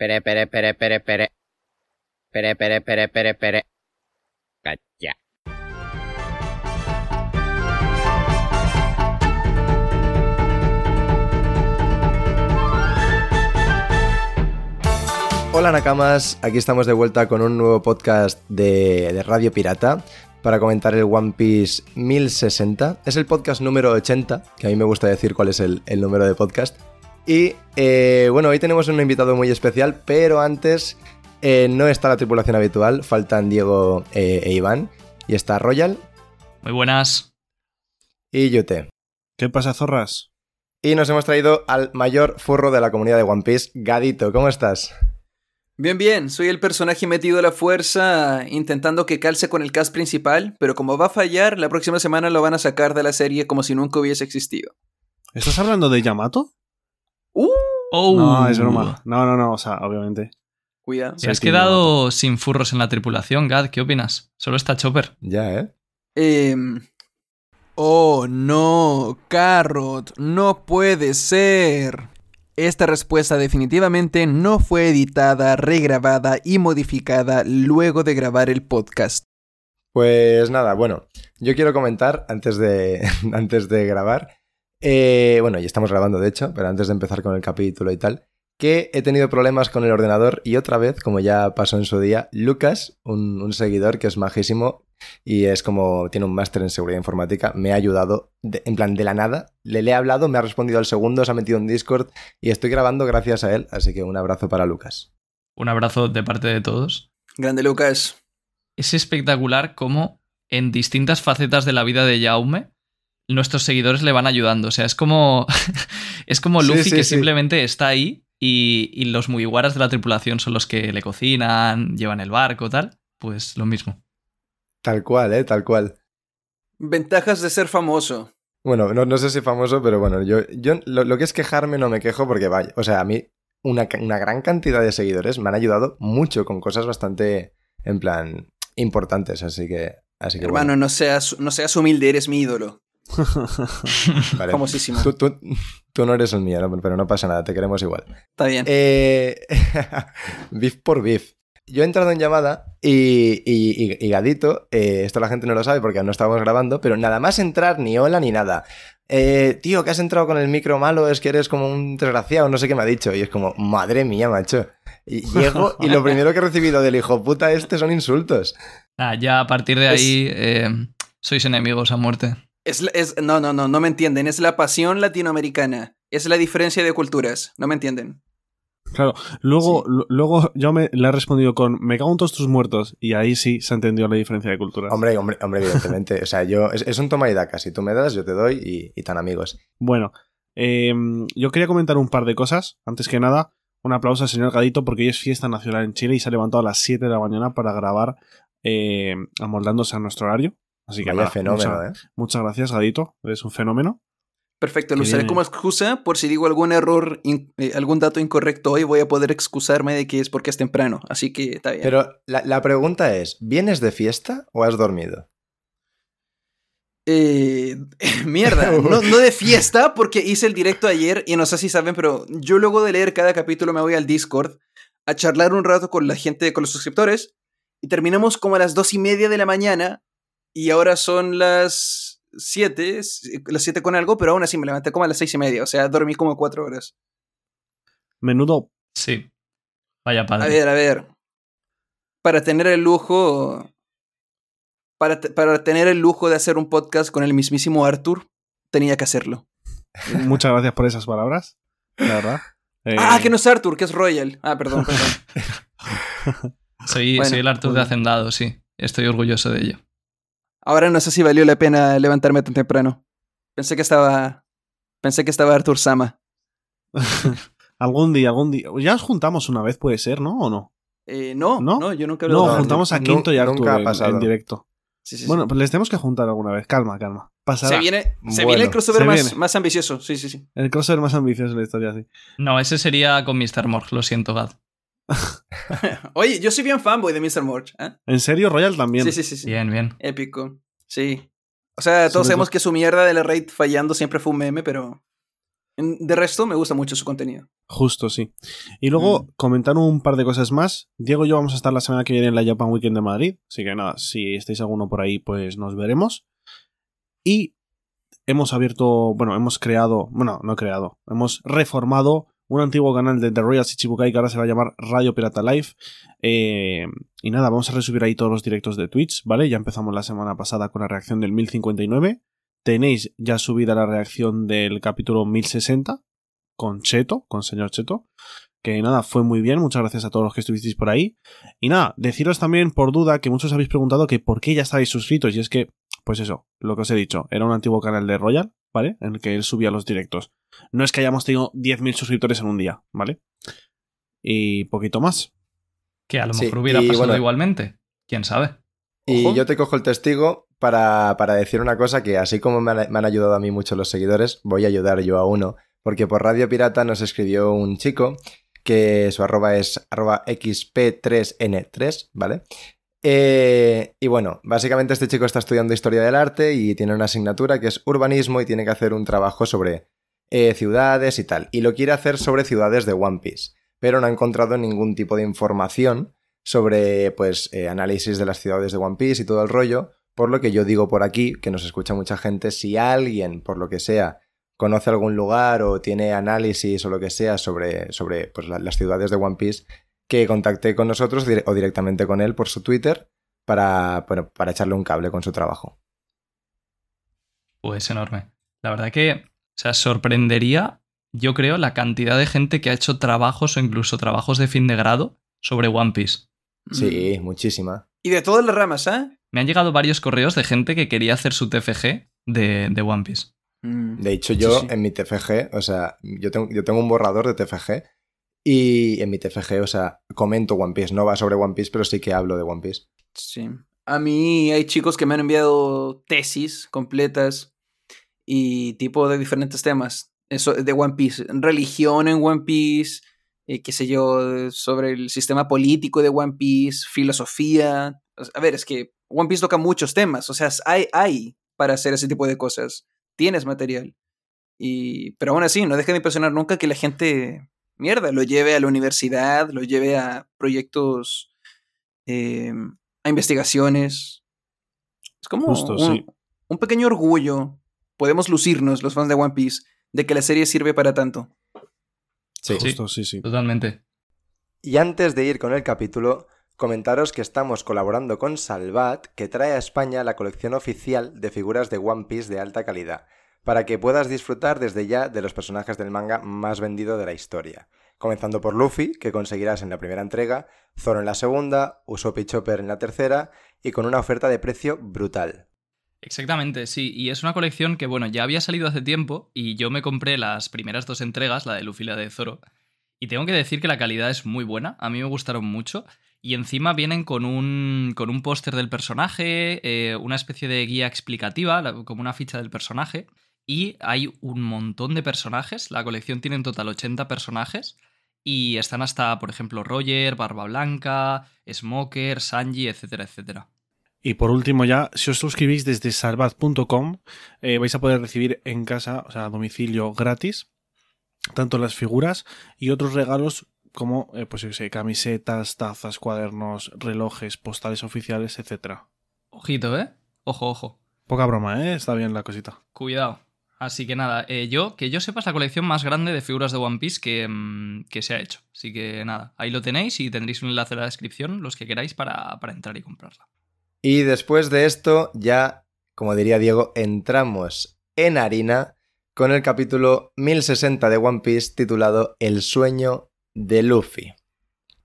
Pere, pere, pere, pere, pere. Pere, pere, pere, pere, pere. Cacha. Hola Nakamas, aquí estamos de vuelta con un nuevo podcast de, Radio Pirata para comentar el One Piece 1060. Es el podcast número 80, que a mí me gusta decir cuál es el número de podcast. Y eh, bueno, hoy tenemos un invitado muy especial, pero antes eh, no está la tripulación habitual, faltan Diego eh, e Iván, y está Royal Muy buenas. y Yute. ¿Qué pasa, zorras? Y nos hemos traído al mayor furro de la comunidad de One Piece, Gadito, ¿cómo estás? Bien, bien, soy el personaje metido a la fuerza intentando que calce con el cast principal, pero como va a fallar, la próxima semana lo van a sacar de la serie como si nunca hubiese existido. ¿Estás hablando de Yamato? ¡Uh! Oh. No, es broma. No, no, no, o sea, obviamente. Cuidado. Te has quedado sin furros en la tripulación, Gad. ¿Qué opinas? Solo está Chopper. Ya, ¿eh? Em, Oh, no, Carrot, no puede ser. Esta respuesta definitivamente no fue editada, regrabada y modificada luego de grabar el podcast. Pues nada, bueno, yo quiero comentar antes de, antes de grabar, eh, bueno, ya estamos grabando de hecho, pero antes de empezar con el capítulo y tal, que he tenido problemas con el ordenador y otra vez, como ya pasó en su día, Lucas, un, un seguidor que es majísimo y es como tiene un máster en seguridad informática, me ha ayudado de- en plan de la nada, le, le he hablado, me ha respondido al segundo, se ha metido en Discord y estoy grabando gracias a él, así que un abrazo para Lucas. Un abrazo de parte de todos. Grande Lucas. Es espectacular cómo en distintas facetas de la vida de Jaume nuestros seguidores le van ayudando. O sea, es como. es como Luffy sí, que sí. simplemente está ahí y, y los mugiwaras de la tripulación son los que le cocinan, llevan el barco, tal. Pues lo mismo. Tal cual, ¿eh? Tal cual. Ventajas de ser famoso. Bueno, no, no sé si famoso, pero bueno, yo, yo lo, lo que es quejarme no me quejo porque vaya, o sea, a mí una, una gran cantidad de seguidores me han ayudado mucho con cosas bastante, en plan, importantes, así que, así que Hermano, no seas, no seas humilde, eres mi ídolo. vale. Famosísimo. Tú, tú- tú no eres el mío, ¿no? pero no pasa nada, te queremos igual. Está bien. Eh, beef por beef. Yo he entrado en llamada y, y- y- y Gadito, eh, esto la gente no lo sabe porque no estábamos grabando, pero nada más entrar, ni hola ni nada. Eh, tío, que has entrado con el micro malo, es que eres como un desgraciado, no sé qué me ha dicho. Y es como, madre mía, macho. Y llego y lo primero que he recibido del hijo puta este son insultos. Ah, ya a partir de Es- ahí eh, sois enemigos a muerte. Es, es- no, no, no, no me entienden. Es la pasión latinoamericana. Es la diferencia de culturas. No me entienden. Claro, luego, lu- luego yo me, le he respondido con me cago en todos tus muertos y ahí sí se ha entendido la diferencia de cultura. Hombre, hombre, hombre, evidentemente. O sea, yo, es, es un toma y daca. Si tú me das, yo te doy y, y tan amigos. Bueno, eh, yo quería comentar un par de cosas. Antes que nada, un aplauso al señor Gadito porque hoy es fiesta nacional en Chile y se ha levantado a las 7 de la mañana para grabar eh, amoldándose a nuestro horario. Así que Vaya nada, fenómeno, muchas, ¿eh? muchas gracias, Gadito. Eres un fenómeno. Perfecto, lo usaré como excusa por si digo algún error, in- eh, algún dato incorrecto hoy, voy a poder excusarme de que es porque es temprano. Así que está bien. Pero la, la pregunta es, ¿vienes de fiesta o has dormido? Eh, mierda, no, no de fiesta porque hice el directo ayer y no sé si saben, pero yo luego de leer cada capítulo me voy al Discord a charlar un rato con la gente, con los suscriptores y terminamos como a las dos y media de la mañana y ahora son las siete, las siete con algo, pero aún así me levanté como a las seis y media, o sea, dormí como cuatro horas. Menudo. Sí. Vaya A padre. ver, a ver. Para tener el lujo. Para, para tener el lujo de hacer un podcast con el mismísimo Arthur, tenía que hacerlo. Muchas gracias por esas palabras. La verdad. Eh, Ah, que no es Arthur, que es Royal. Ah, perdón, perdón. Soy, Bueno, soy el Arthur de. Hacendado, sí. Estoy orgulloso de ello. Ahora no sé si valió la pena levantarme tan temprano. Pensé que estaba. Pensé que estaba Arthur Sama. algún día, algún día. Ya os juntamos una vez, puede ser, ¿no? ¿O no? Eh, no, ¿No? no, yo nunca No, lo juntamos a Quinto y nunca Arturo ha en, pasado. en directo. Sí, sí, sí. Bueno, pues les tenemos que juntar alguna vez. Calma, calma. Pasará. se viene, se Bueno, viene el crossover se más, viene. más ambicioso. Sí, sí, sí. El crossover más ambicioso de la historia, sí. No, ese sería con Mr. Morg, lo siento, Gad. Oye, yo soy bien fanboy de Mr. Morch. ¿eh? ¿En serio, Royal también? Sí, sí, sí, sí. Bien, bien. Épico. Sí. O sea, todos sabemos que su mierda de la raid fallando siempre fue un meme, pero. De resto, me gusta mucho su contenido. Justo, sí. Y luego Mm. comentar un par de cosas más. Diego y yo vamos a estar la semana que viene en la Japan Weekend de Madrid. Así que nada, si estáis alguno por ahí, pues nos veremos. Y hemos abierto, bueno, hemos creado, bueno, no creado, hemos reformado un antiguo canal de The Royal Shichibukai que ahora se va a llamar Radio Pirata Live. Eh, y nada, vamos a resubir ahí todos los directos de Twitch, ¿vale? Ya empezamos la semana pasada con la reacción del 1059. Tenéis ya subida la reacción del capítulo 1060 con Cheto, con señor Cheto. Que nada, fue muy bien. Muchas gracias a todos los que estuvisteis por ahí. Y nada, deciros también por duda que muchos habéis preguntado que por qué ya estáis suscritos. Y es que, pues eso, lo que os he dicho, era un antiguo canal de Royal, ¿vale? En el que él subía los directos. No es que hayamos tenido 10.000 suscriptores en un día, ¿vale? Y poquito más. Que a lo Sí, mejor hubiera pasado bueno- igualmente. ¿Quién sabe? Y Ojo. yo te cojo el testigo para, para decir una cosa que así como me han, me han ayudado a mí mucho los seguidores, voy a ayudar yo a uno. Porque por Radio Pirata nos escribió un chico que su arroba es arroba xp3n3, ¿vale? Eh, y bueno, básicamente este chico está estudiando historia del arte y tiene una asignatura que es urbanismo y tiene que hacer un trabajo sobre eh, ciudades y tal. Y lo quiere hacer sobre ciudades de One Piece, pero no ha encontrado ningún tipo de información sobre pues eh, análisis de las ciudades de One Piece y todo el rollo, por lo que yo digo por aquí, que nos escucha mucha gente, si alguien, por lo que sea, conoce algún lugar o tiene análisis o lo que sea sobre, sobre pues, la- las ciudades de One Piece, que contacte con nosotros o directamente con él por su Twitter para, bueno, para echarle un cable con su trabajo. Pues enorme. La verdad que, o sea, sorprendería, yo creo, la cantidad de gente que ha hecho trabajos o incluso trabajos de fin de grado sobre One Piece. Sí, muchísima. Y de todas las ramas, ¿ah? Me han llegado varios correos de gente que quería hacer su TFG de, de One Piece. Mm. De hecho, yo Sí, sí. en mi TFG, o sea, yo tengo, yo tengo un borrador de TFG y en mi TFG, o sea, comento One Piece. No va sobre One Piece, pero sí que hablo de One Piece. Sí. A mí hay chicos que me han enviado tesis completas y tipo de diferentes temas. Eso de One Piece. Religión en One Piece, eh, qué sé yo, sobre el sistema político de One Piece, filosofía. A ver, es que One Piece toca muchos temas. O sea, hay, hay para hacer ese tipo de cosas. Tienes material. Y, pero aún así, no deja de impresionar nunca que la gente, mierda, lo lleve a la universidad, lo lleve a proyectos eh, a investigaciones. Es como Justo, un, sí. un pequeño orgullo. Podemos lucirnos, los fans de One Piece, de que la serie sirve para tanto. Sí. Justo, sí, sí. Totalmente. Y antes de ir con el capítulo, comentaros que estamos colaborando con Salvat, que trae a España la colección oficial de figuras de One Piece de alta calidad, para que puedas disfrutar desde ya de los personajes del manga más vendido de la historia. Comenzando por Luffy, que conseguirás en la primera entrega, Zoro en la segunda, Usopp y Chopper en la tercera, y con una oferta de precio brutal. Exactamente, sí. Y es una colección que, bueno, ya había salido hace tiempo y yo me compré las primeras dos entregas, la de Luffy y la de Zoro. Y tengo que decir que la calidad es muy buena, a mí me gustaron mucho. Y encima vienen con un, con un póster del personaje, eh, una especie de guía explicativa, como una ficha del personaje. Y hay un montón de personajes, la colección tiene en total 80 personajes. Y están hasta, por ejemplo, Roger, Barba Blanca, Smoker, Sanji, etcétera, etcétera. Y por último ya, si os suscribís desde salvad.com, eh, vais a poder recibir en casa, o sea, a domicilio gratis, tanto las figuras y otros regalos como, eh, pues yo sé, camisetas, tazas, cuadernos, relojes, postales oficiales, etc. Ojito, ¿eh? Ojo, ojo. Poca broma, ¿eh? Está bien la cosita. Cuidado. Así que nada, eh, yo, que yo sepa, es la colección más grande de figuras de One Piece que, mm, que se ha hecho. Así que nada, ahí lo tenéis y tendréis un enlace en la descripción, los que queráis, para, para entrar y comprarla. Y después de esto, ya, como diría Diego, entramos en harina con el capítulo 1060 de One Piece titulado El sueño de Luffy.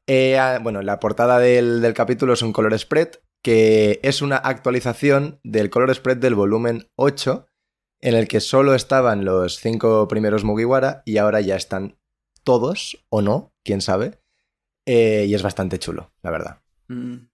Eh, ah, bueno, la portada del, del capítulo es un color spread, que es una actualización del color spread del volumen 8, en el que solo estaban los cinco primeros Mugiwara y ahora ya están todos, o no, quién sabe. Eh, y es bastante chulo, la verdad. Mm.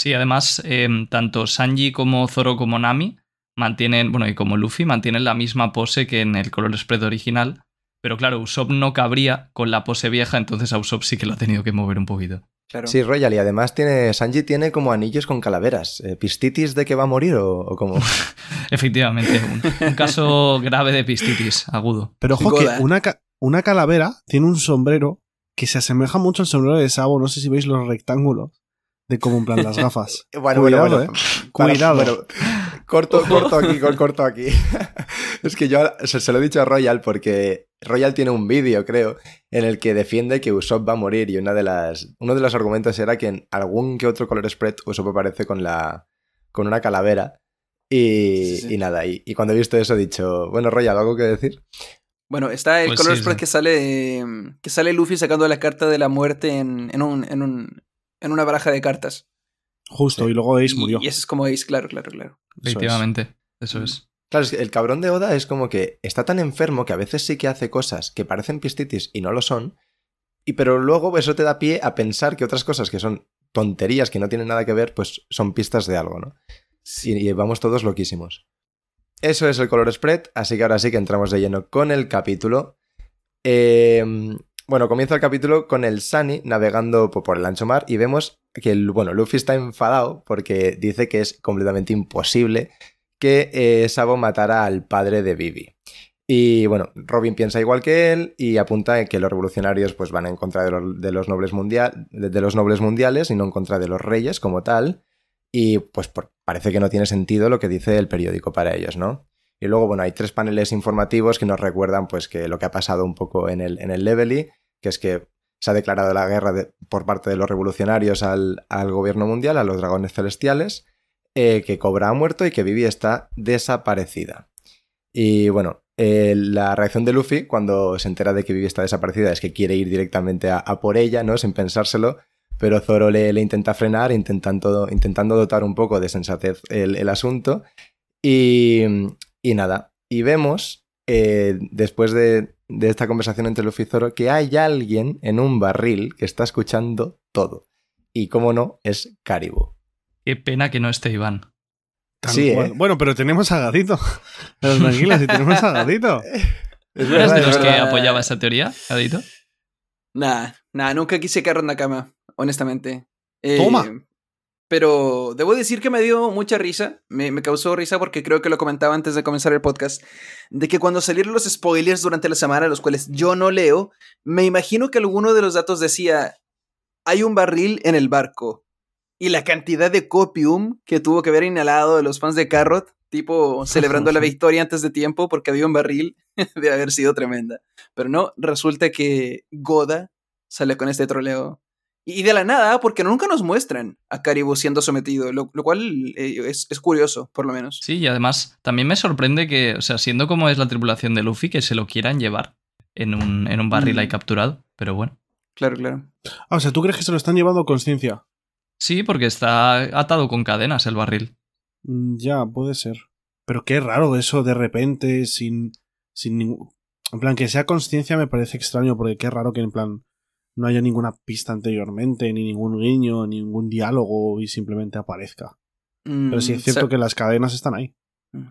Sí, además, em, tanto Sanji como Zoro como Nami mantienen, bueno, y como Luffy mantienen la misma pose que en el color spread original. Pero claro, Usopp no cabría con la pose vieja, entonces a Usopp sí que lo ha tenido que mover un poquito. Claro. Sí, Royal, y además tiene. Sanji tiene como anillos con calaveras. Eh, ¿Pistitis de que va a morir o, o cómo? Efectivamente, un, un caso grave de pistitis agudo. Pero ojo que Goda. una, ca- una calavera tiene un sombrero que se asemeja mucho al sombrero de Sabo. No sé si veis los rectángulos de cómo en plan las gafas. Bueno, Cuidado, bueno, eh. bueno. Para- Cuidado. bueno, corto, corto aquí, cor- corto aquí. es que yo se, se lo he dicho a Royal porque Royal tiene un vídeo, creo, en el que defiende que Usopp va a morir y una de las, uno de los argumentos era que en algún que otro color spread Usopp aparece con, la, con una calavera. Y, Sí, sí, sí. y nada, y, y cuando he visto eso he dicho, bueno, Royal, ¿algo que decir? Bueno, está el Pues color sí, spread sí. que sale eh, que sale Luffy sacando la carta de la muerte en, en, un, en, un, en una baraja de cartas. Justo, Sí. y luego Ace Y- murió. Y, ese es como Ace, claro, claro, claro. Eso es. Efectivamente, eso es. Claro, es que el cabrón de Oda es como que está tan enfermo que a veces sí que hace cosas que parecen pistitis y no lo son, y pero luego eso te da pie a pensar que otras cosas que son tonterías que no tienen nada que ver, pues son pistas de algo, ¿no? Y, y vamos todos loquísimos. Eso es el color spread, así que ahora sí que entramos de lleno con el capítulo. Eh, bueno, comienza el capítulo con el Sunny navegando po- por el ancho mar y vemos que el, bueno, Luffy está enfadado porque dice que es completamente imposible que eh, Sabo matara al padre de Vivi. Y bueno, Robin piensa igual que él y apunta que los revolucionarios pues, van en contra de los, nobles de, los nobles mundiales y no en contra de los reyes como tal. Y pues parece que no tiene sentido lo que dice el periódico para ellos, ¿no? Y luego, bueno, hay tres paneles informativos que nos recuerdan pues que lo que ha pasado un poco en el, en el Levely, que es que se ha declarado la guerra por parte de los revolucionarios al, al gobierno mundial, a los dragones celestiales, eh, que Cobra ha muerto y que Vivi está desaparecida. Y bueno, eh, la reacción de Luffy cuando se entera de que Vivi está desaparecida es que quiere ir directamente a, por ella, ¿no? Sin pensárselo, pero Zoro le, le intenta frenar, intentando, intentando dotar un poco de sensatez el, el asunto. Y, y nada, y vemos, eh, después de, de esta conversación entre Luffy y Zoro, que hay alguien en un barril que está escuchando todo. Y como no, es Caribou. Qué pena que no esté Iván. Sí. ¿eh? Bueno, pero tenemos a Gatito. Pero tranquila, si tenemos a Gatito. Es ¿Tú eres verdad, de los que apoyaba esa teoría, Gadito? Nah, nah, nunca quise caer en la cama, honestamente. Eh, Toma. Pero debo decir que me dio mucha risa, me, me causó risa porque creo que lo comentaba antes de comenzar el podcast, de que cuando salieron los spoilers durante la semana, los cuales yo no leo, me imagino que alguno de los datos decía, hay un barril en el barco. Y la cantidad de copium que tuvo que haber inhalado de los fans de Carrot, tipo celebrando la victoria antes de tiempo porque había un barril, de haber sido tremenda. Pero no, resulta que Goda sale con este troleo. Y de la nada, porque nunca nos muestran a Caribou siendo sometido, lo, lo cual eh, es, es curioso, por lo menos. Sí, y además también me sorprende que, o sea, siendo como es la tripulación de Luffy, que se lo quieran llevar en un, en un barril Mm. ahí capturado. Pero bueno. Claro, claro. Ah, o sea, ¿tú crees que se lo están llevando a conciencia? Sí, porque está atado con cadenas el barril. Mm, Ya, puede ser. Pero qué raro eso de repente, sin, sin ningún... En plan, que sea conciencia me parece extraño, porque qué raro que en plan no haya ninguna pista anteriormente, ni ningún guiño, ni ningún diálogo y simplemente aparezca. Pero sí es Mm, cierto que las cadenas están ahí.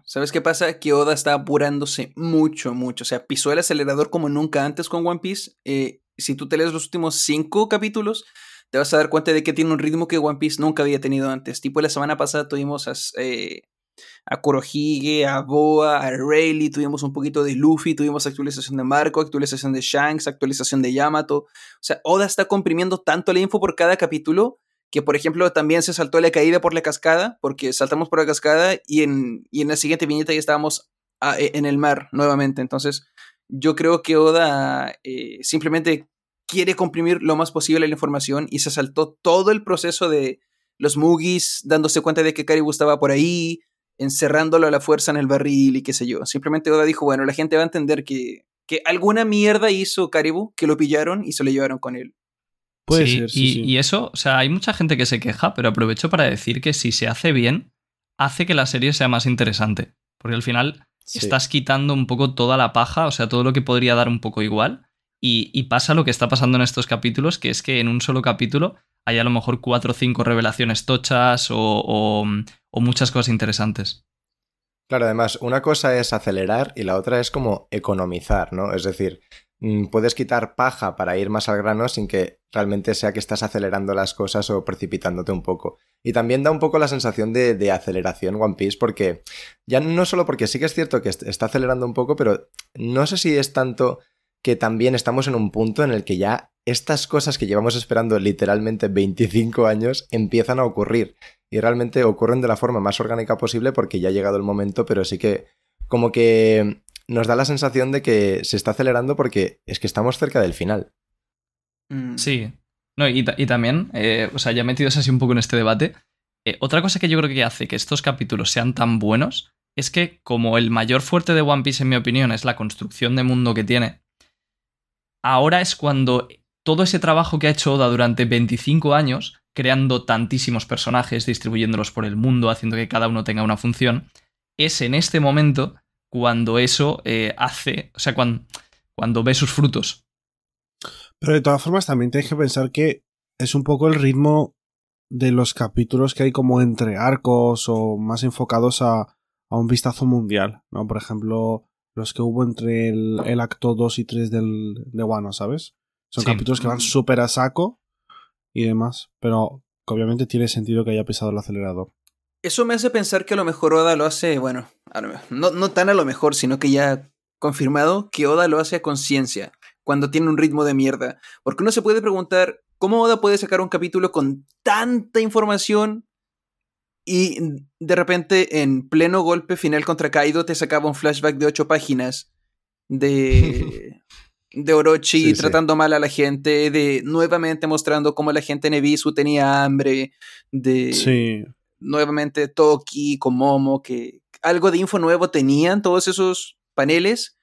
¿Sabes qué pasa? Que Oda está apurándose mucho, mucho. O sea, pisó el acelerador como nunca antes con One Piece. Eh, si tú te lees los últimos cinco capítulos, te vas a dar cuenta de que tiene un ritmo que One Piece nunca había tenido antes. Tipo, la semana pasada tuvimos a, eh, a Kurohige, a Boa, a Rayleigh, tuvimos un poquito de Luffy, tuvimos actualización de Marco, actualización de Shanks, actualización de Yamato. O sea, Oda está comprimiendo tanto la info por cada capítulo que por ejemplo también se saltó la caída por la cascada, porque saltamos por la cascada y en, y en la siguiente viñeta ya estábamos e- en el mar nuevamente. Entonces, yo creo que Oda eh, simplemente quiere comprimir lo más posible la información y se saltó todo el proceso de los Mugis dándose cuenta de que Caribou estaba por ahí, encerrándolo a la fuerza en el barril y qué sé yo. Simplemente Oda dijo, bueno, la gente va a entender que, que alguna mierda hizo Caribou, que lo pillaron y se lo llevaron con él. Puede Sí, ser, sí, y, sí. y eso, o sea, hay mucha gente que se queja, pero aprovecho para decir que si se hace bien, hace que la serie sea más interesante. Porque al final Sí. estás quitando un poco toda la paja, o sea, todo lo que podría dar un poco igual. Y, pasa lo que está pasando en estos capítulos, que es que en un solo capítulo hay a lo mejor cuatro o cinco revelaciones tochas o, o- muchas cosas interesantes. Claro, además, una cosa es acelerar y la otra es como economizar, ¿no? Es decir, mm, puedes quitar paja para ir más al grano sin que realmente sea que estás acelerando las cosas o precipitándote un poco. Y también da un poco la sensación de, de aceleración One Piece porque ya no solo porque sí que es cierto que est- está acelerando un poco, pero no sé si es tanto que también estamos en un punto en el que ya estas cosas que llevamos esperando literalmente 25 años empiezan a ocurrir y realmente ocurren de la forma más orgánica posible porque ya ha llegado el momento, pero sí que como que nos da la sensación de que se está acelerando porque es que estamos cerca del final. Mm. Sí. No, y, y también, eh, o sea, ya metidos así un poco en este debate, eh, otra cosa que yo creo que hace que estos capítulos sean tan buenos es que como el mayor fuerte de One Piece, en mi opinión, es la construcción de mundo que tiene, ahora es cuando todo ese trabajo que ha hecho Oda durante 25 años, creando tantísimos personajes, distribuyéndolos por el mundo, haciendo que cada uno tenga una función, es en este momento cuando eso eh, hace, o sea, cuando, ve sus frutos. Pero de todas formas, también tienes que pensar que es un poco el ritmo de los capítulos que hay como entre arcos o más enfocados a, a un vistazo mundial, ¿no? Por ejemplo, los que hubo entre el, el acto 2 y 3 del, de Wano, ¿sabes? Son Sí. capítulos que van súper a saco y demás, pero que obviamente tiene sentido que haya pisado el acelerador. Eso me hace pensar que a lo mejor Oda lo hace, bueno, a lo- no, no tan a lo mejor, sino que ya confirmado que Oda lo hace a conciencia, cuando tiene un ritmo de mierda. Porque uno se puede preguntar, ¿cómo Oda puede sacar un capítulo con tanta información y de repente en pleno golpe final contra Kaido te sacaba un flashback de ocho páginas de... De Orochi Sí, sí. tratando mal a la gente, de nuevamente mostrando cómo la gente en Ebisu tenía hambre, de Sí, nuevamente Toki, con Momo, que algo de info nuevo tenían todos esos paneles.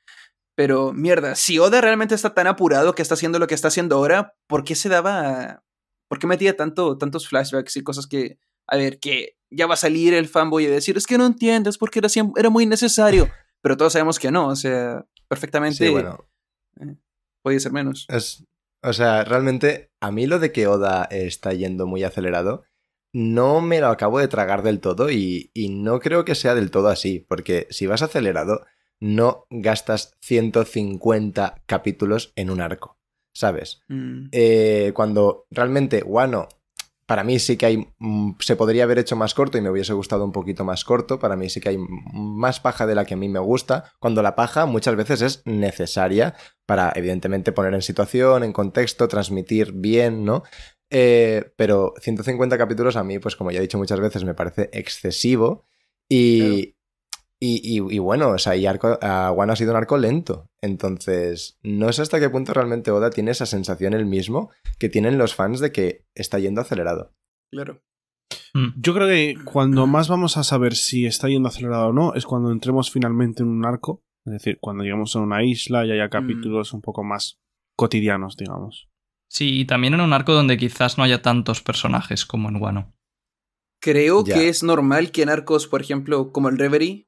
Pero mierda, si Oda realmente está tan apurado que está haciendo lo que está haciendo ahora, ¿por qué se daba. ¿Por qué metía tanto, tantos flashbacks y cosas que. A ver, que ya va a salir el fanboy y decir, es que no entiendes porque era, era muy necesario. Pero todos sabemos que no, o sea, perfectamente Sí, bueno, podía ser menos. es, o sea, realmente a mí lo de que Oda está yendo muy acelerado no me lo acabo de tragar del todo y, y no creo que sea del todo así, porque si vas acelerado no gastas 150 capítulos en un arco, ¿sabes? Mm. eh, cuando realmente Wano, para mí sí que hay, mm, se podría haber hecho más corto y me hubiese gustado un poquito más corto, para mí sí que hay más paja de la que a mí me gusta, cuando la paja muchas veces es necesaria para evidentemente poner en situación, en contexto, transmitir bien, ¿no? Eh, pero 150 capítulos a mí, pues como ya he dicho muchas veces, me parece excesivo y... Y, y- y bueno, o sea, y arco, ha sido un arco lento. Entonces, no sé hasta qué punto realmente Oda tiene esa sensación él mismo que tienen los fans de que está yendo acelerado. Claro. Mm. Yo creo que cuando más vamos a saber si está yendo acelerado o no es cuando entremos finalmente en un arco. Es decir, cuando lleguemos a una isla y haya capítulos un poco más cotidianos, digamos. Sí, y también en un arco donde quizás no haya tantos personajes como en Wano. Creo Ya. que es normal que en arcos, por ejemplo, como el Reverie,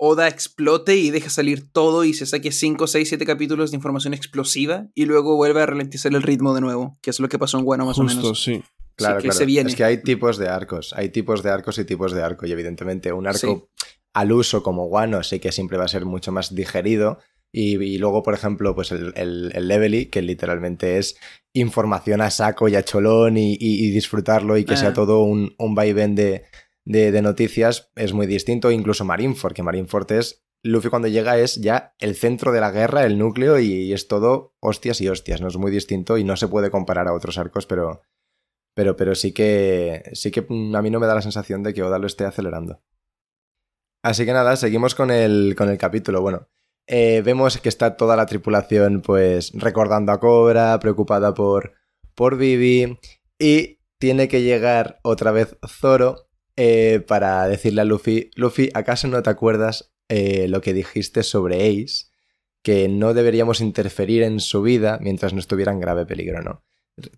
Oda explote y deje salir todo y se saque 5, 6, 7 capítulos de información explosiva y luego vuelve a ralentizar el ritmo de nuevo, que es lo que pasó en Wano más o Justo, menos. sí. Claro, que claro. se viene. Es que hay tipos de arcos, hay tipos de arcos y tipos de arco. Y evidentemente un arco Sí. al uso como Wano sí que siempre va a ser mucho más digerido. Y, y luego, por ejemplo, pues el, el, el Levely, que literalmente es información a saco y a cholón y, y- y disfrutarlo y que Ah. sea todo un, un vaivén de, de, noticias, es muy distinto. Incluso Marineford, que Marineford es... Luffy cuando llega es ya el centro de la guerra, el núcleo, y es todo hostias y hostias, ¿no? Es muy distinto y no se puede comparar a otros arcos, pero, pero, pero sí que sí que a mí no me da la sensación de que Oda lo esté acelerando. Así que nada, seguimos con el, con el capítulo. Bueno, eh, vemos que está toda la tripulación pues recordando a Cobra, preocupada por, por Vivi, y tiene que llegar otra vez Zoro eh, para decirle a Luffy, Luffy, ¿acaso no te acuerdas eh, lo que dijiste sobre Ace? Que no deberíamos interferir en su vida mientras no estuviera en grave peligro, ¿no?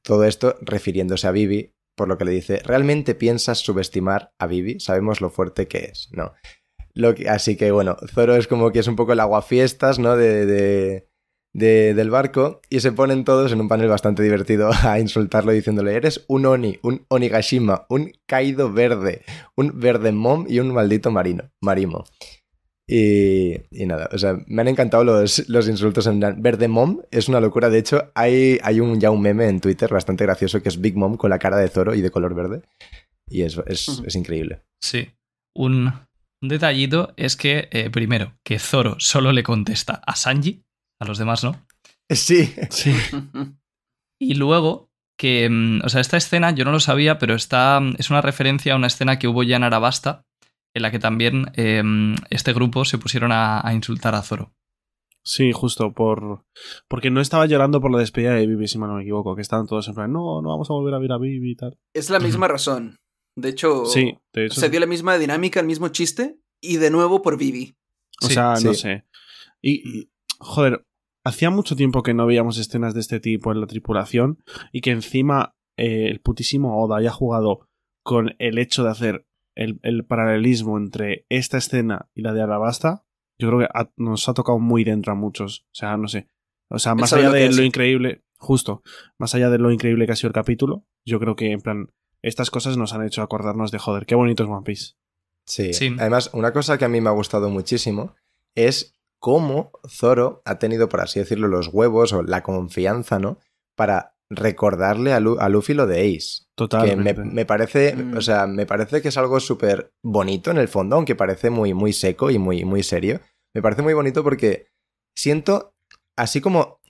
Todo esto refiriéndose a Vivi, por lo que le dice, ¿realmente piensas subestimar a Vivi? Sabemos lo fuerte que es, ¿no? Lo que- así que bueno, Zoro es como que es un poco el aguafiestas, ¿no? De, de- de- del barco y se ponen todos en un panel bastante divertido a insultarlo diciéndole, eres un Oni, un Onigashima, un Kaido verde, un verde mom y un maldito marino, marimo. Y, y nada, o sea, me han encantado los, los insultos en plan, Verde Mom es una locura. De hecho, hay, hay un, ya un meme en Twitter bastante gracioso que es Big Mom con la cara de Zoro y de color verde. Y es, es, es increíble. Sí. Un, un detallito es que, eh, primero, que Zoro solo le contesta a Sanji, a los demás no. Sí, Sí. Y luego que, mm, o sea, esta escena yo no lo sabía, pero está, es una referencia a una escena que hubo ya en Arabasta, en la que también eh, este grupo se pusieron a, a insultar a Zoro. Sí, justo, por porque no estaba llorando por la despedida de Vivi, si mal no me equivoco, que estaban todos en plan, no, no vamos a volver a ver a Vivi y tal. Es la misma razón. De hecho, Sí, de hecho. se dio la misma dinámica, el mismo chiste, y de nuevo por Vivi. O Sí, sea, no sé. Y, y, joder, hacía mucho tiempo que no veíamos escenas de este tipo en la tripulación y que encima eh, el putísimo Oda haya jugado con el hecho de hacer el, el paralelismo entre esta escena y la de Arabasta, yo creo que ha- nos ha tocado muy dentro a muchos. O sea, no sé. O sea, más allá lo de lo increíble, justo, más allá de lo increíble que ha sido el capítulo, yo creo que en plan, estas cosas nos han hecho acordarnos de joder, qué bonito es One Piece. Sí. Sí. Además, una cosa que a mí me ha gustado muchísimo es cómo Zoro ha tenido, por así decirlo, los huevos o la confianza, ¿no? Para recordarle a, Lu- a Luffy lo de Ace. Que Totalmente. me, me parece, Mm. o sea, me parece que es algo súper bonito en el fondo, aunque parece muy, muy seco y muy, muy serio. Me parece muy bonito porque siento, así como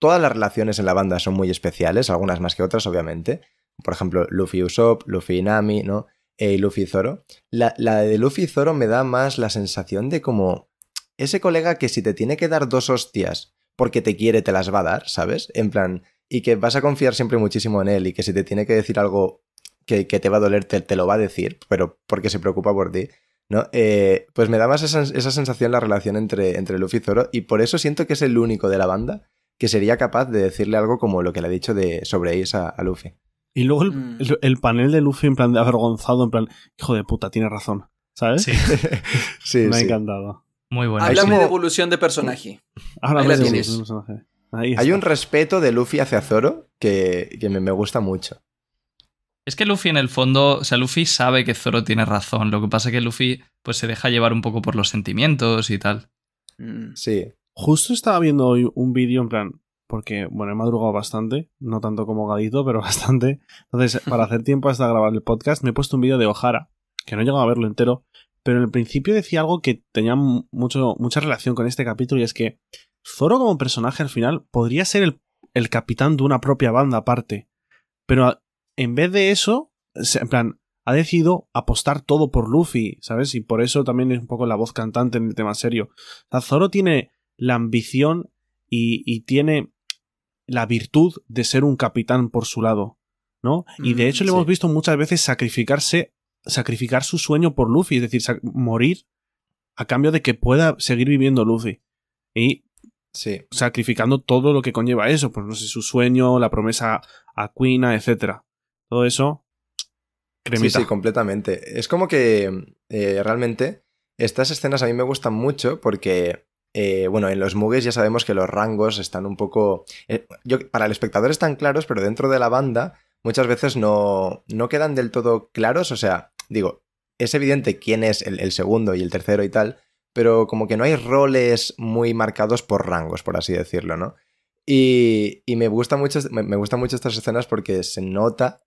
todas las relaciones en la banda son muy especiales, algunas más que otras, obviamente. Por ejemplo, Luffy y Usopp, Luffy y Nami, ¿no? E y Luffy y Zoro. La, la de Luffy y Zoro me da más la sensación de como ese colega que si te tiene que dar dos hostias porque te quiere, te las va a dar, ¿sabes? En plan, y que vas a confiar siempre muchísimo en él y que si te tiene que decir algo que, que te va a doler, te, te lo va a decir, pero porque se preocupa por ti, ¿no? Eh, pues me da más esa, esa sensación la relación entre, entre Luffy y Zoro y por eso siento que es el único de la banda que sería capaz de decirle algo como lo que le ha dicho de, sobre Ace a, a Luffy. Y luego el, Mm. el- el panel de Luffy en plan de avergonzado, en plan, hijo de puta, tiene razón. ¿Sabes? Sí, sí, Me ha sí. encantado. Muy bueno. Como- de evolución de personaje. Ahora Ahí la hablamos de personajes. Ahí Hay un respeto de Luffy hacia Zoro que, que me, me gusta mucho. Es que Luffy en el fondo, o sea, Luffy sabe que Zoro tiene razón. Lo que pasa es que Luffy pues se deja llevar un poco por los sentimientos y tal. Mm. Sí. Justo estaba viendo hoy un vídeo en plan, porque, bueno, he madrugado bastante, no tanto como Gadito, pero bastante. Entonces, para hacer tiempo hasta grabar el podcast, me he puesto un vídeo de O'Hara, que no he llegado a verlo entero, pero en el principio decía algo que tenía mu- mucho, mucha relación con este capítulo y es que Zoro como personaje al final podría ser el, el capitán de una propia banda aparte, pero en vez de eso, en plan, ha decidido apostar todo por Luffy, ¿sabes? Y por eso también es un poco la voz cantante en el tema serio. O sea, Zoro tiene la ambición y, y tiene la virtud de ser un capitán por su lado, ¿no? Y de Mm, hecho le sí. hemos visto muchas veces sacrificarse, sacrificar su sueño por Luffy, es decir, morir a cambio de que pueda seguir viviendo Luffy. Y Sí. sacrificando todo lo que conlleva eso, pues no sé, su sueño, la promesa a Quina, etcétera. Todo eso, cremita. Sí, sí, completamente. Es como que eh, realmente estas escenas a mí me gustan mucho porque, eh, bueno, en los Muges ya sabemos que los rangos están un poco... eh, yo- para el espectador están claros, pero dentro de la banda muchas veces no, no quedan del todo claros. O sea, digo, es evidente quién es el, segundo y el tercero y tal, pero como que no hay roles muy marcados por rangos, por así decirlo, ¿no? Y, me, gusta mucho, me, me gustan mucho estas escenas porque se nota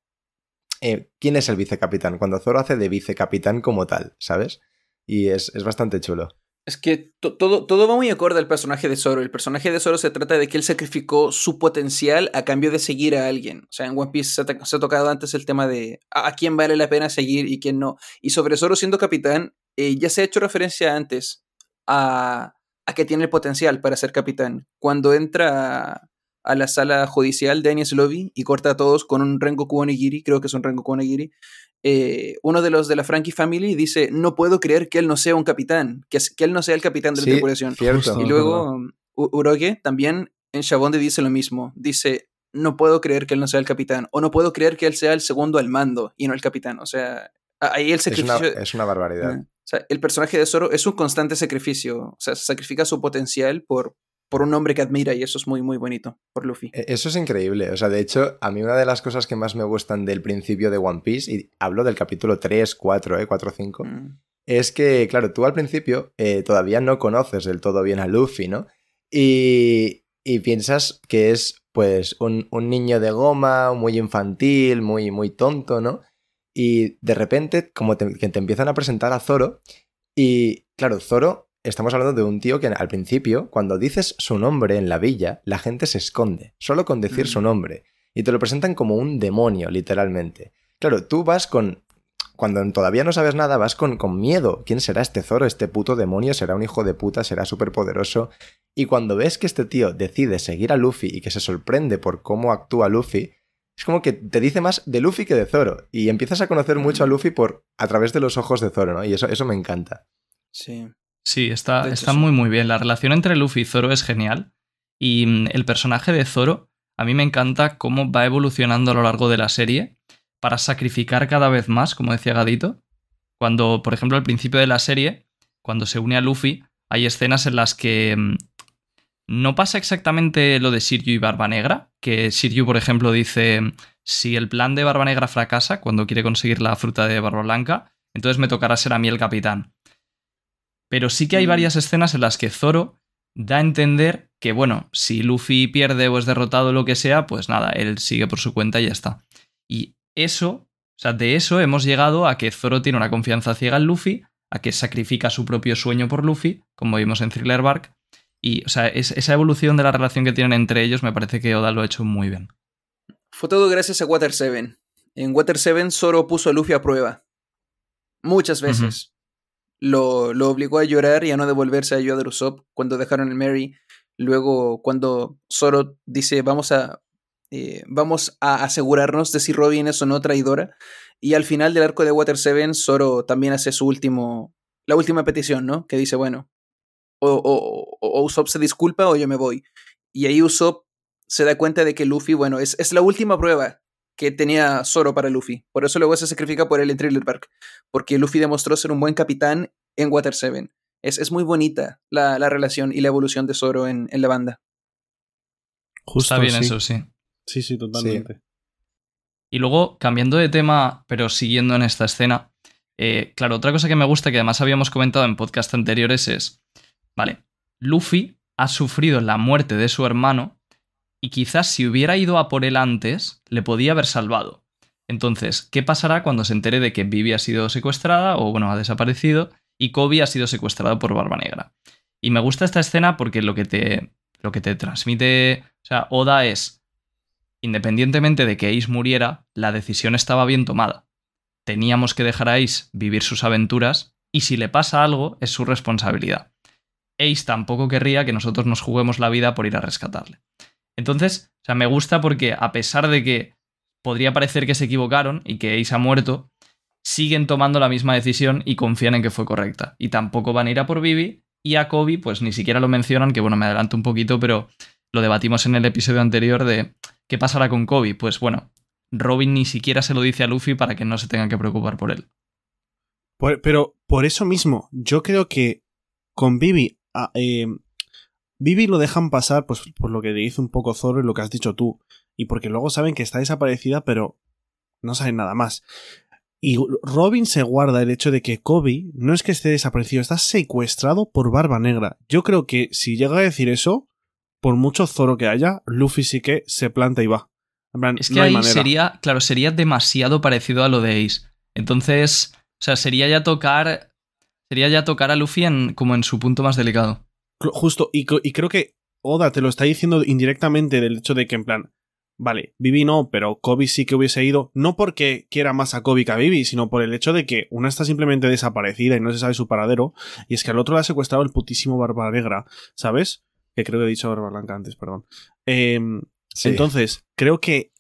eh, quién es el vicecapitán, cuando Zoro hace de vicecapitán como tal, ¿sabes? Y es, es bastante chulo. Es que to- todo, todo va muy acorde al personaje de Zoro. El personaje de Zoro se trata de que él sacrificó su potencial a cambio de seguir a alguien. O sea, en One Piece se ha, tocado antes el tema de a, quién vale la pena seguir y quién no. Y sobre Zoro siendo capitán, eh, ya se ha hecho referencia antes a, a que tiene el potencial para ser capitán. Cuando entra a, a la sala judicial de Enies Lobby y corta a todos con un Rengoku Onigiri, creo que es un Rengoku Onigiri, eh, uno de los de la Frankie Family dice, no puedo creer que él no sea un capitán, que, que él no sea el capitán de la Sí, tripulación. cierto. Y luego U- Uroge también en Shabonde dice lo mismo, dice, no puedo creer que él no sea el capitán, o no puedo creer que él sea el segundo al mando y no el capitán. O sea, ahí el Es una, sacrificio... es una barbaridad. O sea, el personaje de Zoro es un constante sacrificio, o sea, sacrifica su potencial por, por un hombre que admira y eso es muy, muy bonito por Luffy. E- Eso es increíble. O sea, de hecho, a mí una de las cosas que más me gustan del principio de One Piece, y hablo del capítulo 3, 4, ¿eh? 4, 5, Mm. es que, claro, tú al principio eh, todavía no conoces del todo bien a Luffy, ¿no? Y, y piensas que es, pues, un, un, niño de goma, muy infantil, muy, muy tonto, ¿no? Y de repente, como te, que te empiezan a presentar a Zoro, y claro, Zoro, estamos hablando de un tío que al principio, cuando dices su nombre en la villa, la gente se esconde, solo con decir mm. su nombre, y te lo presentan como un demonio, literalmente. Claro, tú vas con cuando todavía no sabes nada, vas con, con miedo. ¿Quién será este Zoro? Este puto demonio será un hijo de puta, será súper poderoso. Y cuando ves que este tío decide seguir a Luffy y que se sorprende por cómo actúa Luffy, es como que te dice más de Luffy que de Zoro. Y empiezas a conocer mucho a Luffy por, a través de los ojos de Zoro, ¿no? Y eso, eso me encanta. Sí. Sí, está, está muy muy bien. La relación entre Luffy y Zoro es genial. Y mm, el personaje de Zoro, a mí me encanta cómo va evolucionando a lo largo de la serie para sacrificar cada vez más, como decía Gadito. Cuando, por ejemplo, al principio de la serie, cuando se une a Luffy, hay escenas en las que mm, no pasa exactamente lo de Siryu y Barba Negra, que Siryu, por ejemplo, dice, si el plan de Barba Negra fracasa cuando quiere conseguir la fruta de Barba Blanca, entonces me tocará ser a mí el capitán. Pero sí que hay mm. varias escenas en las que Zoro da a entender que, bueno, si Luffy pierde o es derrotado o lo que sea, pues nada, él sigue por su cuenta y ya está. Y eso, o sea, de eso hemos llegado a que Zoro tiene una confianza ciega en Luffy, a que sacrifica su propio sueño por Luffy, como vimos en Thriller Bark. Y, o sea, esa evolución de la relación que tienen entre ellos me parece que Oda lo ha hecho muy bien. Fue todo gracias a Water 7. En Water 7 Zoro puso a Luffy a prueba. Muchas veces. Lo, obligó a llorar y a no devolverse a Yoda Usopp cuando dejaron el Mary. Luego, cuando Zoro dice, vamos a eh, vamos a asegurarnos de si Robin es o no traidora. Y al final del arco de Water 7, Zoro también hace su último, la última petición, ¿no? Que dice, bueno, o, Usopp se disculpa o yo me voy. Y ahí Usopp se da cuenta de que Luffy, bueno, es, es la última prueba que tenía Zoro para Luffy. Por eso luego se sacrifica por él en Thriller Park. Porque Luffy demostró ser un buen capitán en Water 7. Es, es muy bonita la, la, relación y la evolución de Zoro en, en la banda. Justo Está bien eso, sí. Sí, sí, totalmente. Y luego, cambiando de tema, pero siguiendo en esta escena, eh, claro, otra cosa que me gusta, que además habíamos comentado en podcast anteriores, es, vale, Luffy ha sufrido la muerte de su hermano y quizás si hubiera ido a por él antes, le podía haber salvado. Entonces, ¿qué pasará cuando se entere de que Vivi ha sido secuestrada o, bueno, ha desaparecido y Kobe ha sido secuestrado por Barba Negra? Y me gusta esta escena porque lo que te, lo que te transmite, o sea, Oda es, Independientemente de que Ace muriera, la decisión estaba bien tomada. Teníamos que dejar a Ace vivir sus aventuras y si le pasa algo es su responsabilidad. Ace tampoco querría que nosotros nos juguemos la vida por ir a rescatarle. Entonces, o sea, me gusta porque a pesar de que podría parecer que se equivocaron y que Ace ha muerto, siguen tomando la misma decisión y confían en que fue correcta. Y tampoco van a ir a por Vivi y a Kobe pues ni siquiera lo mencionan, que bueno, me adelanto un poquito, pero lo debatimos en el episodio anterior de ¿Qué pasará con Kobe? Pues bueno, Robin ni siquiera se lo dice a Luffy para que no se tenga que preocupar por él. pero por eso mismo, yo creo que con Vivi, ah, eh, Vivi lo dejan pasar pues, por lo que le dice un poco Zoro y lo que has dicho tú. Y porque luego saben que está desaparecida, pero no saben nada más. Y Robin se guarda el hecho de que Kobe no es que esté desaparecido, está secuestrado por Barba Negra. Yo creo que si llega a decir eso, por mucho Zoro que haya, Luffy sí que se planta y va. es que ahí sería, claro, sería demasiado parecido a lo de Ace. Entonces, o sea, sería ya tocar, sería ya tocar a Luffy en, como en su punto más delicado. Justo, y, creo que Oda te lo está diciendo indirectamente del hecho de que en plan, vale, Vivi no, pero Kobe sí que hubiese ido, no porque quiera más a Kobe que a Vivi, sino por el hecho de que una está simplemente desaparecida y no se sabe su paradero, y es que al otro la ha secuestrado el putísimo Barba Negra, ¿sabes? que creo que he dicho Barba Blanca antes, perdón. Em, entonces, creo que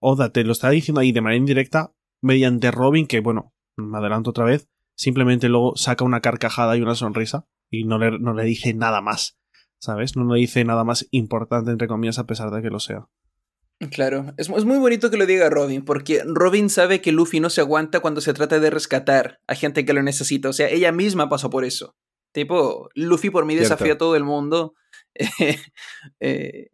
Oda te lo está diciendo ahí de manera indirecta mediante Robin, que bueno, me adelanto otra vez, simplemente luego saca una carcajada y una sonrisa y no le, no le dice nada más, ¿sabes? No le dice nada más importante, entre comillas, a pesar de que lo sea. Claro, es, es, muy bonito que lo diga Robin, porque Robin sabe que Luffy no se aguanta cuando se trata de rescatar a gente que lo necesita. O sea, ella misma pasó por eso. Tipo, Luffy por mí desafía a todo el mundo. eh,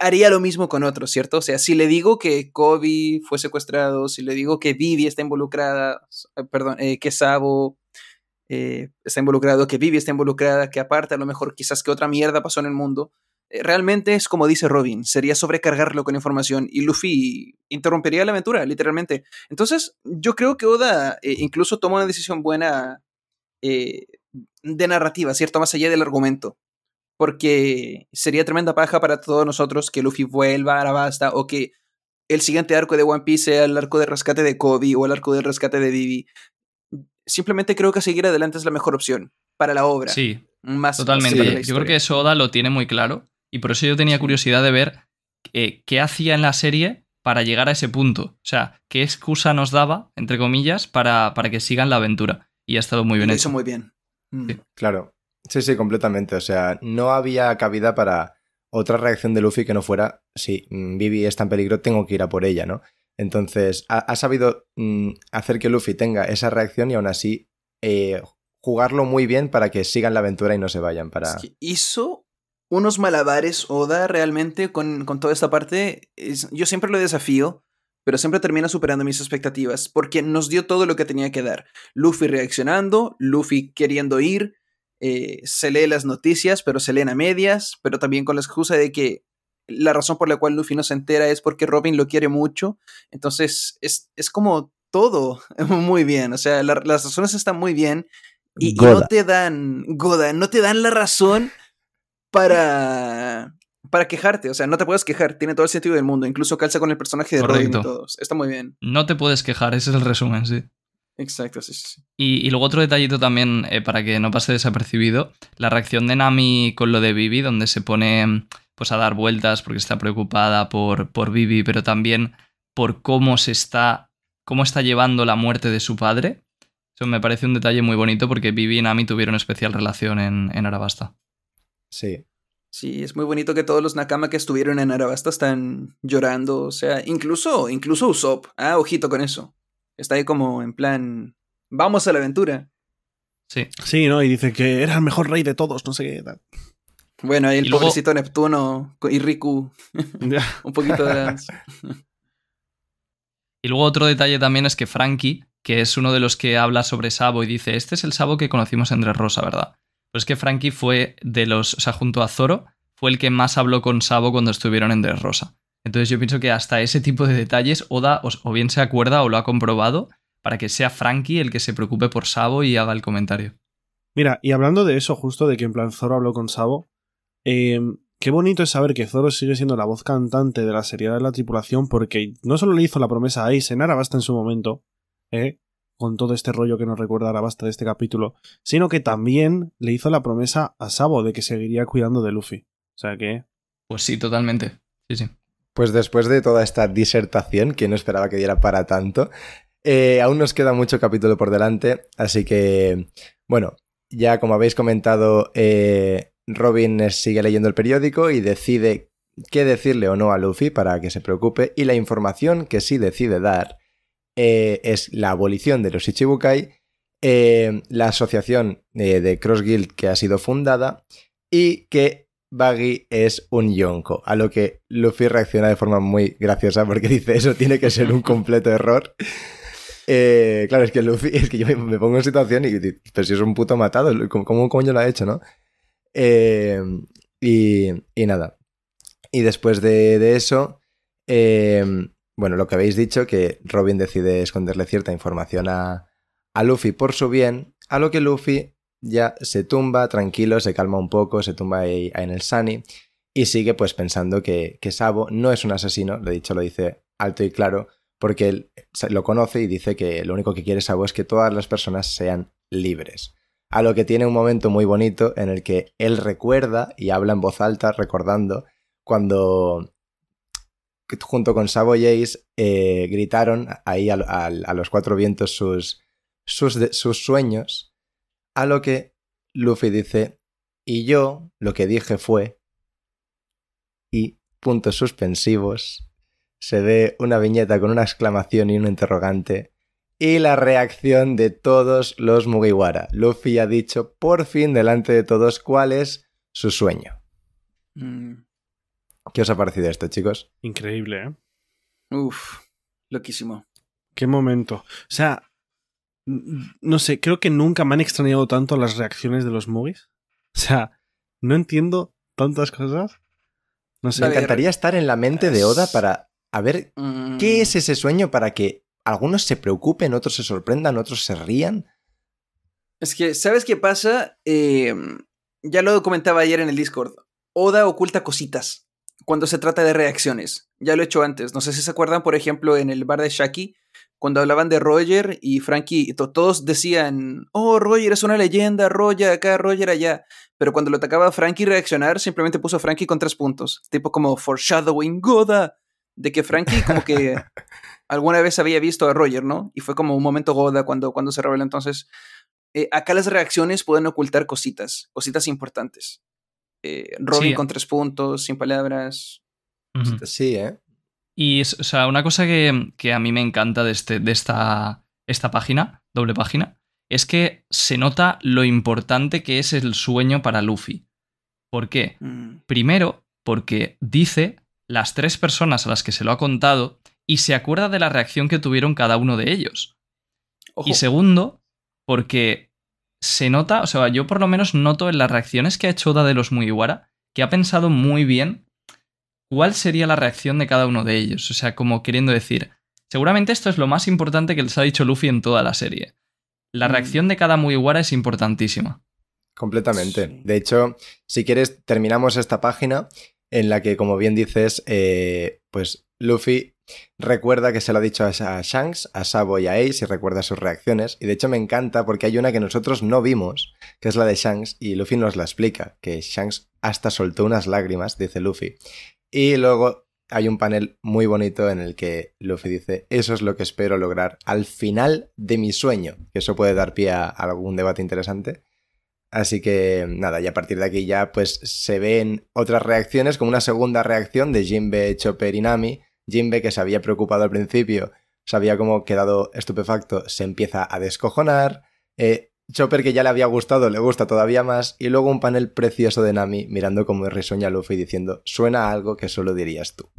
haría lo mismo con otros, ¿cierto? O sea, si le digo que Kobe fue secuestrado, si le digo que Vivi está involucrada, eh, perdón, eh, que Sabo eh, está involucrado, que Vivi está involucrada, que aparte a lo mejor quizás que otra mierda pasó en el mundo. Eh, realmente es como dice Robin, sería sobrecargarlo con información y Luffy interrumpería la aventura, literalmente. Entonces, yo creo que Oda eh, incluso toma una decisión buena de narrativa, ¿cierto? Más allá del argumento. Porque sería tremenda paja para todos nosotros que Luffy vuelva a Arabasta o que el siguiente arco de One Piece sea el arco de rescate de Kobe o el arco de rescate de Vivi. Simplemente creo que seguir adelante es la mejor opción para la obra. Sí, Más totalmente. Yo creo que eso Oda lo tiene muy claro y por eso yo tenía curiosidad de ver eh, qué hacía en la serie para llegar a ese punto. O sea, qué excusa nos daba, entre comillas, para, para que sigan la aventura. Y ha estado muy bien Lo hecho. hizo muy bien. Mm. Sí. Claro. Sí, sí, completamente. O sea, no había cabida para otra reacción de Luffy que no fuera, si mm, Vivi está en peligro, tengo que ir a por ella, ¿no? Entonces, ha, sabido mm, hacer que Luffy tenga esa reacción y aún así eh, jugarlo muy bien para que sigan la aventura y no se vayan. Para... Hizo unos malabares Oda realmente con, con toda esta parte. Yo siempre lo desafío, pero siempre termina superando mis expectativas, porque nos dio todo lo que tenía que dar. Luffy reaccionando, Luffy queriendo ir, eh, se lee las noticias, pero se leen a medias, pero también con la excusa de que la razón por la cual Luffy no se entera es porque Robin lo quiere mucho. Entonces, es, es como todo muy bien. O sea, la- las razones están muy bien. Y, y no te dan, Goda, no te dan la razón para, para quejarte. O sea, no te puedes quejar. Tiene todo el sentido del mundo. Incluso calza con el personaje de Robin y todos. Está muy bien. No te puedes quejar, ese es el resumen, sí. Exacto, sí, sí, sí. Y, y luego otro detallito también, eh, para que no pase desapercibido, la reacción de Nami con lo de Vivi, donde se pone pues a dar vueltas porque está preocupada por, por Vivi, pero también por cómo se está, cómo está llevando la muerte de su padre. Eso me parece un detalle muy bonito porque Vivi y Nami tuvieron especial relación en, en Arabasta. Sí. Sí, es muy bonito que todos los Nakama que estuvieron en Arabasta están llorando. O sea, incluso, incluso Usopp. Ah, ojito con eso. Está ahí como en plan. Vamos a la aventura. Sí. Sí, ¿no? Y dice que era el mejor rey de todos, no sé qué tal. Bueno, ahí el luego- pobrecito Neptuno y Riku. Un poquito de. Y luego otro detalle también es que Frankie, que es uno de los que habla sobre Sabo y dice, este es el Sabo que conocimos en Dressrosa, ¿verdad? Pues es que Frankie fue de los, o sea, junto a Zoro, fue el que más habló con Sabo cuando estuvieron en Dressrosa. Entonces yo pienso que hasta ese tipo de detalles Oda o, o bien se acuerda o lo ha comprobado para que sea Frankie el que se preocupe por Sabo y haga el comentario. Mira, y hablando de eso, justo de que en plan Zoro habló con Sabo, eh, qué bonito es saber que Zoro sigue siendo la voz cantante de la seriedad de la tripulación porque no solo le hizo la promesa a Ace en Arabasta en su momento, ¿eh? con todo este rollo que nos recuerda Arabasta de este capítulo, sino que también le hizo la promesa a Sabo de que seguiría cuidando de Luffy. O sea que... Pues sí, totalmente. Sí, sí. Pues después de toda esta disertación, que no esperaba que diera para tanto, eh, aún nos queda mucho capítulo por delante, así que, bueno, ya como habéis comentado, eh, Robin sigue leyendo el periódico y decide qué decirle o no a Luffy para que se preocupe, y la información que sí decide dar eh, es la abolición de los Ichibukai, eh, la asociación eh, de Cross Guild que ha sido fundada y que Baggy es un yonko, a lo que Luffy reacciona de forma muy graciosa porque dice eso tiene que ser un completo error. Claro, es que Luffy, es que yo me, pongo en situación y pero si es un puto matado, ¿cómo, cómo lo ha hecho, no? Eh, y, y nada. Y después de, de eso, eh, bueno, lo que habéis dicho, que Robin decide esconderle cierta información a, a Luffy por su bien, a lo que Luffy ya se tumba tranquilo, se calma un poco, se tumba ahí, en el Sunny y sigue pues pensando que, que Sabo no es un asesino, lo dicho, lo dice alto y claro, porque él lo conoce y dice que lo único que quiere Sabo es que todas las personas sean libres. A lo que tiene un momento muy bonito en el que él recuerda y habla en voz alta recordando cuando junto con Sabo y Ace eh, gritaron ahí a, a- los cuatro vientos sus, sus, sus sueños, a lo que Luffy dice, y yo lo que dije fue, y puntos suspensivos, se ve una viñeta con una exclamación y un interrogante, y la reacción de todos los Mugiwara. Luffy ha dicho por fin delante de todos cuál es su sueño. Mm, ¿Qué os ha parecido esto, chicos? Increíble, ¿eh? uf, loquísimo. Qué momento. O sea, No sé, creo que nunca me han extrañado tanto las reacciones de los movies. O sea, no entiendo tantas cosas. No Me sé. Ver, encantaría estar en la mente de Oda para a ver Mm, qué es ese sueño para que algunos se preocupen, otros se sorprendan, otros se rían. Es que, ¿sabes qué pasa? Eh, ya lo comentaba ayer en el Discord. Oda oculta cositas cuando se trata de reacciones. Ya lo he hecho antes. No sé si se acuerdan, por ejemplo, en el bar de Shaki, cuando hablaban de Roger y Frankie, todos decían, oh, Roger es una leyenda, Roger acá, Roger allá. Pero cuando lo atacaba a Frankie reaccionar, simplemente puso a Frankie con tres puntos. Tipo como foreshadowing Goda. De que Frankie como que alguna vez había visto a Roger, ¿no? Y fue como un momento Goda cuando, cuando se revela. Entonces, eh, acá las reacciones pueden ocultar cositas, cositas importantes. Eh, Robin Sí. con tres puntos, sin palabras. Sí, ¿eh? Y, es- o sea, una cosa que, que a mí me encanta de, este, de esta, esta página, doble página, es que se nota lo importante que es el sueño para Luffy. ¿Por qué? Mm, Primero, porque dice las tres personas a las que se lo ha contado y se acuerda de la reacción que tuvieron cada uno de ellos. Ojo, Y segundo, porque se nota, o sea, yo por lo menos noto en las reacciones que ha hecho Oda de los Mugiwara que ha pensado muy bien cuál sería la reacción de cada uno de ellos. O sea, como queriendo decir, seguramente esto es lo más importante que les ha dicho Luffy en toda la serie. La Mm. reacción de cada Mugiwara es importantísima. Completamente. Sí. De hecho, si quieres, terminamos esta página en la que, como bien dices, eh, pues Luffy recuerda que se lo ha dicho a Shanks, a Sabo y a Ace y recuerda sus reacciones. Y de hecho me encanta porque hay una que nosotros no vimos, que es la de Shanks, y Luffy nos la explica, que Shanks hasta soltó unas lágrimas, dice Luffy. Y luego hay un panel muy bonito en el que Luffy dice, eso es lo que espero lograr al final de mi sueño, que eso puede dar pie a algún debate interesante. Así que nada, y a partir de aquí ya pues se ven otras reacciones, como una segunda reacción de Jinbe, Chopper y Nami. Jinbe, que se había preocupado al principio, se había como quedado estupefacto, se empieza a descojonar. Eh, Chopper, que ya le había gustado, le gusta todavía más. Y luego un panel precioso de Nami mirando como risueña a Luffy diciendo, suena algo que solo dirías tú.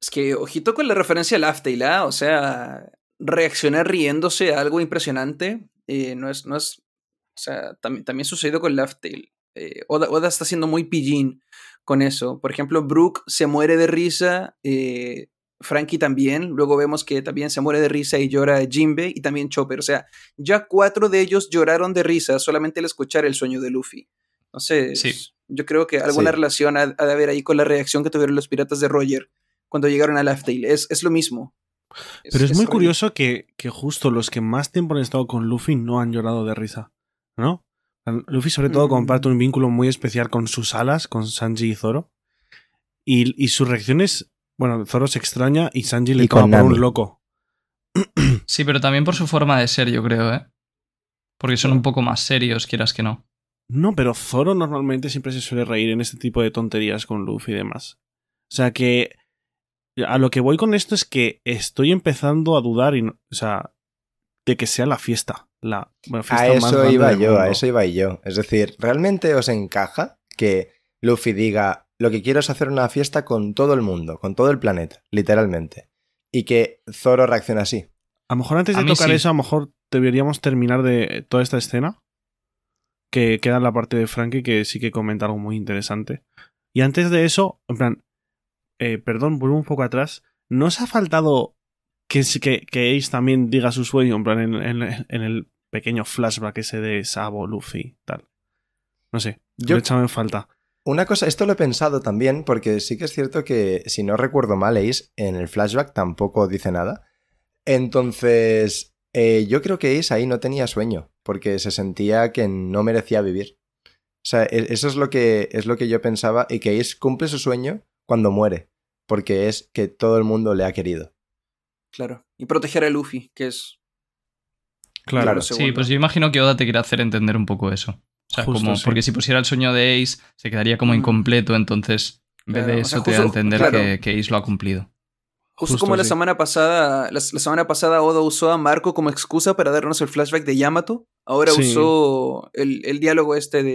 es que ojito con la referencia al Aftail, ¿ah? O sea, reaccionar riéndose a algo impresionante eh, no es, no es, o sea, también, también sucedió con Laughtale. Eh, Oda, Oda está siendo muy pillín con eso. Por ejemplo, Brooke se muere de risa, eh, Frankie también, luego vemos que también se muere de risa y llora Jinbe y también Chopper. O sea, ya cuatro de ellos lloraron de risa solamente al escuchar el sueño de Luffy. Entonces, Sí. yo creo que alguna Sí. relación ha, ha de haber ahí con la reacción que tuvieron los piratas de Roger cuando llegaron a Laughtale. Es, es lo mismo. Pero es muy horrible. curioso que, que justo los que más tiempo han estado con Luffy no han llorado de risa, ¿no? Luffy sobre todo Mm. comparte un vínculo muy especial con sus alas, con Sanji y Zoro. Y, y sus reacciones, bueno, Zoro se extraña y Sanji le Y toma por un loco. Sí, pero también por su forma de ser, yo creo, ¿eh? Porque son un poco más serios, quieras que no. No, pero Zoro normalmente siempre se suele reír en este tipo de tonterías con Luffy y demás. O sea que a lo que voy con esto es que estoy empezando a dudar y, o sea, de que sea la fiesta. La bueno, fiesta A más eso iba yo, a eso iba yo. Es decir, ¿realmente os encaja que Luffy diga lo que quiero es hacer una fiesta con todo el mundo, con todo el planeta, literalmente? Y que Zoro reaccione así. A lo mejor antes de tocar sí. eso, a lo mejor deberíamos terminar de toda esta escena. Que queda la parte de Frankie que sí que comenta algo muy interesante. Y antes de eso, en plan, eh, perdón, vuelvo un poco atrás. ¿No os ha faltado que, que, que Ace también diga su sueño, en plan, en, en- en el pequeño flashback ese de Sabo, Luffy, tal? No sé, yo he echado en falta. Una cosa, esto lo he pensado también, porque sí que es cierto que, si no recuerdo mal, Ace en el flashback tampoco dice nada. Entonces, eh, yo creo que Ace ahí no tenía sueño, porque se sentía que no merecía vivir. O sea, e- eso es lo que, es lo que yo pensaba, y que Ace cumple su sueño cuando muere, porque es que todo el mundo le ha querido. Claro. Y proteger a Luffy, que es. Claro, Claro. Sí, pues yo imagino que Oda te quiere hacer entender un poco eso. O sea, Justo, como, sí. porque si pusiera el sueño de Ace, se quedaría como Mm. incompleto, entonces en vez Claro, de o sea, eso te da a entender claro. que, que Ace lo ha cumplido. Justo, Justo como la semana pasada, la, la semana pasada Oda usó a Marco como excusa para darnos el flashback de Yamato. Ahora Sí. usó el, el diálogo este de,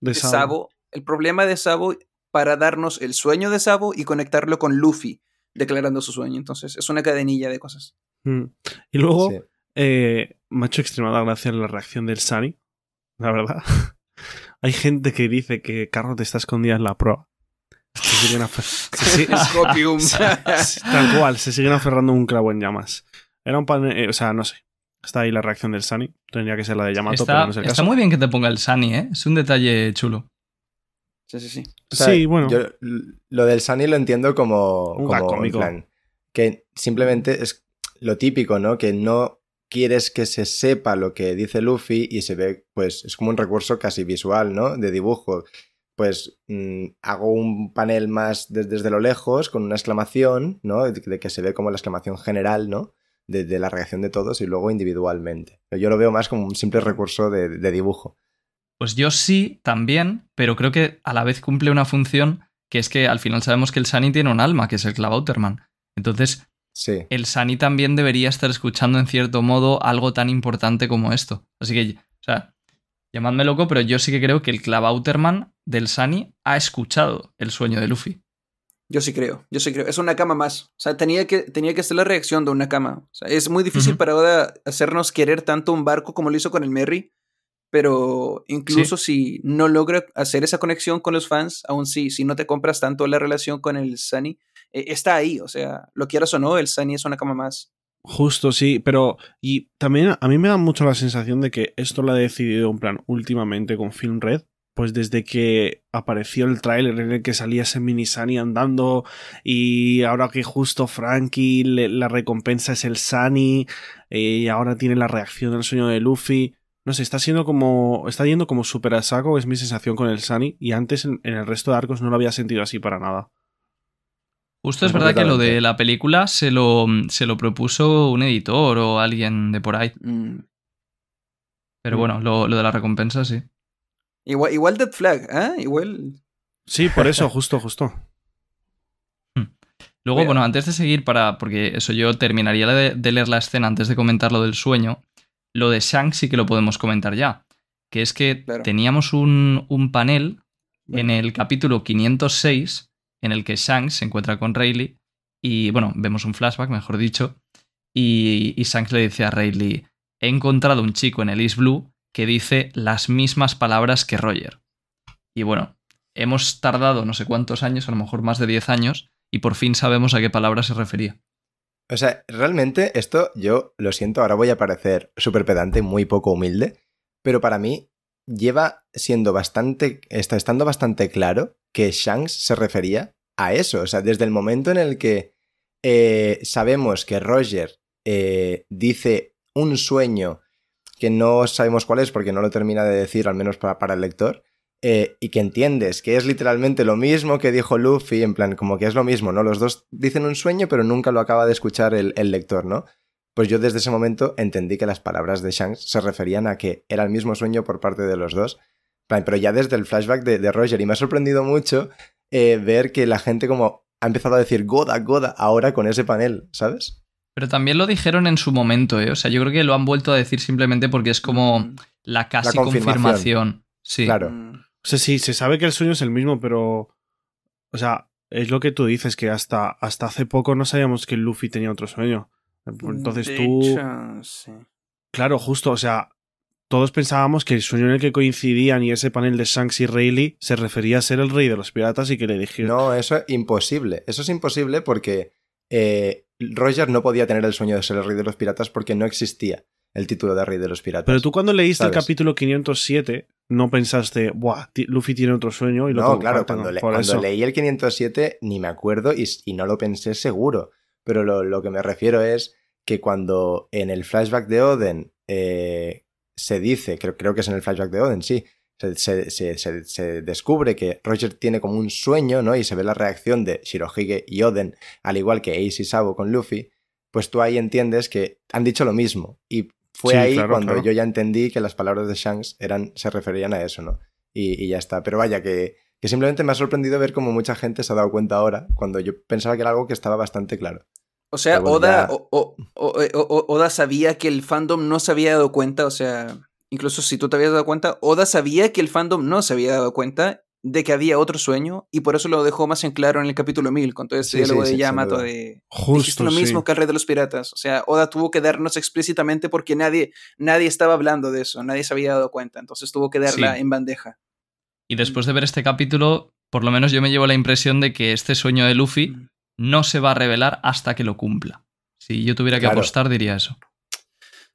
de de Sabo. Sabo. El problema de Sabo para darnos el sueño de Sabo y conectarlo con Luffy, declarando su sueño. Entonces, es una cadenilla de cosas. Mm. Y luego, Sí. Eh, me ha hecho extremada gracia la reacción del Sunny, la verdad. Hay gente que dice que Carlos te está escondida en la proa. Se siguen se si- Scopium. Tal cual, se siguen aferrando un clavo en llamas. Era un pan, eh, o sea, no sé. Está ahí la reacción del Sunny. Tendría que ser la de Yamato, pero Está, no es el está caso. muy bien que te ponga el Sunny, ¿eh? Es un detalle chulo. Sí, sí, sí. O sea, sí, bueno. yo lo del Sunny lo entiendo como, Un como cómico. plan, que simplemente es lo típico, ¿no? Que no quieres que se sepa lo que dice Luffy y se ve, pues es como un recurso casi visual, ¿no? De dibujo. Pues mm, hago un panel más de- desde lo lejos con una exclamación, ¿no? De, de que se ve como la exclamación general, ¿no? De, de la reacción de todos y luego individualmente. Yo lo veo más como un simple recurso de, de dibujo. Pues yo sí, también, pero creo que a la vez cumple una función que es que al final sabemos que el Sunny tiene un alma, que es el Clavauterman. Entonces, Sí. el Sunny también debería estar escuchando en cierto modo algo tan importante como esto. Así que, o sea, llamadme loco, pero yo sí que creo que el Clavauterman del Sunny ha escuchado el sueño de Luffy. Yo sí creo, yo sí creo. Es una cama más. O sea, tenía que, tenía que ser la reacción de una cama. O sea, es muy difícil para Oda hacernos querer tanto un barco como lo hizo con el Merry. Pero incluso si no logra hacer esa conexión con los fans, aún sí, si no te compras tanto la relación con el Sunny, eh, está ahí. O sea, lo quieras o no, el Sunny es una cama más. Justo, sí, pero y también a mí me da mucho la sensación de que esto lo ha decidido en plan últimamente con Film Red, pues desde que apareció el tráiler en el que salía ese mini Sunny andando y ahora que justo Frankie le- la recompensa es el Sunny eh, y ahora tiene la reacción del sueño de Luffy. No sé, está siendo como. Está yendo como súper a saco, es mi sensación con el Sunny. Y antes en, en el resto de arcos no lo había sentido así para nada. Justo es verdad que lo de la película se lo, se lo propuso un editor o alguien de por ahí. Mm. Pero Mm. bueno, lo, lo de la recompensa sí. Igual, igual Dead Flag, ¿ah? Igual. Sí, por eso, justo, justo. Luego, Mira. bueno, antes de seguir para. Porque eso yo terminaría de, de leer la escena antes de comentar lo del sueño. Lo de Shanks sí que lo podemos comentar ya. Que es que Claro. teníamos un, un panel en el capítulo 506 en el que Shanks se encuentra con Rayleigh y, bueno, vemos un flashback, mejor dicho, y, y Shanks le dice a Rayleigh, he encontrado un chico en el East Blue que dice las mismas palabras que Roger. Y bueno, hemos tardado no sé cuántos años, a lo mejor más de 10 años, y por fin sabemos a qué palabra se refería. O sea, realmente esto yo lo siento, ahora voy a parecer súper pedante, muy poco humilde, pero para mí lleva siendo bastante, está estando bastante claro que Shanks se refería a eso. O sea, desde el momento en el que eh, sabemos que Roger eh, dice un sueño que no sabemos cuál es porque no lo termina de decir, al menos para, para el lector, eh, y que entiendes que es literalmente lo mismo que dijo Luffy, en plan, como que es lo mismo, ¿no? Los dos dicen un sueño, pero nunca lo acaba de escuchar el, el lector, ¿no? Pues yo desde ese momento entendí que las palabras de Shanks se referían a que era el mismo sueño por parte de los dos. Pero ya desde el flashback de, de Roger, y me ha sorprendido mucho eh, ver que la gente como ha empezado a decir Goda, Goda, ahora con ese panel, ¿sabes? Pero también lo dijeron en su momento, ¿eh? O sea, yo creo que lo han vuelto a decir simplemente porque es como Mm, la casi La confirmación. confirmación. Sí. Claro. O sea, sí, se sabe que el sueño es el mismo, pero. O sea, es lo que tú dices, que hasta, hasta hace poco no sabíamos que Luffy tenía otro sueño. Entonces De tú. hecho, sí. Claro, justo, o sea, todos pensábamos que el sueño en el que coincidían y ese panel de Shanks y Rayleigh se refería a ser el rey de los piratas y que le dijeron. No, eso es imposible. Eso es imposible porque eh, Roger no podía tener el sueño de ser el rey de los piratas porque no existía el título de rey de los piratas. Pero tú cuando leíste el capítulo 507 no pensaste, buah, Luffy tiene otro sueño y lo No, claro, comparten", cuando, le- cuando leí el 507 ni me acuerdo y, y no lo pensé seguro. Pero lo, lo que me refiero es que cuando en el flashback de Oden eh, se dice, creo, creo que es en el flashback de Oden, sí, se, se- se- se- se descubre que Roger tiene como un sueño, ¿no? Y se ve la reacción de Shirohige y Oden, al igual que Ace y Sabo con Luffy, pues tú ahí entiendes que han dicho lo mismo. Y fue Sí, ahí claro, cuando claro. yo ya entendí que las palabras de Shanks eran, se referían a eso, ¿no? Y, y ya está. Pero vaya, que, que simplemente me ha sorprendido ver cómo mucha gente se ha dado cuenta ahora, cuando yo pensaba que era algo que estaba bastante claro. O sea, bueno, Oda, ya- o- o- o- o- Oda sabía que el fandom no se había dado cuenta, o sea, incluso si tú te habías dado cuenta, Oda sabía que el fandom no se había dado cuenta de que había otro sueño y por eso lo dejó más en claro en el capítulo 1000 con todo ese Sí, diálogo sí, de sí, Yamato de dijiste Justo, lo mismo sí. que el rey de los piratas. O sea, Oda tuvo que darnos explícitamente porque nadie, nadie estaba hablando de eso, nadie se había dado cuenta, entonces tuvo que darla Sí. en bandeja. Y después de ver este capítulo, por lo menos yo me llevo la impresión de que este sueño de Luffy Mm. no se va a revelar hasta que lo cumpla. Si yo tuviera que Claro. apostar, diría eso.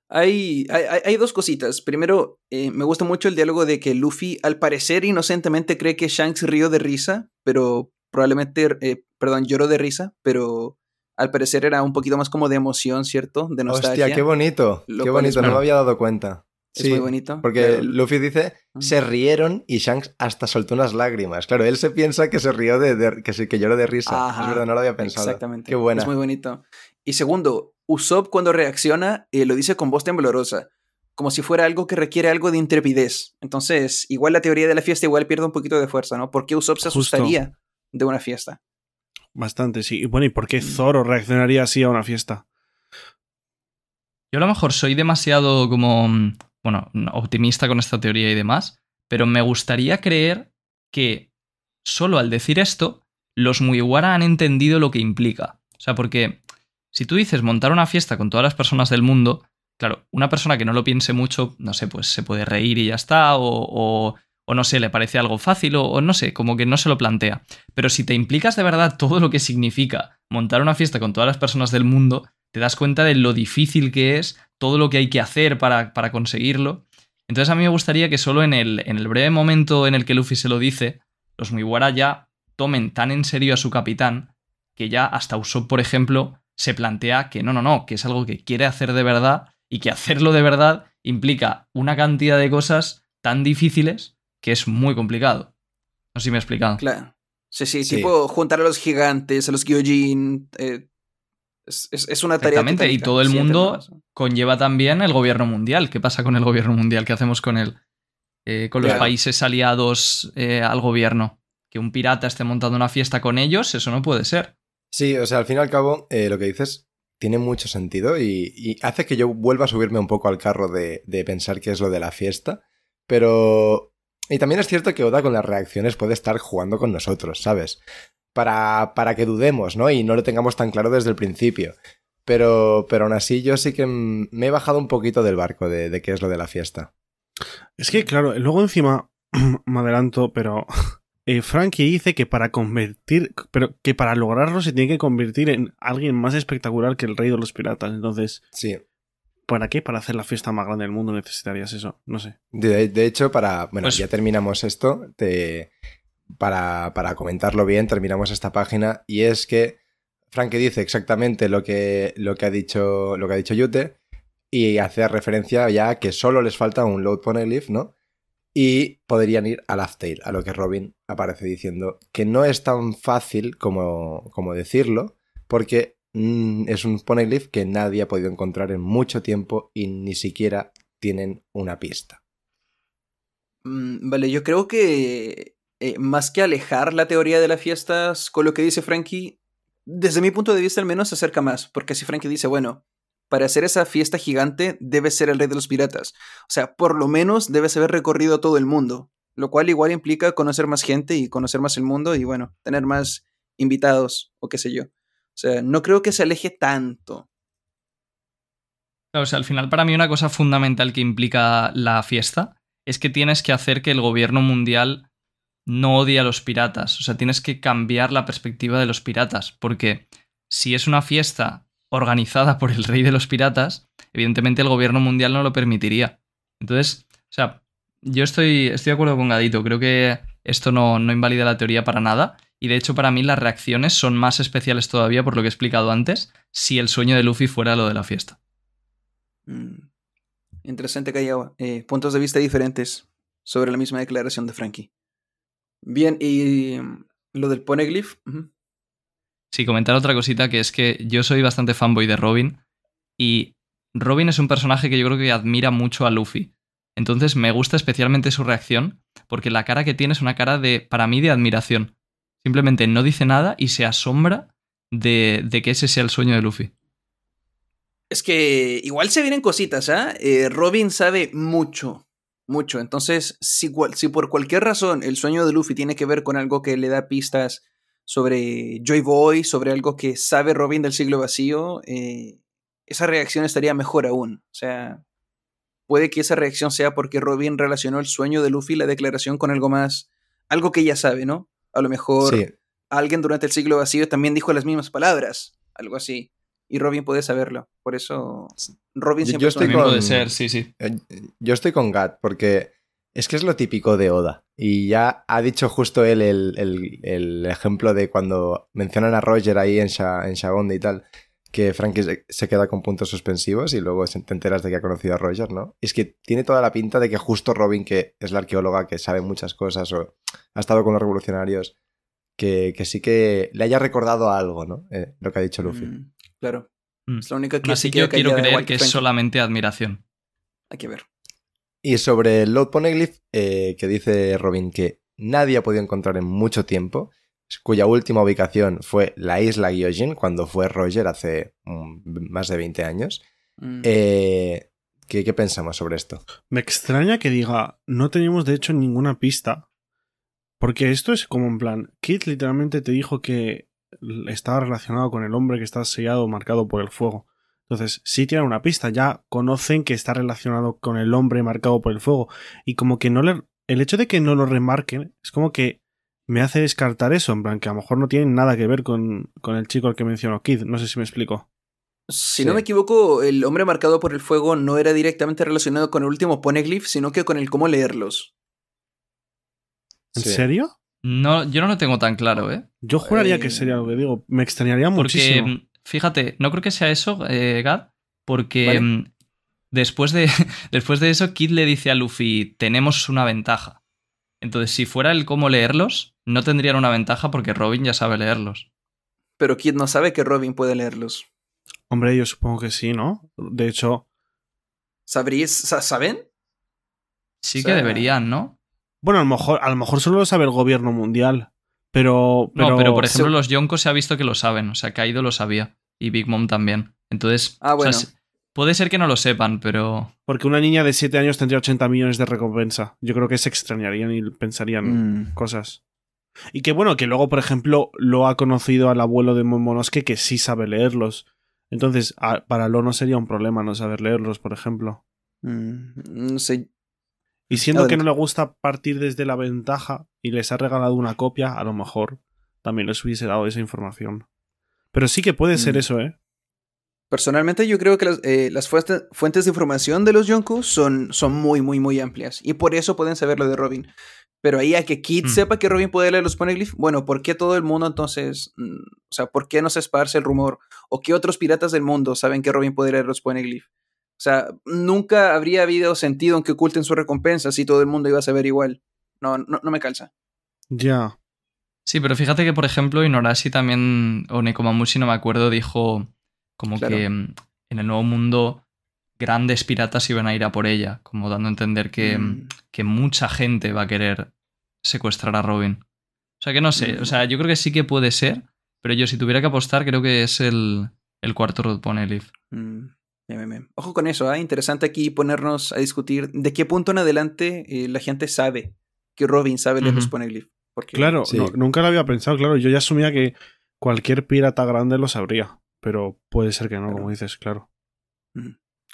Hay, hay, hay- dos cositas. Primero, eh, me gusta mucho el diálogo de que Luffy, al parecer, inocentemente cree que Shanks rió de risa, pero probablemente, eh, perdón, lloró de risa, pero al parecer era un poquito más como de emoción, ¿cierto? De nostalgia. Hostia, qué bonito. Lo Qué bonito, no me había dado cuenta. Es Sí, muy bonito. Porque Pero- Luffy dice, Mm. se rieron y Shanks hasta soltó unas lágrimas. Claro, él se piensa que se rió de, de- que, sí, que lloró de risa. Ajá, es verdad, no lo había pensado. Exactamente. Qué buena. Es muy bonito. Y segundo, Usopp cuando reacciona eh, lo dice con voz temblorosa, como si fuera algo que requiere algo de intrepidez. Entonces, igual la teoría de la fiesta igual pierde un poquito de fuerza, ¿no? ¿Por qué Usopp se Justo. asustaría de una fiesta? Bastante, sí. Y bueno, ¿y Mm. por qué Zoro reaccionaría así a una fiesta? Yo a lo mejor soy demasiado como, mm, bueno, optimista con esta teoría y demás, pero me gustaría creer que solo al decir esto, los Mugiwara han entendido lo que implica. O sea, porque si tú dices montar una fiesta con todas las personas del mundo, claro, una persona que no lo piense mucho, no sé, pues se puede reír y ya está, o, o- o no sé, le parece algo fácil, o, no sé, como que no se lo plantea. Pero si te implicas de verdad todo lo que significa montar una fiesta con todas las personas del mundo, te das cuenta de lo difícil que es, todo lo que hay que hacer para, para conseguirlo. Entonces a mí me gustaría que solo en el, en el breve momento en el que Luffy se lo dice, los Mugiwara ya tomen tan en serio a su capitán que ya hasta Usopp, por ejemplo, se plantea que no, no, no, que es algo que quiere hacer de verdad y que hacerlo de verdad implica una cantidad de cosas tan difíciles que es muy complicado. No sé si me he explicado. Claro. Sí, sí, Sí. tipo juntar a los gigantes, a los Gyojin. eh, es, es- es una tarea. Exactamente, y todo el sí, mundo conlleva también el gobierno mundial. ¿Qué pasa con el gobierno mundial? ¿Qué hacemos con él? Eh, con los Claro. países aliados eh, al gobierno. Que un pirata esté montando una fiesta con ellos, eso no puede ser. Sí, o sea, al fin y al cabo, eh, lo que dices tiene mucho sentido y, hace que yo vuelva a subirme un poco al carro de, pensar que es lo de la fiesta. Pero. Y también es cierto que Oda con las reacciones puede estar jugando con nosotros, ¿sabes? Para, para que dudemos, ¿no? Y no lo tengamos tan claro desde el principio. Pero, pero aún así, yo sí que me he bajado un poquito del barco de, de qué es lo de la fiesta. Es que, claro, luego encima me adelanto, pero eh, Frankie dice que para convertir, pero que para lograrlo se tiene que convertir en alguien más espectacular que el rey de los piratas. Entonces, Sí. ¿para qué? Para hacer la fiesta más grande del mundo necesitarías eso. No sé. De, de hecho, para. Bueno, Pues- ya terminamos esto. te- para, para comentarlo bien, terminamos esta página. Y es que Frankie dice exactamente lo que, lo que ha dicho. Lo que ha dicho Yute. Y hace referencia ya a que solo les falta un load poneglyph, ¿no? Y podrían ir a Laugh Tale, a lo que Robin aparece diciendo que no es tan fácil como, como decirlo, porque mm, es un poneglyph que nadie ha podido encontrar en mucho tiempo y ni siquiera tienen una pista. Mm, Vale, yo creo que eh, más que alejar la teoría de las fiestas con lo que dice Frankie, desde mi punto de vista al menos se acerca más, porque si Frankie dice, bueno, para hacer esa fiesta gigante debe ser el rey de los piratas, o sea, por lo menos debes haber recorrido todo el mundo, lo cual igual implica conocer más gente y conocer más el mundo y bueno, tener más invitados o qué sé yo. O sea, no creo que se aleje tanto. O sea, al final para mí una cosa fundamental que implica la fiesta es que tienes que hacer que el gobierno mundial no odie a los piratas. O sea, tienes que cambiar la perspectiva de los piratas. Porque si es una fiesta organizada por el rey de los piratas, evidentemente el gobierno mundial no lo permitiría. Entonces, o sea, yo estoy, estoy de acuerdo con Gadito. Creo que esto no, no invalida la teoría para nada. Y de hecho, para mí las reacciones son más especiales todavía por lo que he explicado antes, si el sueño de Luffy fuera lo de la fiesta. Mm, Interesante que haya eh, puntos de vista diferentes sobre la misma declaración de Frankie. Bien, y mm, lo del poneglyph. Sí, comentar otra cosita que es que yo soy bastante fanboy de Robin y Robin es un personaje que yo creo que admira mucho a Luffy. Entonces me gusta especialmente su reacción porque la cara que tiene es una cara de, para mí, de admiración. Simplemente no dice nada y se asombra de, de que ese sea el sueño de Luffy. Es que igual se vienen cositas, ¿ah? Eh, Robin sabe mucho, mucho. Entonces, si, si por cualquier razón el sueño de Luffy tiene que ver con algo que le da pistas sobre Joy Boy, sobre algo que sabe Robin del siglo vacío, eh, esa reacción estaría mejor aún. O sea, puede que esa reacción sea porque Robin relacionó el sueño de Luffy, la declaración, con algo más, algo que ella sabe, ¿no? A lo mejor Sí, alguien durante el siglo vacío también dijo las mismas palabras, algo así. Y Robin puede saberlo. Por eso, Robin siempre yo estoy puede con- ser, sí, sí. Eh, Yo estoy con Gat porque es que es lo típico de Oda. Y ya ha dicho justo él el, el- el ejemplo de cuando mencionan a Roger ahí en, Sha, en Shagonde y tal, que Frankie se, queda con puntos suspensivos y luego te enteras de que ha conocido a Roger, ¿no? Y es que tiene toda la pinta de que justo Robin, que es la arqueóloga que sabe muchas cosas o ha estado con los revolucionarios, que, que sí que le haya recordado algo, ¿no? Eh, lo que ha dicho Luffy. Mm, claro. Mm. Es la única que así, queda yo quiero creer que es solamente admiración. Hay que ver. Y sobre el Lord Poneglyph, eh, que dice Robin que nadie ha podido encontrar en mucho tiempo, cuya última ubicación fue la isla Gyojin, cuando fue Roger hace mm, más de 20 años. Mm. Eh, ¿qué, qué pensamos sobre esto? Me extraña que diga, no tenemos de hecho ninguna pista. Porque esto es como en plan, Kit literalmente te dijo que estaba relacionado con el hombre que está sellado o marcado por el fuego. Entonces, sí tienen una pista, ya conocen que está relacionado con el hombre marcado por el fuego. Y como que no le... El hecho de que no lo remarquen es como que me hace descartar eso, en plan que a lo mejor no tienen nada que ver con, con el chico al que mencionó Kid. No sé si me explico. Si Sí. no me equivoco, el hombre marcado por el fuego no era directamente relacionado con el último poneglyph, sino que con el cómo leerlos. ¿En Sí. serio? No, yo no lo tengo tan claro, ¿eh? Yo juraría Eh, que sería lo que digo. Me extrañaría Porque, muchísimo. Fíjate, no creo que sea eso, eh, Gad, porque Vale. mm, después, de, después de eso, Kid le dice a Luffy, tenemos una ventaja. Entonces, si fuera el cómo leerlos, no tendrían una ventaja porque Robin ya sabe leerlos. Pero Kid no sabe que Robin puede leerlos. Hombre, yo supongo que sí, ¿no? De hecho, ¿Sabrías? sa- ¿Saben? Sí O que deberían, ¿no? bueno, a lo mejor, a lo mejor solo lo sabe el gobierno mundial. Pero. pero No, pero por ejemplo, los Yonkos se ha visto que lo saben. O sea, Kaido lo sabía. Y Big Mom también. Entonces, Ah, o sea, puede ser que no lo sepan, pero. Porque una niña de 7 años tendría 80 millones de recompensa. Yo creo que se extrañarían y pensarían Mm. cosas. Y que bueno, que luego, por ejemplo, lo ha conocido al abuelo de Momonosuke que sí sabe leerlos. Entonces, a- para Lo no sería un problema no saber leerlos, por ejemplo. Mm, no sé. Y siendo que no le gusta partir desde la ventaja y les ha regalado una copia, a lo mejor también les hubiese dado esa información. Pero sí que puede ser Mm. eso, ¿eh? Personalmente yo creo que las, eh, las fuentes, fuentes de información de los Yonkos son, son muy, muy, muy amplias. Y por eso pueden saber lo de Robin. Pero ahí a que Kid Mm. sepa que Robin puede leer los poneglyphs, bueno, ¿por qué todo el mundo entonces, mm, o sea, por qué no se esparce el rumor? ¿O qué otros piratas del mundo saben que Robin puede leer los poneglyphs? O sea, nunca habría habido sentido en que oculten su recompensa si todo el mundo iba a saber igual. No, no, no me calza. Ya. Sí, pero fíjate que, por ejemplo, Inorashi también, o Nekomamushi, no me acuerdo, dijo como Claro. que en el nuevo mundo grandes piratas iban a ir a por ella, como dando a entender que, Mm. que mucha gente va a querer secuestrar a Robin. O sea que no sé, Mm. o sea, yo creo que sí que puede ser, pero yo si tuviera que apostar creo que es el, el cuarto Road Poneglyph. Mm, bien, bien, bien. Ojo con eso, ¿ah? interesante aquí ponernos a discutir de qué punto en adelante eh, la gente sabe que Robin sabe leer los Ujú. poneglyphs. Porque, Claro, Sí. no- nunca lo había pensado, claro. Yo ya asumía que cualquier pirata grande lo sabría. Pero puede ser que no, Claro. como dices, claro.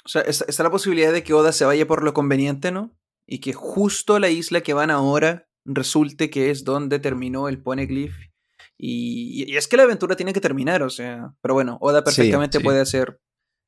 O sea, está, está la posibilidad de que Oda se vaya por lo conveniente, ¿no? Y que justo la isla que van ahora resulte que es donde terminó el poneglyph. Y, y es que la aventura tiene que terminar, o sea. Pero bueno, Oda Sí, perfectamente sí. puede hacer,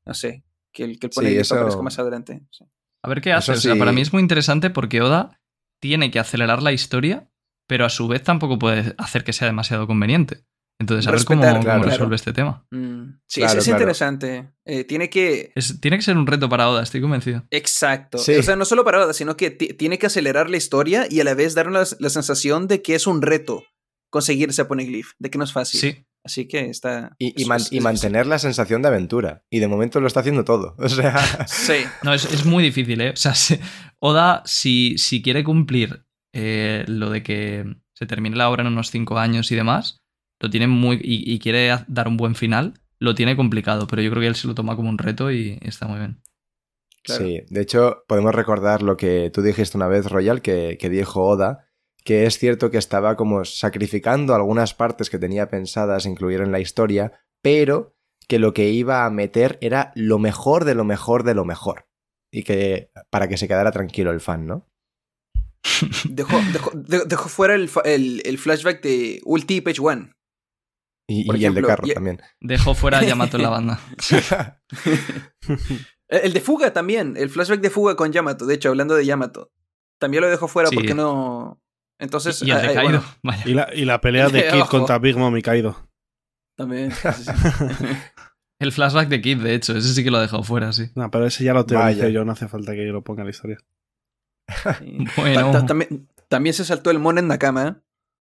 no sé, que el, que el Sí, poneglyph eso- aparezca más adelante. sí. A ver qué hace. O sea, para mí es muy interesante porque Oda tiene que acelerar la historia, pero a su vez tampoco puede hacer que sea demasiado conveniente. Entonces, a ver cómo, claro. cómo resuelve este tema. Mm, Sí, Claro, es, es claro. interesante. Eh, tiene que. Es- tiene que ser un reto para Oda, estoy convencido. Exacto. Sí. O sea, no solo para Oda, sino que ti- tiene que acelerar la historia y a la vez darnos la, la sensación de que es un reto conseguir ese poneglyph, de que no es fácil. Sí. Así que está. Y, y es- man- es- y es- mantener la sensación de aventura. Y de momento lo está haciendo todo. O sea, Sí. No, es, es muy difícil, ¿eh? O sea, se- Oda, si, si quiere cumplir eh, lo de que se termine la obra en unos cinco años y demás, lo tiene muy. y, y quiere dar un buen final, lo tiene complicado, pero yo creo que él se lo toma como un reto y está muy bien. Claro. Sí, de hecho, podemos recordar lo que tú dijiste una vez, Royal, que, que dijo Oda, que es cierto que estaba como sacrificando algunas partes que tenía pensadas incluir en la historia, pero que lo que iba a meter era lo mejor de lo mejor de lo mejor. Y que para que se quedara tranquilo el fan, ¿no? Dejó, dejó, de- dejó fuera el, fa- el- el flashback de Ulti y Page One. Y, el de carro y- también. Dejó fuera a Yamato en la banda. El el de Fuga también, el flashback de Fuga con Yamato. De hecho, hablando de Yamato, también lo dejó fuera Sí. porque no. Entonces. y el de Kaido. bueno, Vaya. Y la, y la pelea El de de Kid abajo. contra Big Mom y Kaido. también. sí, sí, sí. El flashback de Kid, de hecho, ese sí que lo ha dejado fuera, sí. No, pero ese ya lo teoricé yo, no hace falta que yo lo ponga en la historia. Bueno. Ta- ta- también, también se saltó el Monen Nakama. ¿eh?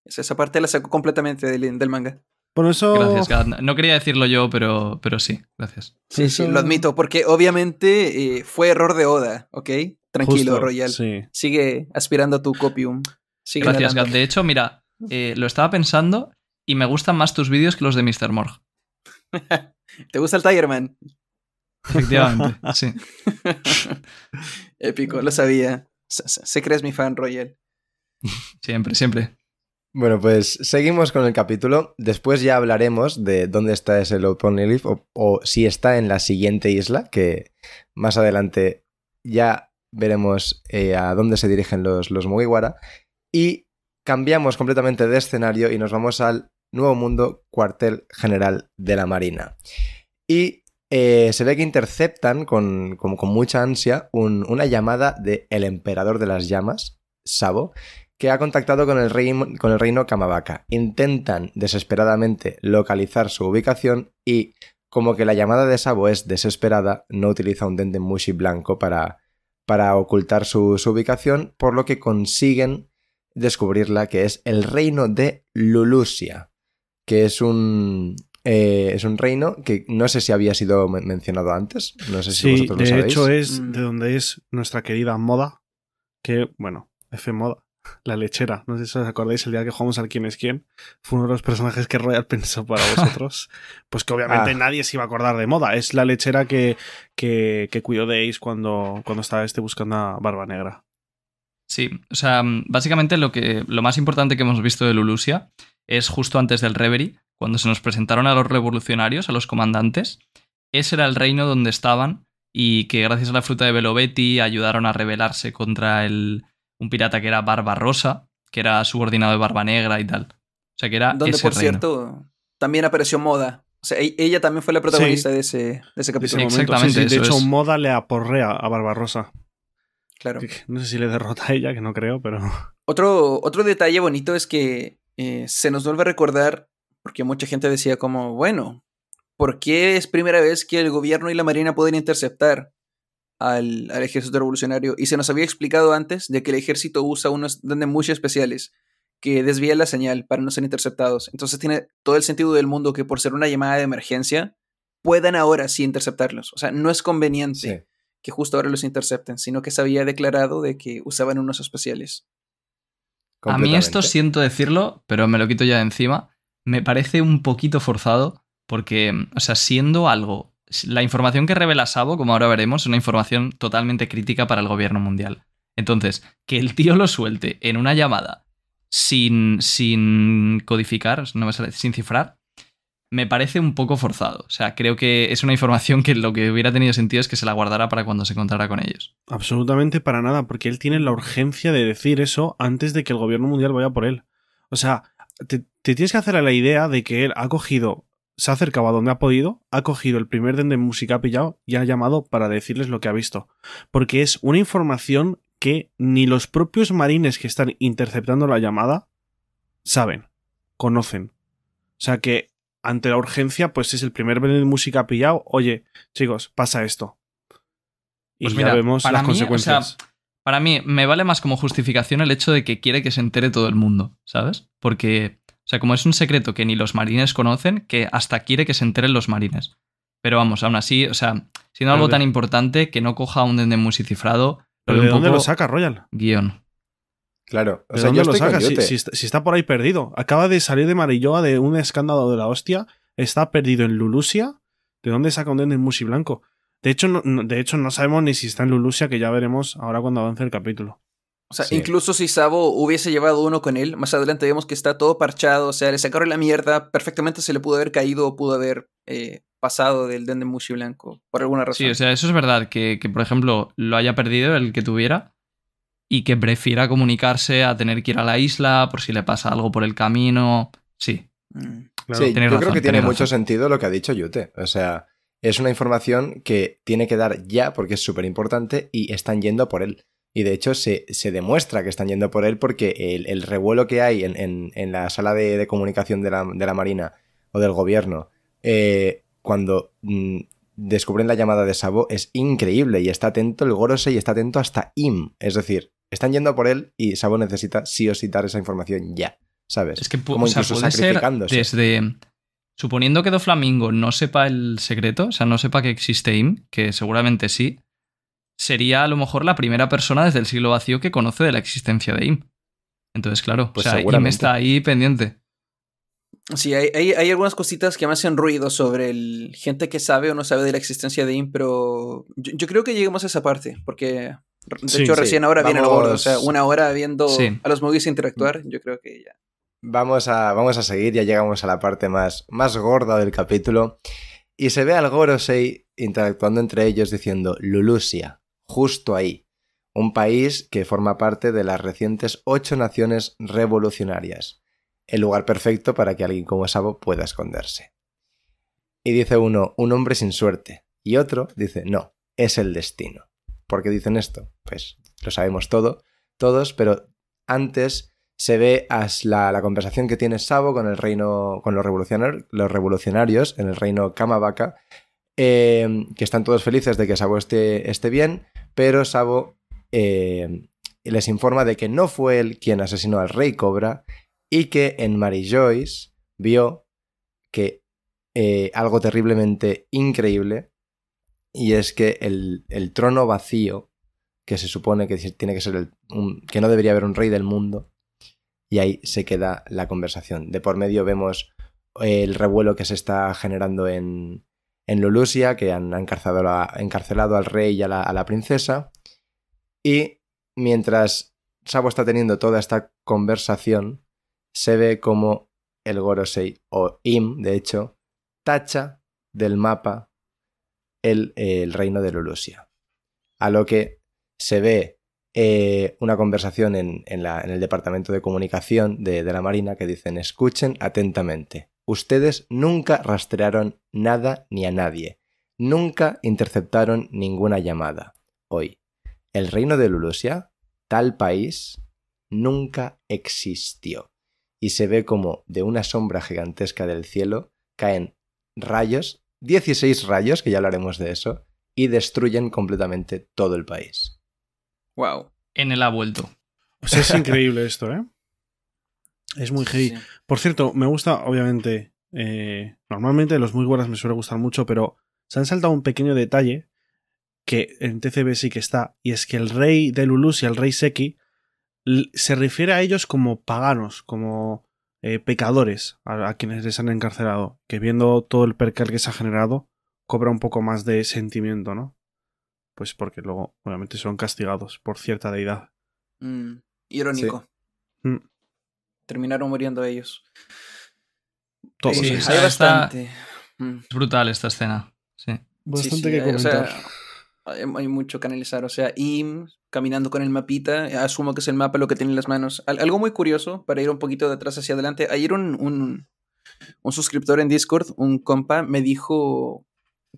Esa esa parte la sacó completamente del, del manga. Por eso. Gracias, Gad. No quería decirlo yo, pero, pero sí, gracias. Sí, sí, lo admito, porque obviamente eh, fue error de Oda, ¿ok? Tranquilo, justo, Royal. Sí. Sigue aspirando a tu copium. Sigue Gracias. Gad. De hecho, mira, eh, lo estaba pensando y me gustan más tus vídeos que los de Mr. Morg. ¿Te gusta el Tigerman? Efectivamente, sí. Épico, lo sabía. Se, se- crees mi fan, Royal. Siempre, siempre. Bueno, pues seguimos con el capítulo. Después ya hablaremos de dónde está ese Poneglyph o, o si está en la siguiente isla, que más adelante ya veremos eh, a dónde se dirigen los, los Mugiwara. Y cambiamos completamente de escenario y nos vamos al Nuevo Mundo, cuartel general de la Marina. Y eh, se ve que interceptan con, con- mucha ansia un- una llamada de el emperador de las llamas, Sabo, que ha contactado con el, reino, con el reino Kamabaka. Intentan desesperadamente localizar su ubicación y, como que la llamada de Sabo es desesperada, no utiliza un Dendemushi blanco para, para ocultar su ubicación, por lo que consiguen descubrirla, que es el reino de Lulusia, que es un, eh, es un reino que no sé si había sido men- mencionado antes, no sé si Sí, vosotros lo de sabéis. hecho es Mm. de donde es nuestra querida Moda, que, bueno, F Moda, la lechera. No sé si os acordáis el día que jugamos al quién es quién. Fue uno de los personajes que Royal pensó para vosotros. pues que obviamente Ah. nadie se iba a acordar de Moda. Es la lechera que, que, que cuidó de Ace cuando, cuando estaba este buscando a Barba Negra. Sí, o sea, básicamente lo, que, lo más importante que hemos visto de Lulusia es justo antes del Reverie, cuando se nos presentaron a los revolucionarios, a los comandantes. Ese era el reino donde estaban y que gracias a la fruta de Belovetti ayudaron a rebelarse contra el, un pirata que era Barba Rosa, que era subordinado de Barba Negra y tal. O sea, que era Donde, ese por reino. cierto, también apareció Moda. O sea, e- ella también fue la protagonista de, ese, de ese De ese capítulo. Sí, exactamente, Sí, sí, de hecho, es. Moda le aporrea a Barbarosa. Claro. No sé si le derrota a ella, que no creo, pero. Otro, otro detalle bonito es que eh, se nos vuelve a recordar, porque mucha gente decía como, bueno, ¿por qué es primera vez que el gobierno y la marina pueden interceptar al, al ejército revolucionario? Y se nos había explicado antes de que el ejército usa unos muy especiales que desvían la señal para no ser interceptados. Entonces tiene todo el sentido del mundo que por ser una llamada de emergencia puedan ahora sí interceptarlos. O sea, no es conveniente Sí. Que justo ahora los intercepten, sino que se había declarado de que usaban unos especiales. A mí esto siento decirlo, pero me lo quito ya de encima. Me parece un poquito forzado porque, o sea, siendo algo, la información que revela Sabo, como ahora veremos, es una información totalmente crítica para el gobierno mundial. Entonces, que el tío lo suelte en una llamada sin, sin codificar, no me sale, sin cifrar, me parece un poco forzado. O sea, creo que es una información que lo que hubiera tenido sentido es que se la guardara para cuando se encontrara con ellos. Absolutamente para nada, porque él tiene la urgencia de decir eso antes de que el gobierno mundial vaya por él. O sea, te, tienes que hacer a la idea de que él ha cogido, se ha acercado a donde ha podido, ha cogido el primer den de música, pillado y ha llamado para decirles lo que ha visto. Porque es una información que ni los propios marines que están interceptando la llamada saben, conocen. O sea que ante la urgencia, pues es el primer den de música pillado. Oye, chicos, pasa esto. Y Pues ya vemos para las mí, o sea, consecuencias. Para mí, me vale más como justificación el hecho de que quiere que se entere todo el mundo, ¿sabes? Porque, o sea, como es un secreto que ni los marines conocen, que hasta quiere que se enteren los marines. Pero vamos, aún así, o sea, siendo algo de- tan importante que no coja un Dendemus cifrado, lo ¿Pero de un dónde poco lo saca Royal? guion. Claro, o ¿De sea, dónde yo lo estoy con saca? Si, está, si está por ahí perdido. Acaba de salir de Marilloa de un escándalo de la hostia. Está perdido en Lulusia. ¿De dónde saca un Denden Mushi blanco? De hecho, no, de hecho, no sabemos ni si está en Lulusia, que ya veremos ahora cuando avance el capítulo. O sea, Sí. incluso si Sabo hubiese llevado uno con él, más adelante vemos que está todo parchado, o sea, le sacaron la mierda, perfectamente se le pudo haber caído o pudo haber eh, pasado del Dendemushi blanco, por alguna razón. Sí, o sea, eso es verdad, que, que, por ejemplo lo haya perdido el que tuviera y que prefiera comunicarse a tener que ir a la isla por si le pasa algo por el camino. Sí, Mm. Claro. sí, yo creo que tiene mucho sentido lo que ha dicho Yute. O sea, es una información que tiene que dar ya porque es súper importante y están yendo por él. Y de hecho se, se demuestra que están yendo por él porque el, el revuelo que hay en, en- en la sala de, de comunicación de la, de la Marina o del gobierno eh, cuando mm, descubren la llamada de Sabo es increíble y está atento el Gorosei y está atento hasta Im. Es decir, están yendo por él y Sabo necesita sí o sí dar esa información ya. ¿Sabes? es que Como o sea, incluso puede ser sacrificándose. desde... Suponiendo que Doflamingo no sepa el secreto, o sea, no sepa que existe IM, que seguramente sí, sería a lo mejor la primera persona desde el siglo vacío que conoce de la existencia de IM. Entonces, claro, Pues o sea, IM está ahí pendiente. Sí, hay, hay, hay algunas cositas que me hacen ruido sobre el gente que sabe o no sabe de la existencia de IM, pero yo, yo creo que lleguemos a esa parte, porque de Sí, hecho sí. recién ahora viene el gordo, o sea, una hora viendo Sí. a los movies interactuar, yo creo que ya. Vamos a, vamos a seguir, ya llegamos a la parte más, más gorda del capítulo. Y se ve al Gorosei interactuando entre ellos diciendo Lulusia, justo ahí, un país que forma parte de las recientes ocho naciones revolucionarias. El lugar perfecto para que alguien como Sabo pueda esconderse. Y dice uno, un hombre sin suerte. Y otro dice, no, es el destino. ¿Por qué dicen esto? Pues lo sabemos todo, todos, pero antes se ve la, la conversación que tiene Sabo con el reino, con los, los revolucionarios en el reino Kamabaka, eh, que están todos felices de que Sabo esté, esté bien, pero Sabo eh, les informa de que no fue él quien asesinó al rey Cobra y que en Mary Joyce vio que eh, algo terriblemente increíble y es que el, el trono vacío que se supone que tiene que ser el, que no debería haber un rey del mundo y ahí se queda la conversación. De por medio vemos el revuelo que se está generando en, en Lulusia, que han encarcelado, encarcelado al rey y a la, a la princesa. Y mientras Sabo está teniendo toda esta conversación, se ve como el Gorosei, o Im, de hecho, tacha del mapa el, el reino de Lulusia. A lo que se ve eh, una conversación en, en la- en el departamento de comunicación de, de la Marina que dicen, escuchen atentamente, ustedes nunca rastrearon nada ni a nadie, nunca interceptaron ninguna llamada. Hoy, el reino de Lulusia, tal país, nunca existió. Y se ve como de una sombra gigantesca del cielo caen rayos, 16 rayos, que ya hablaremos de eso, y destruyen completamente todo el país. Wow. En él ha vuelto. Pues es increíble esto, ¿eh? Es muy heavy. Sí. Por cierto, me gusta, obviamente. eh, normalmente los muy buenas me suele gustar mucho, pero se han saltado un pequeño detalle que en TCB sí que está, y es que el rey de Lulusia, el rey Seki, se refiere a ellos como paganos, como eh, pecadores, a, a quienes les han encarcelado, que viendo todo el percal que se ha generado, cobra un poco más de sentimiento, ¿no? Pues porque luego, obviamente, son castigados por cierta deidad. Mm, irónico. Sí. Mm. Terminaron muriendo ellos. Todos. Sí, hay está- bastante. Mm. Es brutal esta escena. Sí. Bastante Sí, sí, que hay- o sea, comentar. Hay, mucho que analizar. O sea, Im caminando con el mapita, asumo que es el mapa lo que tiene en las manos. Al- algo muy curioso, para ir un poquito de atrás hacia adelante. Ayer un, un, un suscriptor en Discord, un compa, me dijo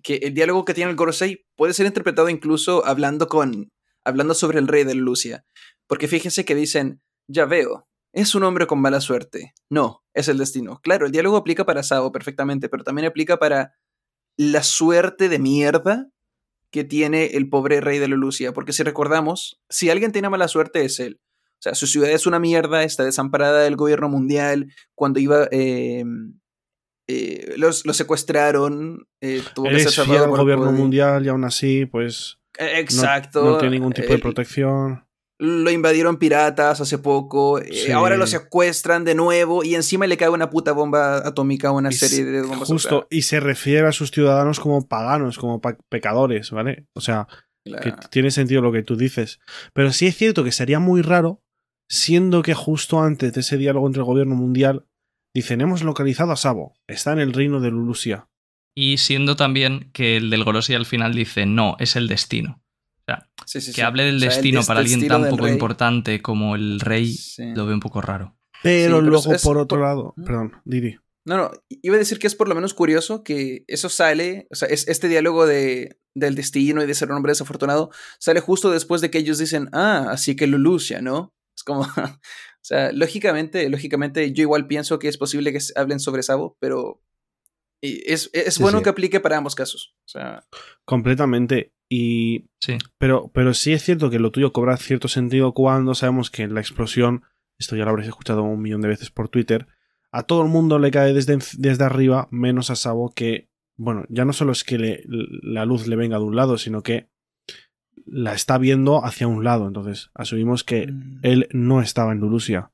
que el diálogo que tiene el Gorosei puede ser interpretado incluso hablando con. hablando sobre el rey de Lucia. Porque fíjense que dicen, ya veo, es un hombre con mala suerte. No, es el destino. Claro, el diálogo aplica para Sao perfectamente, pero también aplica para la suerte de mierda que tiene el pobre rey de Lulucia. Porque si recordamos, si alguien tiene mala suerte es él. O sea, su ciudad es una mierda, está desamparada del gobierno mundial. Cuando iba. eh, eh, los, los secuestraron. eh, tuvo que ser gobierno mundial y aún así, pues Eh, no- Exacto. no, tiene ningún tipo de el- protección. Lo invadieron piratas hace poco, eh, ahora lo secuestran de nuevo y encima le cae una puta bomba atómica o una Y serie se- de bombas. Justo, y se refiere a sus ciudadanos como paganos, como pecadores, ¿vale? O sea, que tiene sentido lo que tú dices. Pero sí es cierto que sería muy raro, siendo que justo antes de ese diálogo entre el gobierno mundial, dicen, hemos localizado a Sabo, está en el reino de Lulusia. Y siendo también que el del Gorosi al final dice, no, es el destino. Sí, sí, Que sí. hable del O sea, el destino des- para alguien tan poco rey. importante como el rey, Sí. lo veo un poco raro. Pero Sí, pero luego, es- por otro por- lado, perdón, Didi. No, no, iba a decir que es por lo menos curioso que eso sale, o sea, es, este diálogo de, del destino y de ser un hombre desafortunado sale justo después de que ellos dicen, ah, así que Lulucia, ¿no? Es como, o sea, lógicamente, lógicamente yo igual pienso que es posible que se hablen sobre Sabo, pero es, es Sí, bueno sí. que aplique para ambos casos. O sea, Completamente. Y. Sí. Pero, pero sí es cierto que lo tuyo cobra cierto sentido cuando sabemos que la explosión, esto ya lo habréis escuchado un millón de veces por Twitter, a todo el mundo le cae desde, desde arriba, menos a Sabo, que, bueno, ya no solo es que le- la luz le venga de un lado, sino que la está viendo hacia un lado. Entonces, asumimos que mm, él no estaba en Lulusia.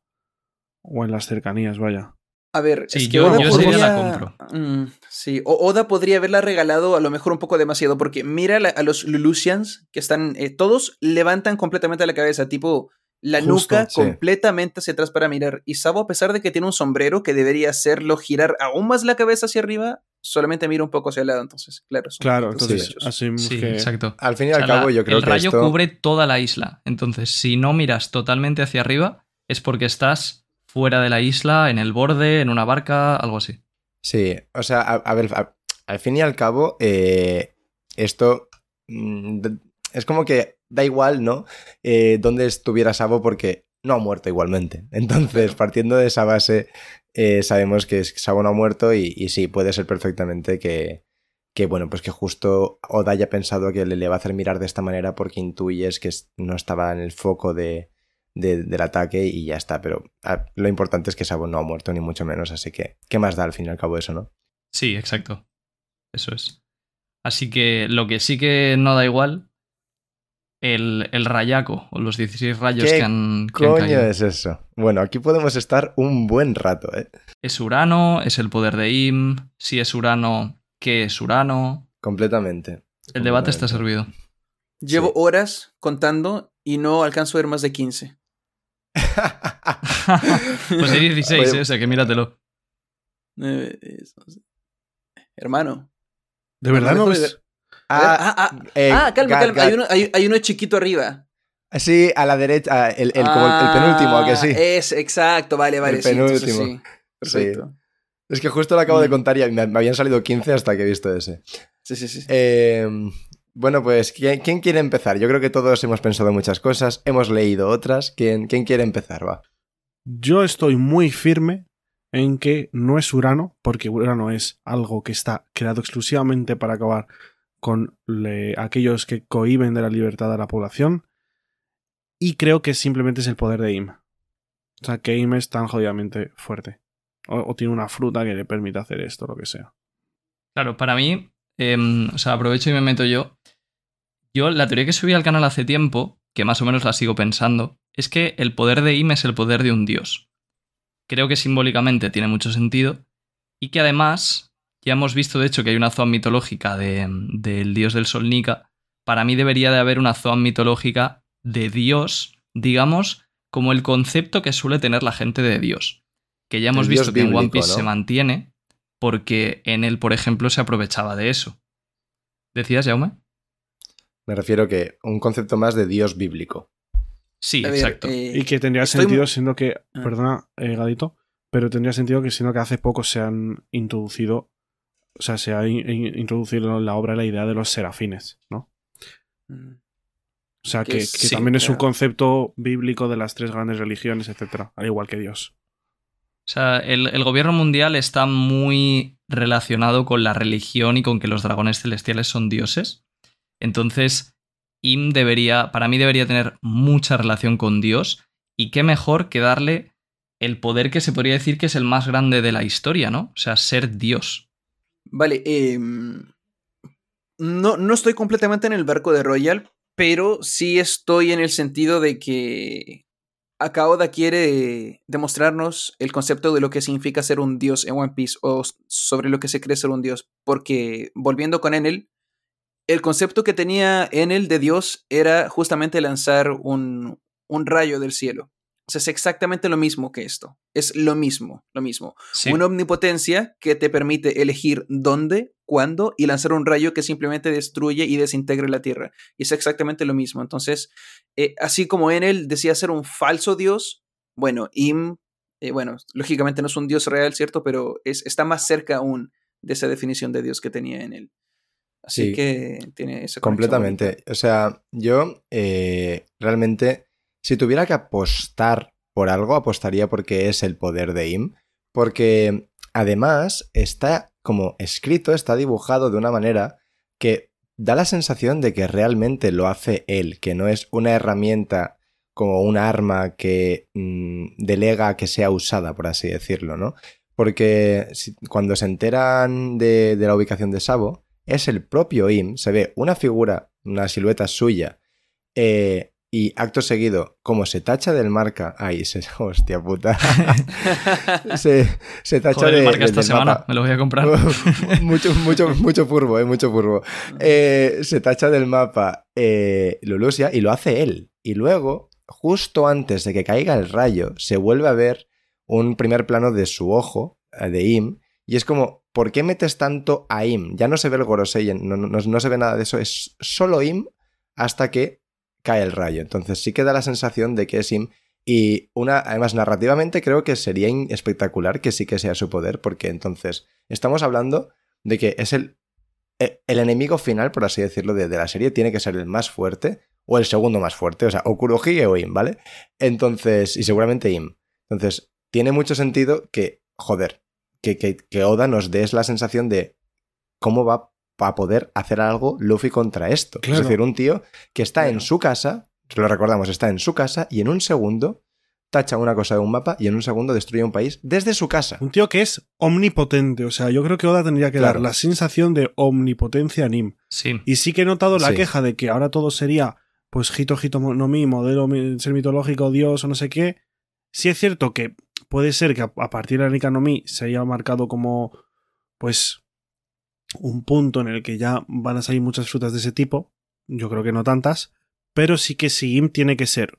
O en las cercanías, vaya. A ver, Sí, es que yo- Oda yo idea la podría- compro. Mm, sí, o Oda podría haberla regalado a lo mejor un poco demasiado, porque mira la- a los Lulusians que están, eh, todos levantan completamente la cabeza, tipo la Justo, nuca sí. completamente hacia atrás para mirar. Y Sabo, a pesar de que tiene un sombrero que debería hacerlo girar aún más la cabeza hacia arriba, solamente mira un poco hacia el lado. Entonces, claro. son Claro, entonces Sí, que. exacto. Al fin y O al cabo, la- yo creo el que rayo esto... cubre toda la isla. Entonces, si no miras totalmente hacia arriba, es porque estás fuera de la isla, en el borde, en una barca, algo así. Sí, o sea, a, a ver, a- al fin y al cabo, eh, esto mm, es como que da igual, ¿no? Eh, dónde estuviera Sabo porque no ha muerto igualmente. Entonces, partiendo de esa base, eh, sabemos que Sabo no ha muerto y, y sí, puede ser perfectamente que, que, bueno, pues que justo Oda haya pensado que le, le va a hacer mirar de esta manera porque intuyes que no estaba en el foco de, de- del ataque y ya está. Pero ah, lo importante es que Sabo no ha muerto, ni mucho menos. Así que, ¿qué más da al fin y al cabo eso, no? Sí, exacto. Eso es. Así que lo que sí que no da igual, el, el rayaco, o los 16 rayos ¿Qué que han, han coño caído. es eso? Bueno, aquí podemos estar un buen rato, ¿eh? ¿Es Urano? ¿Es el poder de Im? Si es Urano, ¿qué es Urano? Completamente. El debate está servido. Llevo Sí. horas contando y no alcanzo a ver más de 15. pues hay 16, Oye. ¿eh? o sea que míratelo. Hermano. ¿De verdad no ves? ver. A ver, ah, ah, eh, ah, calma, calma. Hay uno, hay, hay uno chiquito arriba. Sí, a la derecha, ah, el, el- como el, el penúltimo, ¿a que sí? Ah, Es, exacto, vale, vale. El sí, penúltimo. sí. Perfecto. Es que justo lo acabo de Mm. contar y me, me habían salido 15 hasta que he visto ese. Sí, sí, sí. Eh, bueno, pues, ¿quién, quién quiere empezar? Yo creo que todos hemos pensado muchas cosas, hemos leído otras. ¿Quién, quién quiere empezar? Va. Yo estoy muy firme en que no es Urano, porque Urano es algo que está creado exclusivamente para acabar con le- aquellos que cohiben de la libertad a la población. Y creo que simplemente es el poder de Im. O sea, que Im es tan jodidamente fuerte. O, o tiene una fruta que le permite hacer esto, lo que sea. Claro, para mí, em, o sea, aprovecho y me meto yo. Yo, la teoría que subí al canal hace tiempo, que más o menos la sigo pensando, es que el poder de Im es el poder de un dios. Creo que simbólicamente tiene mucho sentido y que además, ya hemos visto de hecho que hay una zoa mitológica de- del dios del sol Nika. Para mí debería de haber una zoa mitológica de dios, digamos, como el concepto que suele tener la gente de dios. Que ya hemos El visto que en One Piece ¿no? se mantiene porque en él, por ejemplo, se aprovechaba de eso. ¿Decías, Jaume? Me refiero que un concepto más de Dios bíblico. Sí, ver, exacto. eh, Y que tendría estoy sentido siendo que, Ah. perdona, eh, Gadito, pero tendría sentido que siendo que hace poco se han introducido, o sea, se ha in- in- introducido en la obra la idea de los serafines, ¿no? mm, O sea, Que que, es- que sí, también es un concepto bíblico de las tres grandes religiones, etcétera, al igual que Dios. O sea, el, el gobierno mundial está muy relacionado con la religión y con que los dragones celestiales son dioses. Entonces, Im debería, para mí debería tener mucha relación con Dios. Y qué mejor que darle el poder que se podría decir que es el más grande de la historia, ¿no? O sea, ser Dios. Vale, eh, no, no estoy completamente en el barco de Royal, pero sí estoy en el sentido de que Akaoda quiere demostrarnos el concepto de lo que significa ser un dios en One Piece o sobre lo que se cree ser un dios. Porque volviendo con Enel, el concepto que tenía Enel de dios era justamente lanzar un, un rayo del cielo. O sea, es exactamente lo mismo que esto. Es lo mismo, lo mismo. Sí. Una omnipotencia que te permite elegir dónde, cuándo y lanzar un rayo que simplemente destruye y desintegra la Tierra. Y es exactamente lo mismo. Entonces, eh, así como Enel decía ser un falso dios, bueno, Im, eh, bueno, lógicamente no es un dios real, ¿cierto? Pero es, está más cerca aún de esa definición de dios que tenía en él. Así Sí. que tiene conexión Completamente. O sea, yo eh, realmente, si tuviera que apostar por algo, apostaría porque es el poder de Im. Porque además está como escrito, está dibujado de una manera que da la sensación de que realmente lo hace él, que no es una herramienta como un arma que mm, delega que sea usada, por así decirlo, ¿no? Porque si- cuando se enteran de, de la ubicación de Sabo, es el propio Im, se ve una figura, una silueta suya, eh, y acto seguido, como se tacha del marca, ay, se, hostia puta, se, se tacha Joder, de, el marca del- esta del semana, mapa. me lo voy a comprar. mucho, mucho, mucho furbo, eh, mucho furbo. Eh, se tacha del mapa eh, Lulusia y lo hace él. Y luego, justo antes de que caiga el rayo, se vuelve a ver un primer plano de su ojo, eh, de Im, y es como, ¿por qué metes tanto a Im? Ya no se ve el Gorosei, no, no, no se ve nada de eso, es solo Im hasta que cae el rayo. Entonces sí que da la sensación de que es Im. Y una, además, narrativamente creo que sería espectacular que sí que sea su poder, porque entonces estamos hablando de que es el, e- el enemigo final, por así decirlo, de, de la serie, tiene que ser el más fuerte o el segundo más fuerte, o sea, o Kurohige o Im, ¿vale? Entonces, y seguramente Im. Entonces, tiene mucho sentido que, joder, que, que, que Oda nos des la sensación de cómo va a poder hacer algo Luffy contra esto. Claro. Es decir, un tío que está en su casa, lo recordamos, está en su casa y en un segundo tacha una cosa de un mapa y en un segundo destruye un país desde su casa. Un tío que es omnipotente. O sea, yo creo que Oda tendría que Claro. dar la sensación de omnipotencia en Nim. Sí. Y sí que he notado la Sí. queja de que ahora todo sería, pues, Hito Hito no Mi, modelo ser mitológico, Dios o no sé qué. Sí es cierto que puede ser que a, a partir de la Nika no Mi se haya marcado como, pues, un punto en el que ya van a salir muchas frutas de ese tipo. Yo creo que no tantas. Pero sí que si Im tiene que ser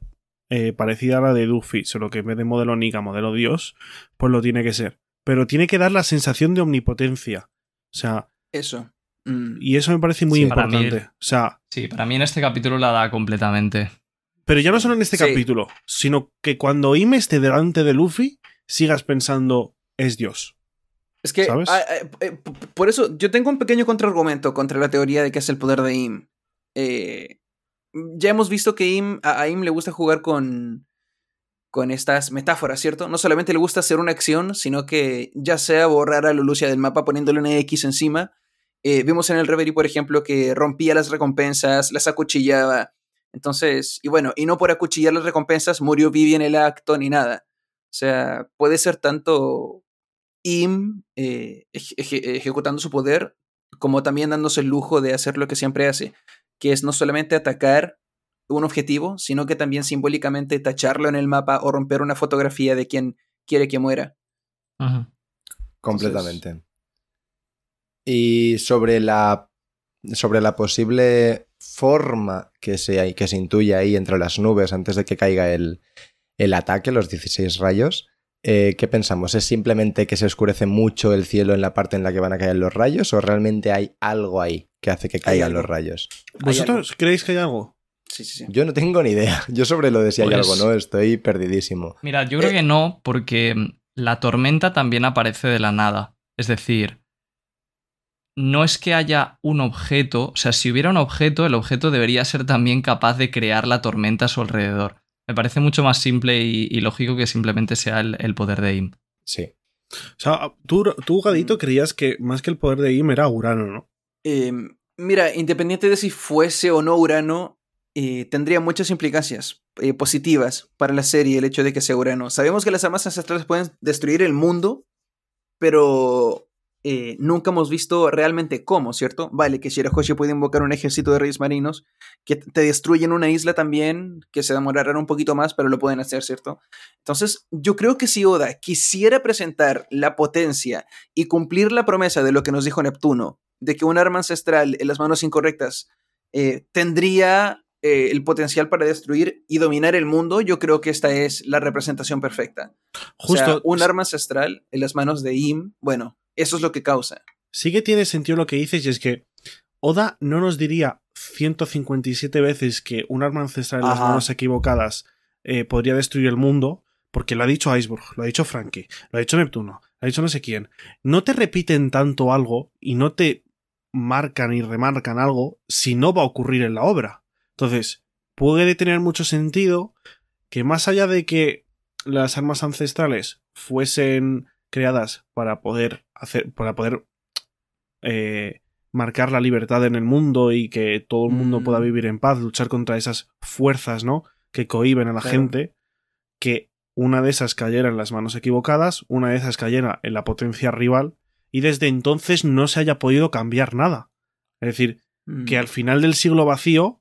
eh, parecida a la de Luffy, solo que en vez de modelo Nika, modelo Dios, pues lo tiene que ser. Pero tiene que dar la sensación de omnipotencia. O sea, Eso. Mm. y eso me parece muy Sí, para mí- importante. O sea, Sí, para mí en este capítulo la da completamente. Pero ya no solo en este Sí. capítulo, sino que cuando Ime esté delante de Luffy, sigas pensando, es Dios. Es que, ¿Sabes? ah, eh, p- por eso, yo tengo un pequeño contraargumento contra la teoría de que es el poder de Im. Eh, ya hemos visto que Im, a, a Im le gusta jugar con, con estas metáforas, ¿cierto? No solamente le gusta hacer una acción, sino que ya sea borrar a Lulucia del mapa poniéndole una X encima. Eh, vimos en el Reverie, por ejemplo, que rompía las recompensas, las acuchillaba. Entonces, y bueno, y no por acuchillar las recompensas murió Vivi en el acto ni nada. O sea, puede ser tanto Im eh, eje- eje- ejecutando su poder, como también dándose el lujo de hacer lo que siempre hace, que es no solamente atacar un objetivo, sino que también simbólicamente tacharlo en el mapa o romper una fotografía de quien quiere que muera. Completamente. Y sobre la, sobre la posible forma que se, que se intuye ahí entre las nubes antes de que caiga el, el ataque, los 16 rayos, eh, ¿qué pensamos? ¿Es simplemente que se oscurece mucho el cielo en la parte en la que van a caer los rayos o realmente hay algo ahí que hace que caigan los rayos? ¿Vosotros creéis que hay algo? Sí, sí, sí. Yo no tengo ni idea. Yo sobre lo de si hay Pues- algo no estoy perdidísimo. Mira, yo creo Eh. que no, porque mm, la tormenta también aparece de la nada. Es decir, no es que haya un objeto, o sea, si hubiera un objeto, el objeto debería ser también capaz de crear la tormenta a su alrededor. Me parece mucho más simple y, y lógico que simplemente sea el, el poder de Im. Sí. O sea, tú, tú, Gadito, creías que más que el poder de Ime era Urano, ¿no? Eh, mira, independiente de si fuese o no Urano, eh, tendría muchas implicancias eh, positivas para la serie el hecho de que sea Urano. Sabemos que las armas ancestrales pueden destruir el mundo, pero eh, nunca hemos visto realmente cómo, ¿cierto? Vale, que Shirahoshi puede invocar un ejército de reyes marinos que te destruyen una isla también, que se demorarán un poquito más, pero lo pueden hacer, ¿cierto? Entonces, yo creo que si Oda quisiera presentar la potencia y cumplir la promesa de lo que nos dijo Neptuno, de que un arma ancestral en las manos incorrectas eh, tendría eh, el potencial para destruir y dominar el mundo, yo creo que esta es la representación perfecta. Justo. O sea, un arma ancestral en las manos de Im, bueno, eso es lo que causa. Sí que tiene sentido lo que dices y es que Oda no nos diría 157 veces que un arma ancestral en las Ajá. manos equivocadas eh, podría destruir el mundo, porque lo ha dicho Iceberg, lo ha dicho Frankie, lo ha dicho Neptuno, lo ha dicho no sé quién. No te repiten tanto algo y no te marcan y remarcan algo si no va a ocurrir en la obra. Entonces, puede tener mucho sentido que más allá de que las armas ancestrales fuesen creadas para poder hacer, para poder eh, marcar la libertad en el mundo y que todo el mundo Mm. pueda vivir en paz, luchar contra esas fuerzas, ¿no? Que cohiben a la Claro. gente, que una de esas cayera en las manos equivocadas, una de esas cayera en la potencia rival, y desde entonces no se haya podido cambiar nada. Es decir, Mm. que al final del siglo vacío,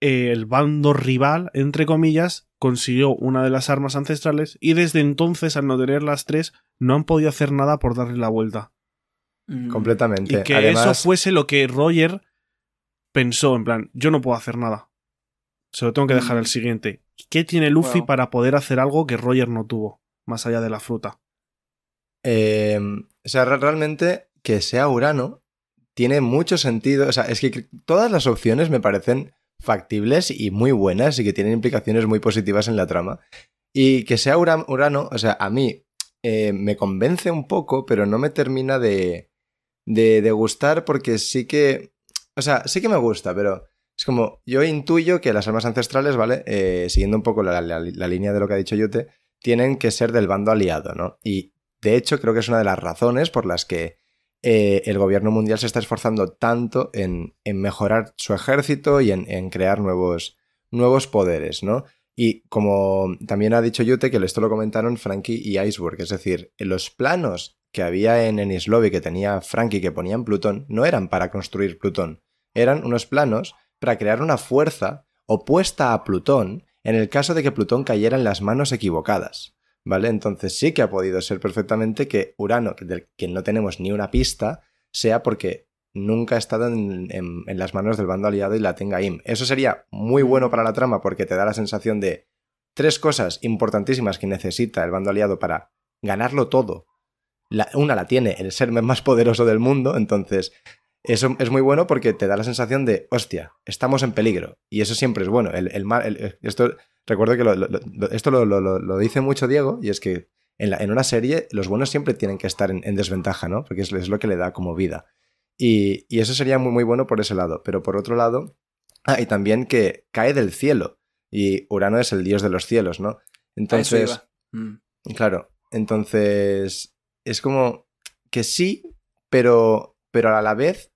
eh, el bando rival, entre comillas, consiguió una de las armas ancestrales y desde entonces, al no tener las tres, no han podido hacer nada por darle la vuelta. Mm. Completamente. Y que Además, eso fuese lo que Roger pensó, en plan, yo no puedo hacer nada. Se lo tengo que dejar Mm. al siguiente. ¿Qué tiene Luffy Wow. para poder hacer algo que Roger no tuvo? Más allá de la fruta. eh, o sea, re- realmente que sea Urano tiene mucho sentido. O sea, es que todas las opciones me parecen factibles y muy buenas y que tienen implicaciones muy positivas en la trama. Y que sea Ura- Urano, o sea, a mí eh, me convence un poco, pero no me termina de, de, gustar porque sí que... O sea, sí que me gusta, pero es como, yo intuyo que las armas ancestrales, ¿vale? Eh, siguiendo un poco la, la- la línea de lo que ha dicho Yute, tienen que ser del bando aliado, ¿no? Y de hecho creo que es una de las razones por las que eh, el gobierno mundial se está esforzando tanto en, mejorar su ejército y en, crear nuevos, nuevos poderes, ¿no? Y como también ha dicho Yute, que esto lo comentaron Frankie y Iceberg, es decir, los planos que había en Lobby que tenía Frankie que ponía en Plutón no eran para construir Plutón, eran unos planos para crear una fuerza opuesta a Plutón en el caso de que Plutón cayera en las manos equivocadas. ¿Vale? Entonces sí que ha podido ser perfectamente que Urano, que del que no tenemos ni una pista, sea porque nunca ha estado en, en- en las manos del bando aliado y la tenga Im. Eso sería muy bueno para la trama porque te da la sensación de tres cosas importantísimas que necesita el bando aliado para ganarlo todo. La- una la tiene el ser más poderoso del mundo, entonces eso es muy bueno porque te da la sensación de, hostia, estamos en peligro. Y eso siempre es bueno. El, el- esto, recuerdo que lo- lo- lo- esto lo, dice mucho Diego, y es que en, la- en una serie los buenos siempre tienen que estar en, en desventaja, ¿no? Porque es, es lo que le da como vida. Y, y eso sería muy, muy bueno por ese lado. Pero por otro lado, ah, y también que cae del cielo. Y Urano es el dios de los cielos, ¿no? Entonces. Mm. Claro, entonces es como que sí, pero, pero a la vez,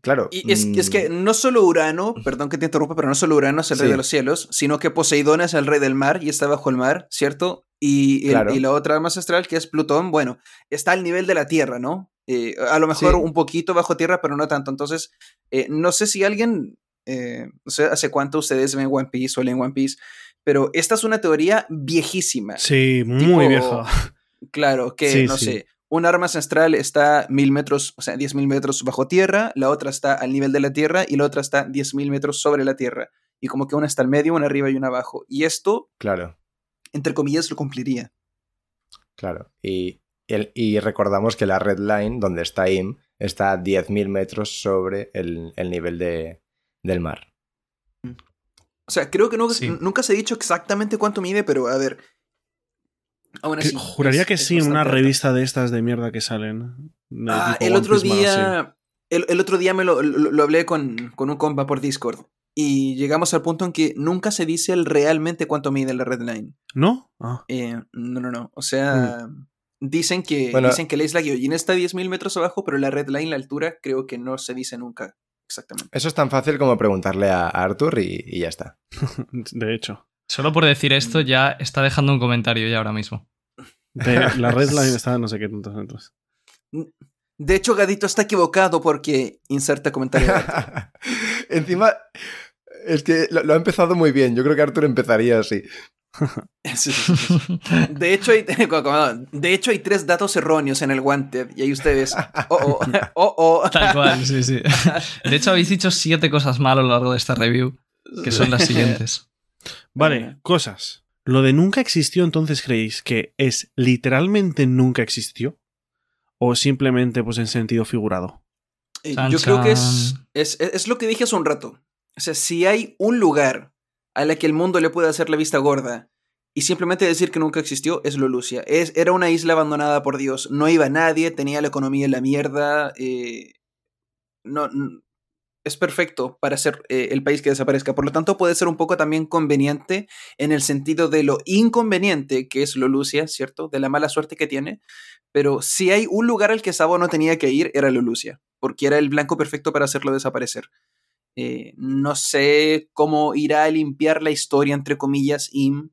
claro. Y es, es mm, que no solo Urano, perdón que te interrumpa, pero no solo Urano es el rey de los cielos, sino que Poseidón es el rey del mar y está bajo el mar, ¿cierto? Y, el- Claro. y la otra arma ancestral, que es Plutón, bueno, está al nivel de la Tierra, ¿no? Eh, a lo mejor Sí. un poquito bajo tierra, pero no tanto. Entonces, eh, no sé si alguien, eh, no sé hace cuánto ustedes ven One Piece o leen One Piece, pero esta es una teoría viejísima. Sí, muy Tipo, vieja. Claro, que Sí, no sí. sé, un arma ancestral está mil metros, o sea, diez mil metros bajo tierra, la otra está al nivel de la tierra y la otra está diez mil metros sobre la tierra. Y como que una está al medio, una arriba y una abajo. Y esto, Claro, entre comillas, lo cumpliría. claro. Y, el- y recordamos que la red line, donde está Im, está a 10.000 metros sobre el, el nivel de, del mar. O sea, creo que no- Sí. nunca se ha dicho exactamente cuánto mide, pero a ver. Aún Que- así, juraría es- que sí, en una revista de estas de mierda que salen. Ah, el One otro Piece día. El, el otro día me lo, lo- lo hablé con, con un compa por Discord. Y llegamos al punto en que nunca se dice el realmente cuánto mide la red line. ¿No? Ah. Eh, no, no, no. O sea, dicen que Mm. Bueno. dicen que la isla Gyojin está a 10.000 metros abajo, pero la red line, la altura, creo que no se dice nunca exactamente. Eso es tan fácil como preguntarle a Arthur y, y ya está. De hecho. Solo por decir esto ya está dejando un comentario ya ahora mismo. De- la red line está no sé qué tantos metros. De hecho, Gadito está equivocado porque inserta comentario. Encima, es que lo, lo ha empezado muy bien. Yo creo que Arthur empezaría así. Sí, sí, sí, sí. De hecho, hay, de hecho, hay tres datos erróneos en el Wanted. Y ahí ustedes. Oh, oh, oh, oh. Tal cual, sí, sí. De hecho, habéis dicho siete cosas mal a lo largo de esta review, que son las siguientes. Vale, cosas. Lo de nunca existió, entonces creéis que es literalmente nunca existió o simplemente pues en sentido figurado. Eh, Chan, Yo creo que es, es, es lo que dije hace un rato. O sea, si hay un lugar a la que el mundo le puede hacer la vista gorda y simplemente decir que nunca existió, es Lolucia. Es, era una isla abandonada por Dios. No iba nadie, tenía la economía en la mierda. eh, no, es perfecto para ser eh, el país que desaparezca. Por lo tanto, puede ser un poco también conveniente en el sentido de lo inconveniente que es Lolucia, ¿cierto? De la mala suerte que tiene. Pero si hay un lugar al que Sabo no tenía que ir, era Lolucia, porque era el blanco perfecto para hacerlo desaparecer. Eh, no sé cómo irá a limpiar la historia, entre comillas, Im,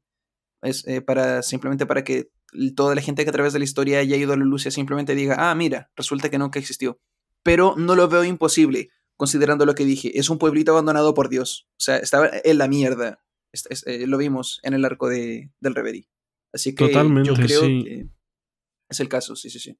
es, eh, para, simplemente para que toda la gente que a través de la historia haya ido a Lolucia simplemente diga, ah, mira, resulta que nunca existió. Pero no lo veo imposible, considerando lo que dije. Es un pueblito abandonado por Dios. O sea, estaba en la mierda. Es- es- eh, lo vimos en el arco de, del Reverie. Así que Totalmente, yo creo sí. que es el caso, sí, sí, sí.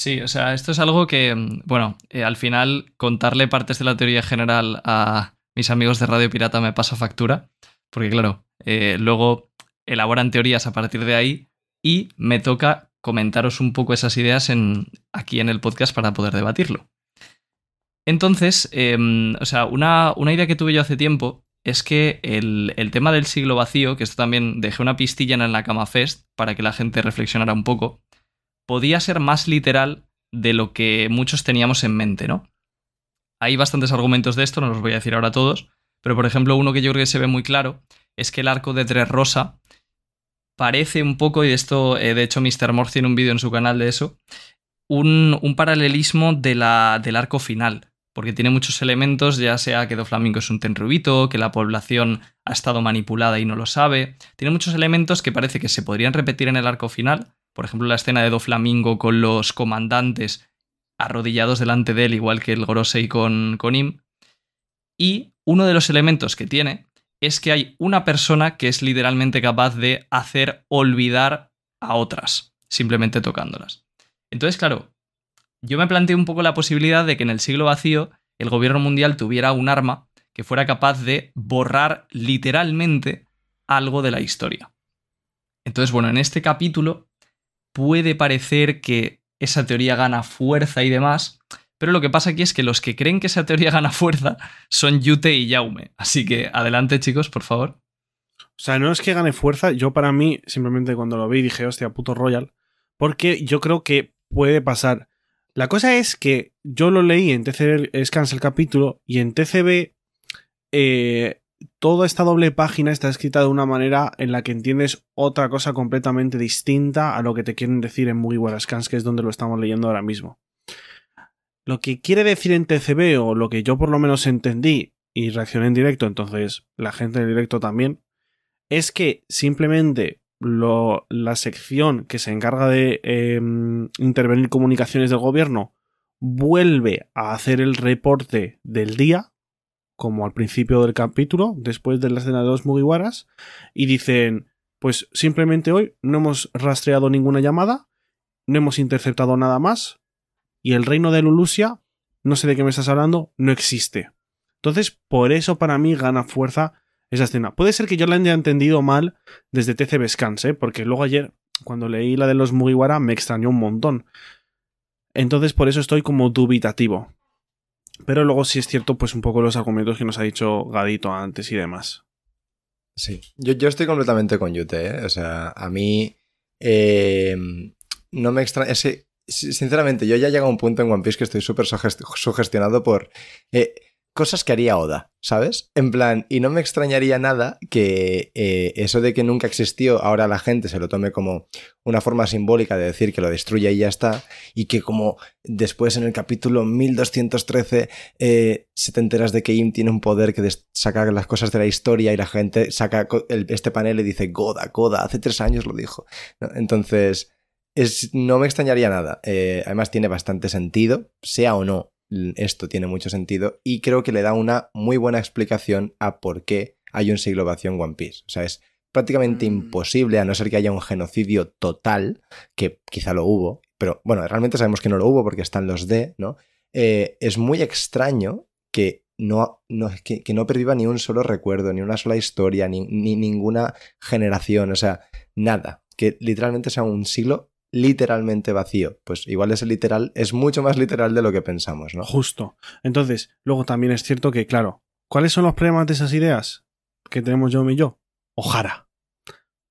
Sí, o sea, esto es algo que, mm, bueno, eh, al final contarle partes de la teoría general a mis amigos de Radio Pirata me pasa factura, porque claro, eh, luego elaboran teorías a partir de ahí y me toca comentaros un poco esas ideas en, aquí en el podcast para poder debatirlo. Entonces, em, o sea, una, idea que tuve yo hace tiempo es que el, tema del siglo vacío, que esto también dejé una pistilla en la Cama Fest para que la gente reflexionara un poco, podía ser más literal de lo que muchos teníamos en mente, ¿no? Hay bastantes argumentos de esto, no los voy a decir ahora todos, pero por ejemplo uno que yo creo que se ve muy claro es que el arco de Tres Rosa parece un poco, y esto eh, de hecho Mr. Morph tiene un vídeo en su canal de eso, un, un paralelismo de la, del arco final, porque tiene muchos elementos, ya sea que Doflamingo es un tenrubito, que la población ha estado manipulada y no lo sabe, tiene muchos elementos que parece que se podrían repetir en el arco final, por ejemplo, la escena de Doflamingo con los comandantes arrodillados delante de él, igual que el Gorosei con, con Im. Y uno de los elementos que tiene es que hay una persona que es literalmente capaz de hacer olvidar a otras, simplemente tocándolas. Entonces, claro, yo me planteé un poco la posibilidad de que en el siglo vacío el gobierno mundial tuviera un arma que fuera capaz de borrar literalmente algo de la historia. Entonces, bueno, en este capítulo puede parecer que esa teoría gana fuerza y demás, pero lo que pasa aquí es que los que creen que esa teoría gana fuerza son Yute y Yaume. Así que adelante, chicos, por favor. O sea, no es que gane fuerza, yo para mí, simplemente cuando lo vi dije, hostia, puto Royal, porque yo creo que puede pasar. La cosa es que yo lo leí en TCB Scans el capítulo y en TCB eh, toda esta doble página está escrita de una manera en la que entiendes otra cosa completamente distinta a lo que te quieren decir en Mugiwara Scans, que es donde lo estamos leyendo ahora mismo. Lo que quiere decir en TCB, o lo que yo por lo menos entendí y reaccioné en directo, entonces la gente en directo también, es que simplemente la sección que se encarga de eh, intervenir comunicaciones del gobierno vuelve a hacer el reporte del día, como al principio del capítulo, después de la escena de los Mugiwaras, y dicen, pues simplemente hoy no hemos rastreado ninguna llamada, no hemos interceptado nada más, y el reino de Lulusia, no sé de qué me estás hablando, no existe. Entonces, por eso para mí gana fuerza esa escena. Puede ser que yo la haya entendido mal desde TCB Scans, ¿eh? porque luego ayer, cuando leí la de los Mugiwara, me extrañó un montón. Entonces, por eso estoy como dubitativo. Pero luego sí es cierto, pues un poco los argumentos que nos ha dicho Gadito antes y demás. Sí, yo, yo estoy completamente con Yute, ¿eh? O sea, a mí eh, no me extraña... Sinceramente, yo ya he llegado a un punto en One Piece que estoy súper sugest- sugestionado por eh, cosas que haría Oda, ¿sabes? En plan, y no me extrañaría nada que eh, eso de que nunca existió, ahora la gente se lo tome como una forma simbólica de decir que lo destruye y ya está, y que como después en el capítulo 1213 eh, se te enteras de que Im tiene un poder que saca las cosas de la historia y la gente saca este panel y dice Goda, Goda, hace tres años lo dijo. Entonces, es, no me extrañaría nada. Eh, además tiene bastante sentido, sea o no, esto tiene mucho sentido y creo que le da una muy buena explicación a por qué hay un siglo vacío en One Piece. O sea, es prácticamente Mm. imposible, a no ser que haya un genocidio total, que quizá lo hubo, pero bueno, realmente sabemos que no lo hubo porque están los D, ¿no? Eh, es muy extraño que no, no, que, que no perviva ni un solo recuerdo, ni una sola historia, ni, ni ninguna generación, o sea, nada. Que literalmente sea un siglo literalmente vacío. Pues igual ese literal es mucho más literal de lo que pensamos, ¿no? Justo. Entonces, luego también es cierto que, claro, ¿cuáles son los problemas de esas ideas que tenemos yo y yo? Ojara.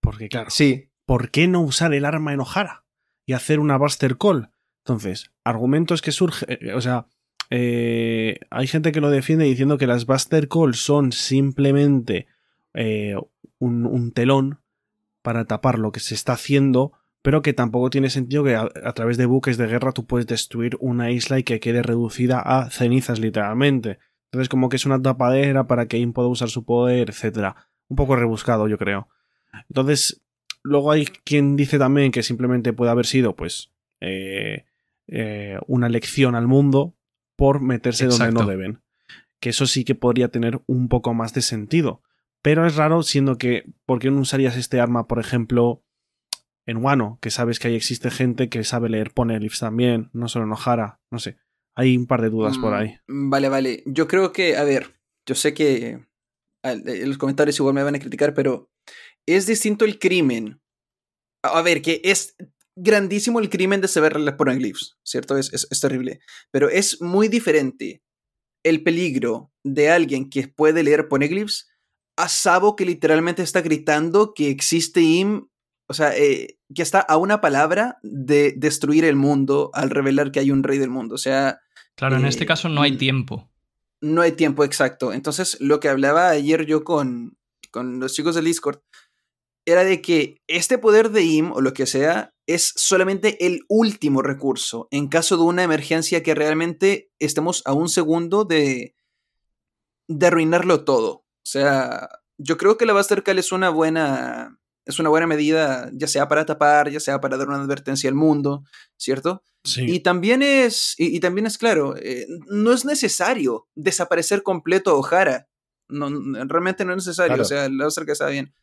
Porque, claro, Sí, ¿por qué no usar el arma en Ojara y hacer una Buster Call? Entonces, argumentos que surgen, eh, o sea, eh, hay gente que lo defiende diciendo que las Buster Call son simplemente eh, un, un telón para tapar lo que se está haciendo, pero que tampoco tiene sentido que a, a través de buques de guerra tú puedes destruir una isla y que quede reducida a cenizas literalmente. Entonces como que es una tapadera para que Im pueda usar su poder, etcétera. Un poco rebuscado, yo creo. Entonces, luego hay quien dice también que simplemente puede haber sido, pues, eh, eh, una lección al mundo por meterse donde no deben. Que eso sí que podría tener un poco más de sentido. Pero es raro, siendo que, ¿por qué no usarías este arma, por ejemplo, en Wano? Que sabes que ahí existe gente que sabe leer Poneglyphs también, no solo en Ohara, no sé. Hay un par de dudas por Mm, ahí. Vale, vale. Yo creo que, a ver, yo sé que eh, los comentarios igual me van a criticar, pero es distinto el crimen. A a ver, que es grandísimo el crimen de saber leer poneglyphs, ¿cierto? Es, es, es terrible. Pero es muy diferente el peligro de alguien que puede leer poneglyphs a Sabo que literalmente está gritando que existe Im, o sea, eh, que está a una palabra de destruir el mundo al revelar que hay un rey del mundo. O sea, Claro, en Eh, este caso no hay mm. tiempo. no hay tiempo exacto. Entonces, lo que hablaba ayer yo con, con los chicos del Discord era de que este poder de IM o lo que sea es solamente el último recurso en caso de una emergencia que realmente estemos a un segundo de, de arruinarlo todo. O sea, yo creo que la Buster Call es una buena es una buena medida, ya sea para tapar, ya sea para dar una advertencia al mundo, ¿cierto? Sí. Y también es, y, y también es claro, eh, no es necesario desaparecer completo O'Hara. No, no, realmente no es necesario. Claro. O sea, otra que está bien.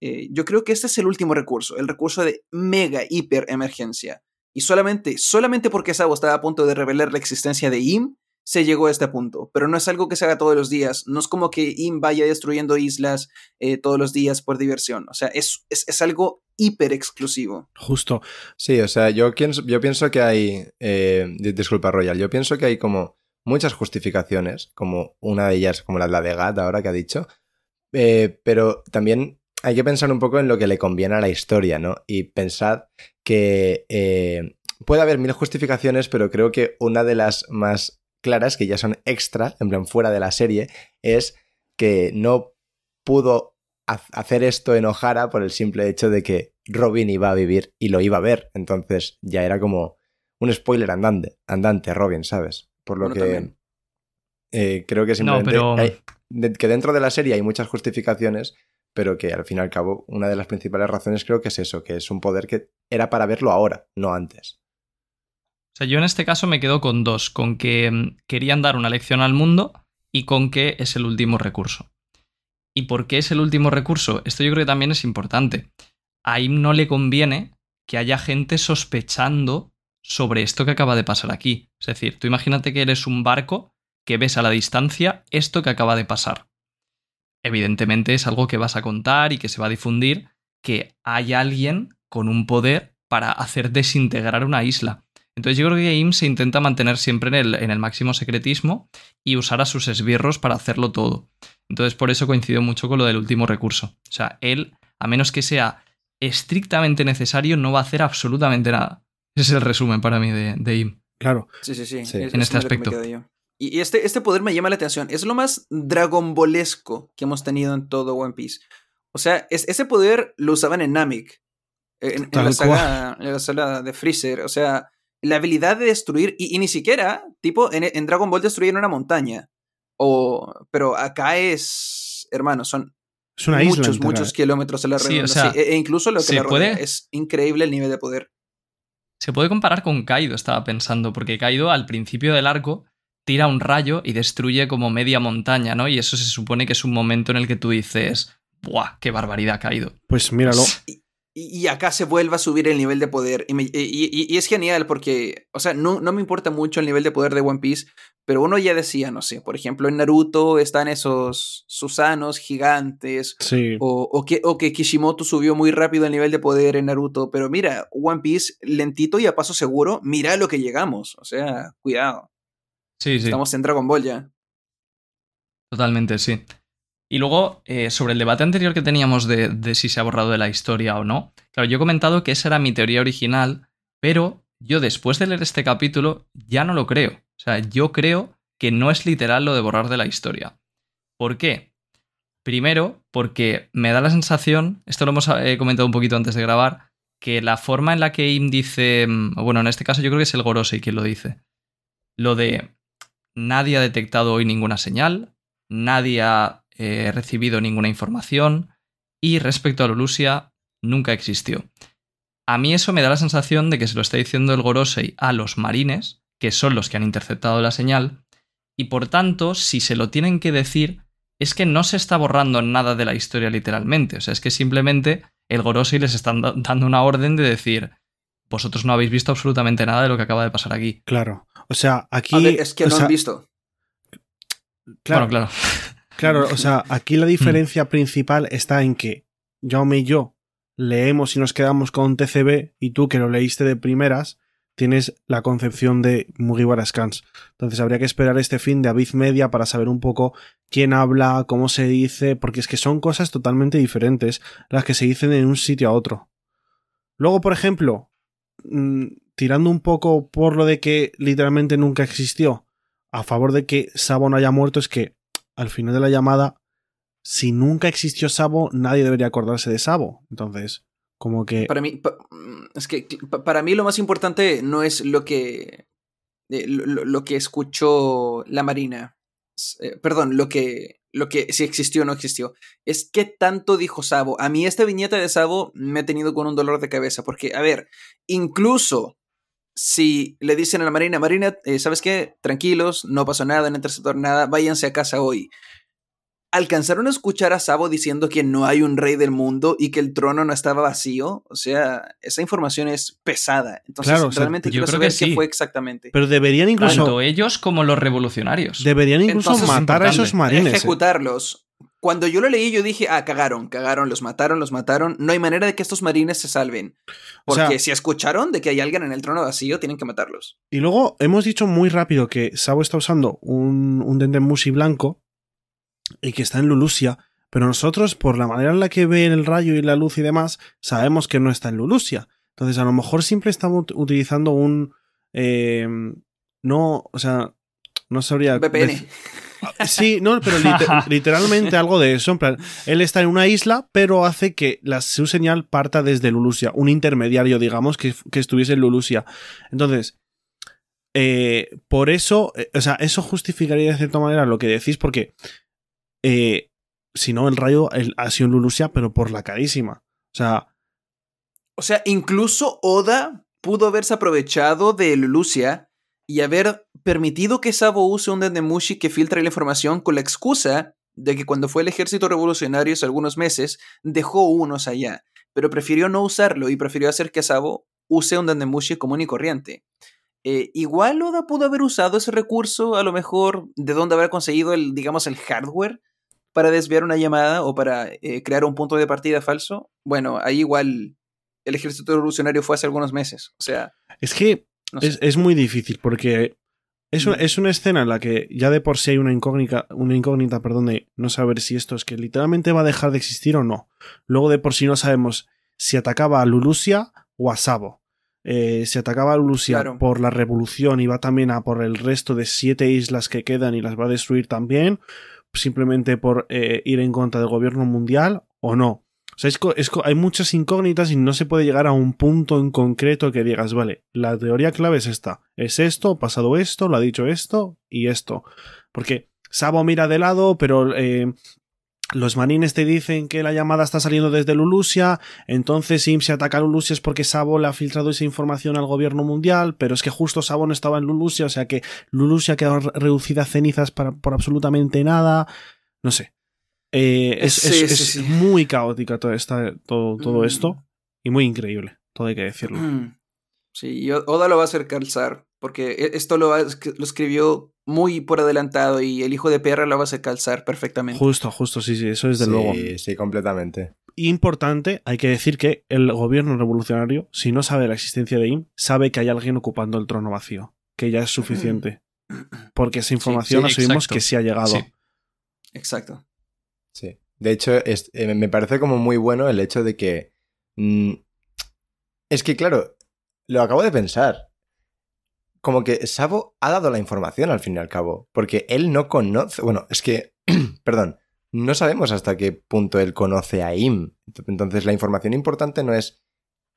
Eh, yo creo que este es el último recurso, el recurso de mega hiper emergencia. Y solamente, solamente porque Sabo estaba a punto de revelar la existencia de Im, se llegó a este punto. Pero no es algo que se haga todos los días. No es como que Im vaya destruyendo islas eh, todos los días por diversión. O sea, es, es, algo hiper exclusivo. Justo. Sí, o sea, yo pienso, yo pienso que hay. eh, di- disculpa, Royal. Yo pienso que hay como muchas justificaciones, como una de ellas, como la, la de Gat ahora que ha dicho. eh, pero también hay que pensar un poco en lo que le conviene a la historia, ¿no? Y pensad que puede haber mil justificaciones, pero creo que una de las más claras, que ya son extra, en plan fuera de la serie, es que no pudo ha- hacer esto en O'Hara por el simple hecho de que Robin iba a vivir y lo iba a ver. Entonces ya era como un spoiler andante, andante Robin, ¿sabes? Por lo Bueno, que eh, creo que simplemente pero- hay- de- que dentro de la serie hay muchas justificaciones, pero que al fin y al cabo una de las principales razones creo que es eso, que es un poder que era para verlo ahora, no antes. Sea, yo en este caso me quedo con dos, con que mm, querían dar una lección al mundo y con que es el último recurso. ¿Y por qué es el último recurso? Esto yo creo que también es importante. A Im no le conviene que haya gente sospechando sobre esto que acaba de pasar aquí. Es decir, tú imagínate que eres un barco que ves a la distancia esto que acaba de pasar. Evidentemente es algo que vas a contar y que se va a difundir, que hay alguien con un poder para hacer desintegrar una isla. Entonces yo creo que Im se intenta mantener siempre en el, en el máximo secretismo y usar a sus esbirros para hacerlo todo. Entonces por eso coincido mucho con lo del último recurso. O sea, él, a menos que sea estrictamente necesario, no va a hacer absolutamente nada. Ese es el resumen para mí de, de Im. Claro. Sí, sí, sí. Sí. Es- En es este lo que me aspecto. Y este, este poder me llama la atención. Es lo más Dragon Ballesco que hemos tenido en todo One Piece. O sea, es, ese poder lo usaban en Namek. En, la saga, en la saga de Freezer. O sea, la habilidad de destruir. Y, y ni siquiera, tipo, en, en Dragon Ball destruyen una montaña. O, pero acá es. Hermano, son Es una isla. muchos, entera. muchos kilómetros a la Sí, o redonda. sea, sí, e- e incluso lo que ¿se la rodea. puede? Es increíble el nivel de poder. Se puede comparar con Kaido, estaba pensando, porque Kaido al principio del arco tira un rayo y destruye como media montaña, ¿no? Y eso se supone que es un momento en el que tú dices, ¡buah! ¡Qué barbaridad Kaido! Pues míralo. Y, y acá se vuelve a subir el nivel de poder. Y, me- y- y- y es genial porque, o sea, no, no me importa mucho el nivel de poder de One Piece, pero uno ya decía, no sé, por ejemplo, en Naruto están esos Susanos gigantes, Sí. o, o que, o que Kishimoto subió muy rápido el nivel de poder en Naruto, pero mira, One Piece lentito y a paso seguro, mira a lo que llegamos, o sea, cuidado, Sí, sí. estamos en Dragon Ball ya. Totalmente, sí. Y luego, eh, sobre el debate anterior que teníamos de, de si se ha borrado de la historia o no, claro, yo he comentado que esa era mi teoría original, pero yo después de leer este capítulo ya no lo creo. O sea, yo creo que no es literal lo de borrar de la historia. ¿Por qué? Primero, porque me da la sensación, esto lo hemos eh, comentado un poquito antes de grabar, que la forma en la que Im dice, mm, bueno, en este caso yo creo que es el Gorosei quien lo dice, lo de nadie ha detectado hoy ninguna señal, nadie ha eh, recibido ninguna información y respecto a Lulusia nunca existió. A mí eso me da la sensación de que se lo está diciendo el Gorosei a los marines, que son los que han interceptado la señal, y por tanto, si se lo tienen que decir, es que no se está borrando nada de la historia literalmente, o sea, es que simplemente el Gorosei les está da- dando una orden de decir, vosotros no habéis visto absolutamente nada de lo que acaba de pasar aquí. Claro. O sea, aquí. A ver, es que no sea, han visto. Claro, Bueno, claro. Claro, o sea, aquí la diferencia principal está en que Jaume y yo leemos y nos quedamos con TCB y tú que lo leíste de primeras tienes la concepción de Mugiwara Scans. Entonces habría que esperar este fin de Aviz Media para saber un poco quién habla, cómo se dice, porque es que son cosas totalmente diferentes las que se dicen en un sitio a otro. Luego, por ejemplo, mm, tirando un poco por lo de que literalmente nunca existió, a favor de que Sabo no haya muerto, es que al final de la llamada, si nunca existió Sabo, nadie debería acordarse de Sabo. Entonces, como que... Para mí, es que pa- para mí lo más importante no es lo que eh, lo, que escuchó la Marina. Eh, perdón, lo que lo que si existió o no existió. Es qué tanto dijo Sabo. A mí esta viñeta de Sabo me ha tenido con un dolor de cabeza porque a ver, incluso si le dicen a la Marina, Marina, eh, ¿sabes qué? Tranquilos, no pasó nada, no interceptó nada, váyanse a casa hoy. ¿Alcanzaron a escuchar a Sabo diciendo que no hay un rey del mundo y que el trono no estaba vacío? O sea, esa información es pesada. Entonces, Claro, o sea, realmente yo quiero creo saber que qué fue exactamente. Pero deberían incluso... Tanto ellos como los revolucionarios. Deberían incluso Entonces, matar a esos marines. eh. Cuando yo lo leí, yo dije, ah, cagaron, cagaron, los mataron, los mataron. No hay manera de que estos marines se salven. O Porque sea- si escucharon de que hay alguien en el trono vacío, tienen que matarlos. Y luego hemos dicho muy rápido que Sabo está usando un, un Dendemushi blanco y que está en Lulusia, pero nosotros, por la manera en la que ve el rayo y la luz y demás, sabemos que no está en Lulusia. Entonces, a lo mejor siempre estamos ut- utilizando un. eh, no, o sea, no sabría. VPN. Sí, no, pero lite- literalmente algo de eso. En plan, él está en una isla, pero hace que la, su señal parta desde Lulusia, un intermediario, digamos, que, que estuviese en Lulusia. Entonces, eh, por eso, eh, o sea, eso justificaría de cierta manera lo que decís, porque eh, si no, el rayo el- ha sido en Lulusia, pero por la carísima. O sea, O sea, incluso Oda pudo haberse aprovechado de Lulusia y haber permitido que Sabo use un Dendemushi que filtre la información con la excusa de que cuando fue el ejército revolucionario hace algunos meses, dejó unos allá, pero prefirió no usarlo y prefirió hacer que Sabo use un Dendemushi común y corriente. Eh, igual Oda pudo haber usado ese recurso, a lo mejor, de dónde haber conseguido el, digamos, el hardware para desviar una llamada o para eh, crear un punto de partida falso. Bueno, ahí igual el ejército revolucionario fue hace algunos meses. O sea, es que no sé. es, es muy difícil, porque es una, es una escena en la que ya de por sí hay una incógnita, una incógnita, perdón, de no saber si esto es que literalmente va a dejar de existir o no. Luego de por sí no sabemos si atacaba a Lulusia o a Sabo. Eh, si atacaba a Lulusia Claro. por la revolución y va también a por el resto de siete islas que quedan y las va a destruir también, simplemente por eh, ir en contra del gobierno mundial o no. Sea, hay muchas incógnitas y no se puede llegar a un punto en concreto que digas, vale, la teoría clave es esta. Es esto, ha pasado esto, lo ha dicho esto y esto. Porque Sabo mira de lado, pero eh, los marines te dicen que la llamada está saliendo desde Lulusia, entonces Im se ataca a Lulusia es porque Sabo le ha filtrado esa información al gobierno mundial, pero es que justo Sabo no estaba en Lulusia, o sea que Lulusia ha quedado reducida a cenizas para- por absolutamente nada. No sé. Eh, es, Sí, es- sí, es sí. muy caótica toda esta, todo, todo Mm. esto y muy increíble, todo hay que decirlo. Sí, y Oda lo va a hacer calzar, porque e- esto lo, va- lo escribió muy por adelantado y el hijo de perra lo va a hacer calzar perfectamente. Justo, justo, sí, sí, eso es de sí, luego. Sí, completamente. Importante, hay que decir que el gobierno revolucionario, si no sabe la existencia de IM, sabe que hay alguien ocupando el trono vacío, que ya es suficiente. Porque esa información sí, asumimos exacto. que sí ha llegado. Sí. Exacto. Sí. De hecho, es- eh, me parece como muy bueno el hecho de que. mm, es que, claro, lo acabo de pensar. Como que Sabo ha dado la información al fin y al cabo. Porque él no conoce. Bueno, es que. perdón. No sabemos hasta qué punto él conoce a Im. Entonces, la información importante no es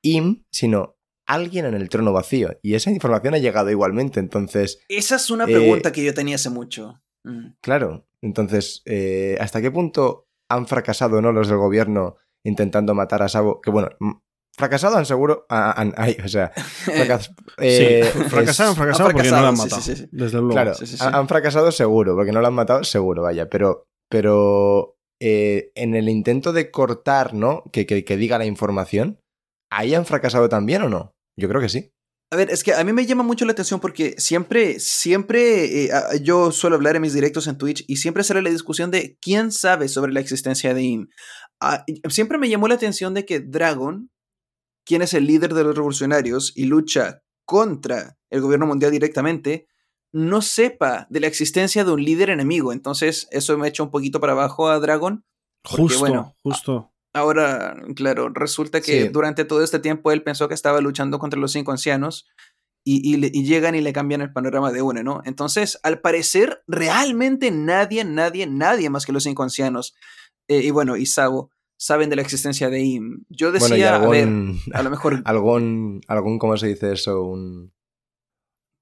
Im, sino alguien en el trono vacío. Y esa información ha llegado igualmente. Entonces, Esa es una Eh, pregunta que yo tenía hace mucho. Mm. Claro, entonces, eh, ¿hasta qué punto han fracasado no los del gobierno intentando matar a Sabo? Que bueno, mm, fracasado han seguro, ah, ay, o sea, fracas- eh, sí, fracasaron, es- fracasaron porque no lo han fracasado, matado. sí, sí, sí. Desde luego. Claro, Sí, sí, sí. han han fracasado seguro, porque no lo han matado seguro, vaya, pero, pero eh, en el intento de cortar, ¿no? Que, que, que diga la información, ¿ahí han fracasado también o no? Yo creo que sí. A ver, es que a mí me llama mucho la atención porque siempre, siempre, eh, yo suelo hablar en mis directos en Twitch y siempre sale la discusión de quién sabe sobre la existencia de IM. Ah, siempre me llamó la atención de que Dragon, quien es el líder de los revolucionarios y lucha contra el gobierno mundial directamente, no sepa de la existencia de un líder enemigo. Entonces, eso me echa un poquito para abajo a Dragon. porque, Justo, bueno, justo. Ahora, claro, resulta que Sí. durante todo este tiempo él pensó que estaba luchando contra los cinco ancianos y, y le- y llegan y le cambian el panorama de una, ¿no? Entonces, al parecer, realmente nadie, nadie, nadie más que los cinco ancianos, eh, y bueno, y Sabo, saben de la existencia de Im. Yo decía, bueno, a ver, a lo mejor... algún, algún, ¿cómo se dice eso? Un,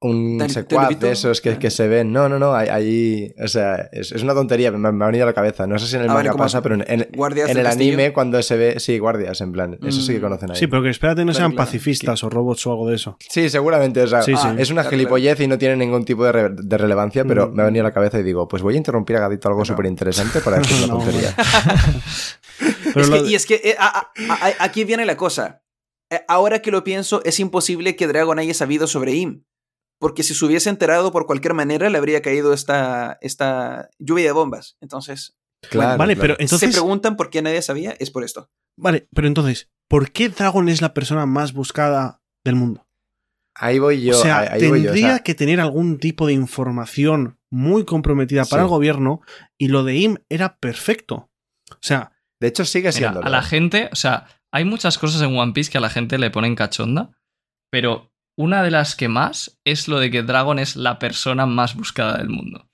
un ¿Ten- secuaz tenebito? de esos que, que se ven. No, no, no, ahí, ahí- o sea, es, es una tontería, me, me ha venido a la cabeza. No sé si en el Ah, vale, manga ¿cómo pasa, pero en, el castillo. anime cuando se ve, sí, guardias, en plan, eso sí que Mm. conocen ahí. Sí, pero que espérate no sean claro. pacifistas o robots o algo de eso. Sí, seguramente, o sea, Sí, sí. Ah, es una claro, gilipollez y no tiene ningún tipo de, re- de relevancia, pero Mm. me ha venido a la cabeza y digo, pues voy a interrumpir a Gadito algo No. súper interesante para decir una No, tontería. Pero Es que- y es que eh, a- a- a- aquí viene la cosa. Eh, Ahora que lo pienso, es imposible que Dragon haya sabido sobre Im. Porque si se hubiese enterado por cualquier manera, le habría caído esta, esta lluvia de bombas. Entonces, Claro, vale, claro. pero entonces. se preguntan por qué nadie sabía, es por esto. Vale, pero entonces, ¿por qué Dragon es la persona más buscada del mundo? Ahí voy yo. o sea, ahí, ahí voy yo, tendría o sea, que tener algún tipo de información muy comprometida para Sí. el gobierno y lo de IM era perfecto. O sea, de hecho, sigue Mira, siendo. a la gente, o sea, hay muchas cosas en One Piece que a la gente le ponen cachonda, pero una de las que más es lo de que Dragon es la persona más buscada del mundo.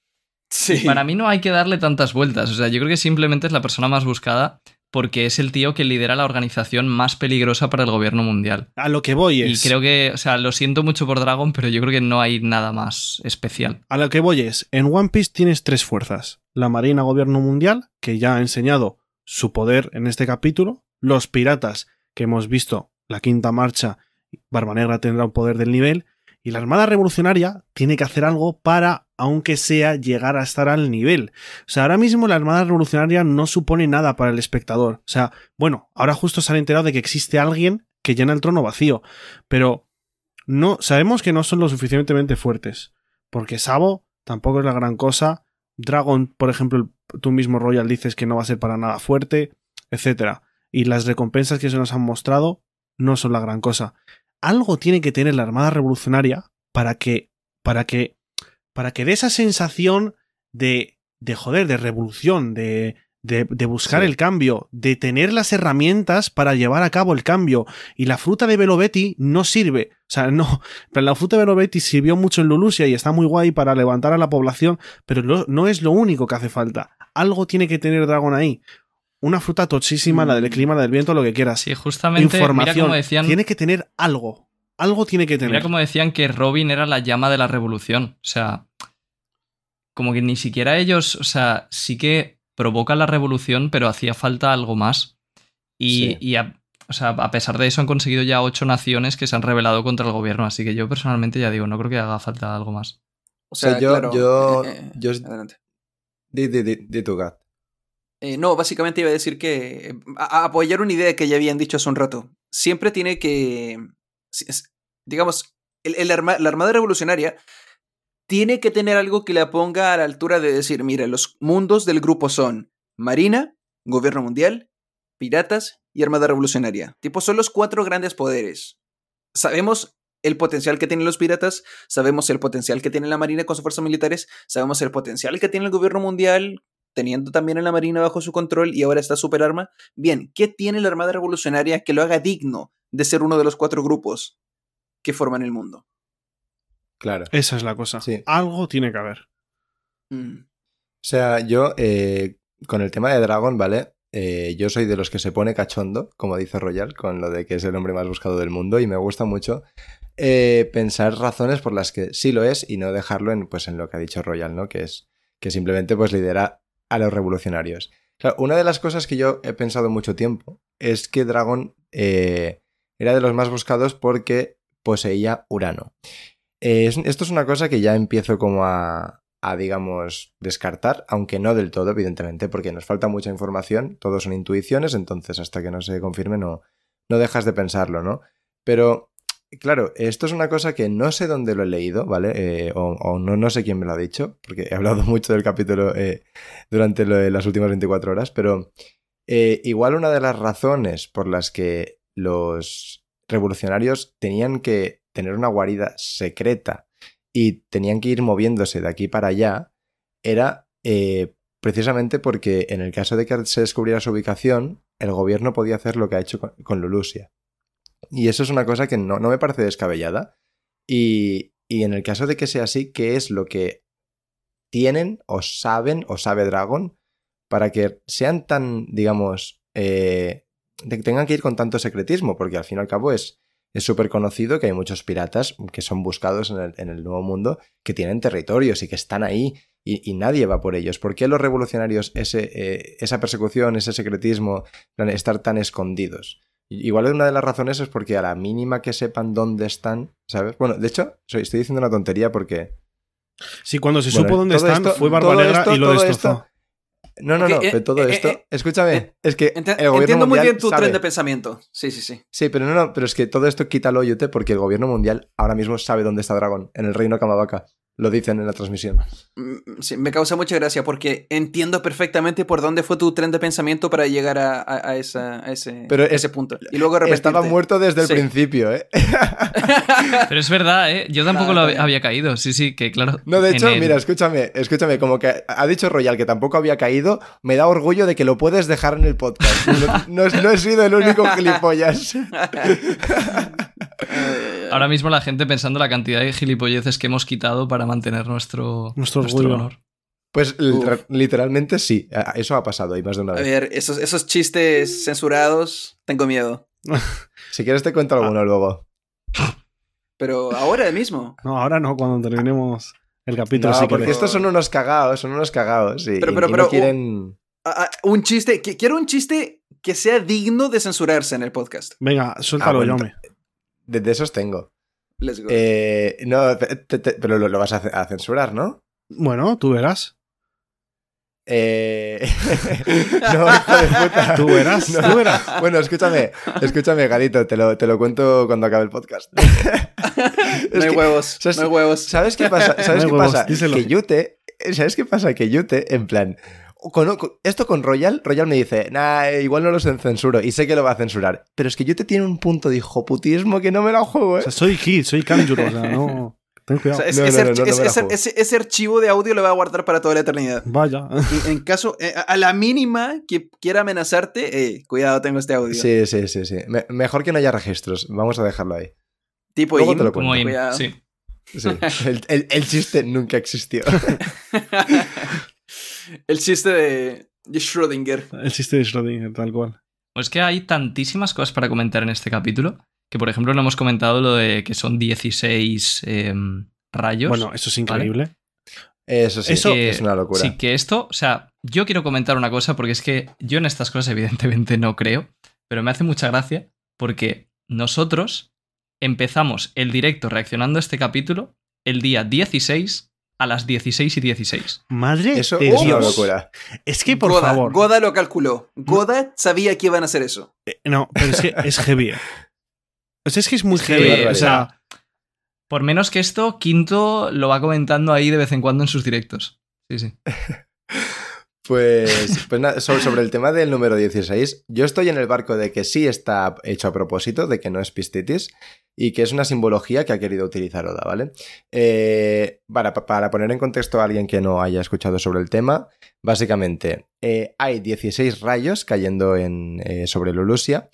Sí. Para mí no hay que darle tantas vueltas, o sea, yo creo que simplemente es la persona más buscada porque es el tío que lidera la organización más peligrosa para el gobierno mundial. a lo que voy Y es. creo que, o sea, lo siento mucho por Dragon, pero yo creo que no hay nada más especial. A lo que voy es, en One Piece tienes tres fuerzas. La Marina Gobierno Mundial, que ya ha enseñado su poder en este capítulo. Los piratas, que hemos visto la quinta marcha, Barba Negra tendrá un poder del nivel. Y la Armada Revolucionaria tiene que hacer algo para, aunque sea, llegar a estar al nivel. O sea, ahora mismo la Armada Revolucionaria no supone nada para el espectador. O sea, bueno, ahora justo se han enterado de que existe alguien que llena el trono vacío. Pero no, sabemos que no son lo suficientemente fuertes. Porque Sabo tampoco es la gran cosa. Dragon, por ejemplo, tú mismo Royal dices que no va a ser para nada fuerte, etc. Y las recompensas que se nos han mostrado no son la gran cosa. Algo tiene que tener la Armada Revolucionaria para que, para que, para que dé esa sensación de, de joder, de revolución, de, de, de buscar Sí. el cambio, de tener las herramientas para llevar a cabo el cambio. Y la fruta de Belovetti no sirve. O sea, no. Pero la fruta de Belovetti sirvió mucho en Lulusia y está muy guay para levantar a la población, pero lo- no es lo único que hace falta. Algo tiene que tener Dragon ahí. Una fruta tochísima, la del Mm. clima, la del viento, lo que quieras. Sí, justamente, mira Información. como decían, Tiene que tener algo. Algo tiene que tener. Mira como decían que Robin era la llama de la revolución. O sea, como que ni siquiera ellos, o sea, sí que provoca la revolución, pero hacía falta algo más. Y, Sí. y a, o sea, a pesar de eso han conseguido ya ocho naciones que se han rebelado contra el gobierno, así que yo personalmente ya digo, no creo que haga falta algo más. O sea, sea, yo- claro, yo- eh, eh, yo- adelante. Di, di, di, di tu Gat. Eh, no, básicamente iba a decir que eh, a, apoyar una idea que ya habían dicho hace un rato. Siempre tiene que, digamos, el, la Armada Revolucionaria tiene que tener algo que la ponga a la altura de decir, mira, los mundos del grupo son Marina, Gobierno Mundial, Piratas y Armada Revolucionaria. Tipo, son los cuatro grandes poderes. Sabemos el potencial que tienen los piratas, sabemos el potencial que tiene la Marina con sus fuerzas militares, sabemos el potencial que tiene el Gobierno Mundial teniendo también a la Marina bajo su control y ahora está super arma. Bien, ¿qué tiene la Armada Revolucionaria que lo haga digno de ser uno de los cuatro grupos que forman el mundo? Claro. Esa es la cosa. Sí. Algo tiene que haber. Mm. O sea, yo eh, con el tema de Dragon, ¿vale? Eh, yo soy de los que se pone cachondo, como dice Royal, con lo de que es el hombre más buscado del mundo y me gusta mucho eh, pensar razones por las que sí lo es y no dejarlo en, pues, en lo que ha dicho Royal, ¿no? Que es que simplemente pues lidera a los revolucionarios. Una de las cosas que yo he pensado mucho tiempo es que Dragon eh, era de los más buscados porque poseía Urano. Eh, es- esto es una cosa que ya empiezo como a, a, digamos, descartar, aunque no del todo, evidentemente, porque nos falta mucha información, todo son intuiciones, entonces hasta que no se confirme no, no dejas de pensarlo, ¿no? Pero, claro, esto es una cosa que no sé dónde lo he leído, ¿vale? Eh, o no, no sé quién me lo ha dicho, porque he hablado mucho del capítulo eh, durante las últimas 24 horas, pero eh, igual una de las razones por las que los revolucionarios tenían que tener una guarida secreta y tenían que ir moviéndose de aquí para allá era precisamente porque en el caso de que se descubriera su ubicación, el gobierno podía hacer lo que ha hecho con, con Lulusia. Y eso es una cosa que no, no me parece descabellada. Y, y en el caso de que sea así, ¿qué es lo que tienen o saben o sabe Dragon para que sean tan, digamos, eh, tengan que ir con tanto secretismo? Porque al fin y al cabo es súper conocido que hay muchos piratas que son buscados en el, en el nuevo mundo que tienen territorios y que están ahí y, nadie va por ellos. ¿Por qué los revolucionarios ese, eh, esa persecución, ese secretismo, estar tan escondidos? Igual una de las razones es porque a la mínima que sepan dónde están, ¿sabes? Bueno, de hecho, soy- estoy diciendo una tontería porque Sí, cuando se Bueno, supo dónde están, esto- fue Barba todo Negra esto- y lo destrozó. esto- No, no, no, eh, pero todo eh, esto, eh, escúchame, eh, es que Enti- el gobierno Entiendo muy bien tu sabe- tren de pensamiento. Sí, sí, sí. Sí, pero no, no, pero es que todo esto quítalo, Yute, porque el gobierno mundial ahora mismo sabe dónde está Dragón, en el reino Kamabaka. Lo dicen en la transmisión. Mm, sí, me causa mucha gracia porque entiendo perfectamente por dónde fue tu tren de pensamiento para llegar a, a- a esa- a ese, Pero ese punto. Y luego arrepentirte. Estaba muerto desde el Sí. principio, ¿eh? Pero es verdad, ¿eh? Yo tampoco lo había caído. Sí, sí, que claro. No, de hecho, el- mira, escúchame, escúchame, como que ha dicho Royal que tampoco había caído, me da orgullo de que lo puedes dejar en el podcast. No, no- no he sido el único gilipollas. Ahora mismo la gente pensando la cantidad de gilipolleces que hemos quitado para mantener nuestro, Nuestro honor. Pues Uf. literalmente sí, a- eso ha pasado y más de una A vez. ver, esos, esos chistes censurados, tengo miedo. Si quieres te cuento alguno luego. Pero ahora mismo. No, ahora no, cuando terminemos el capítulo. No, sí que porque estos son unos cagados, son unos cagados. y- Pero- pero- y pero- no quieren... Ah, ah, un chiste, que- quiero un chiste que sea digno de censurarse en el podcast. Venga, suéltalo, Ah, bueno, Jaume. De, de esos tengo. Let's go. Eh, no, te- te- te- pero lo, lo vas a, ce- a censurar, ¿no? Bueno, tú verás. Eh... no, hijo de puta. Tú verás, No. tú verás. Bueno, escúchame, escúchame, Garito, te lo, te lo cuento cuando acabe el podcast. no hay que- huevos, ¿sabes- no hay huevos. ¿Sabes qué pasa? ¿Sabes No qué huevos, pasa? díselo. Que Yute, ¿sabes qué pasa? Que Yute, en plan, con- con- esto con Royal, Royal me dice, nah, igual no lo censuro y sé que lo va a censurar, pero es que Yute tiene un punto de hijoputismo que no me la juego, O ¿eh? sea, soy Kid, soy Kanjuro, o sea, no. Ten O cuidado. sea, es- No, no, ese, no, no, archivo de audio lo va a guardar para toda la eternidad. Vaya. Y en caso, eh, a- la mínima que quiera amenazarte, eh, cuidado, tengo este audio. Sí, sí, sí, sí. Me- mejor que no haya registros, vamos a dejarlo ahí. Tipo Luego te lo cuento. Sí. Sí. El, el- el chiste nunca existió. el chiste de, de Schrödinger. El chiste de Schrödinger, tal cual. Pues que hay tantísimas cosas para comentar en este capítulo. Que, por ejemplo, no hemos comentado lo de que son 16 em, rayos. Bueno, eso es increíble. Eso sí, Eso- es una locura. Sí, que esto, o sea, yo quiero comentar una cosa porque es que yo en estas cosas evidentemente no creo, pero me hace mucha gracia porque nosotros empezamos el directo reaccionando a este capítulo el día 16 a las 16 y 16. Madre Eso de es una Dios. locura. Es que, por Goda, favor. Goda lo calculó. Goda sabía que iban a hacer eso. Eh, No, pero es que es heavy. eh. O sea, es que es muy Es heavy. o O sea, Por menos que esto, Quinto lo va comentando ahí de vez en cuando en sus directos. Sí, sí. Pues, pues nada, so- sobre el tema del número 16, yo estoy en el barco de que sí está hecho a propósito, de que no es pistitis, y que es una simbología que ha querido utilizar Oda, ¿vale? Eh, para, poner en contexto a alguien que no haya escuchado sobre el tema, básicamente eh, hay 16 rayos cayendo en, eh, sobre Lulusia,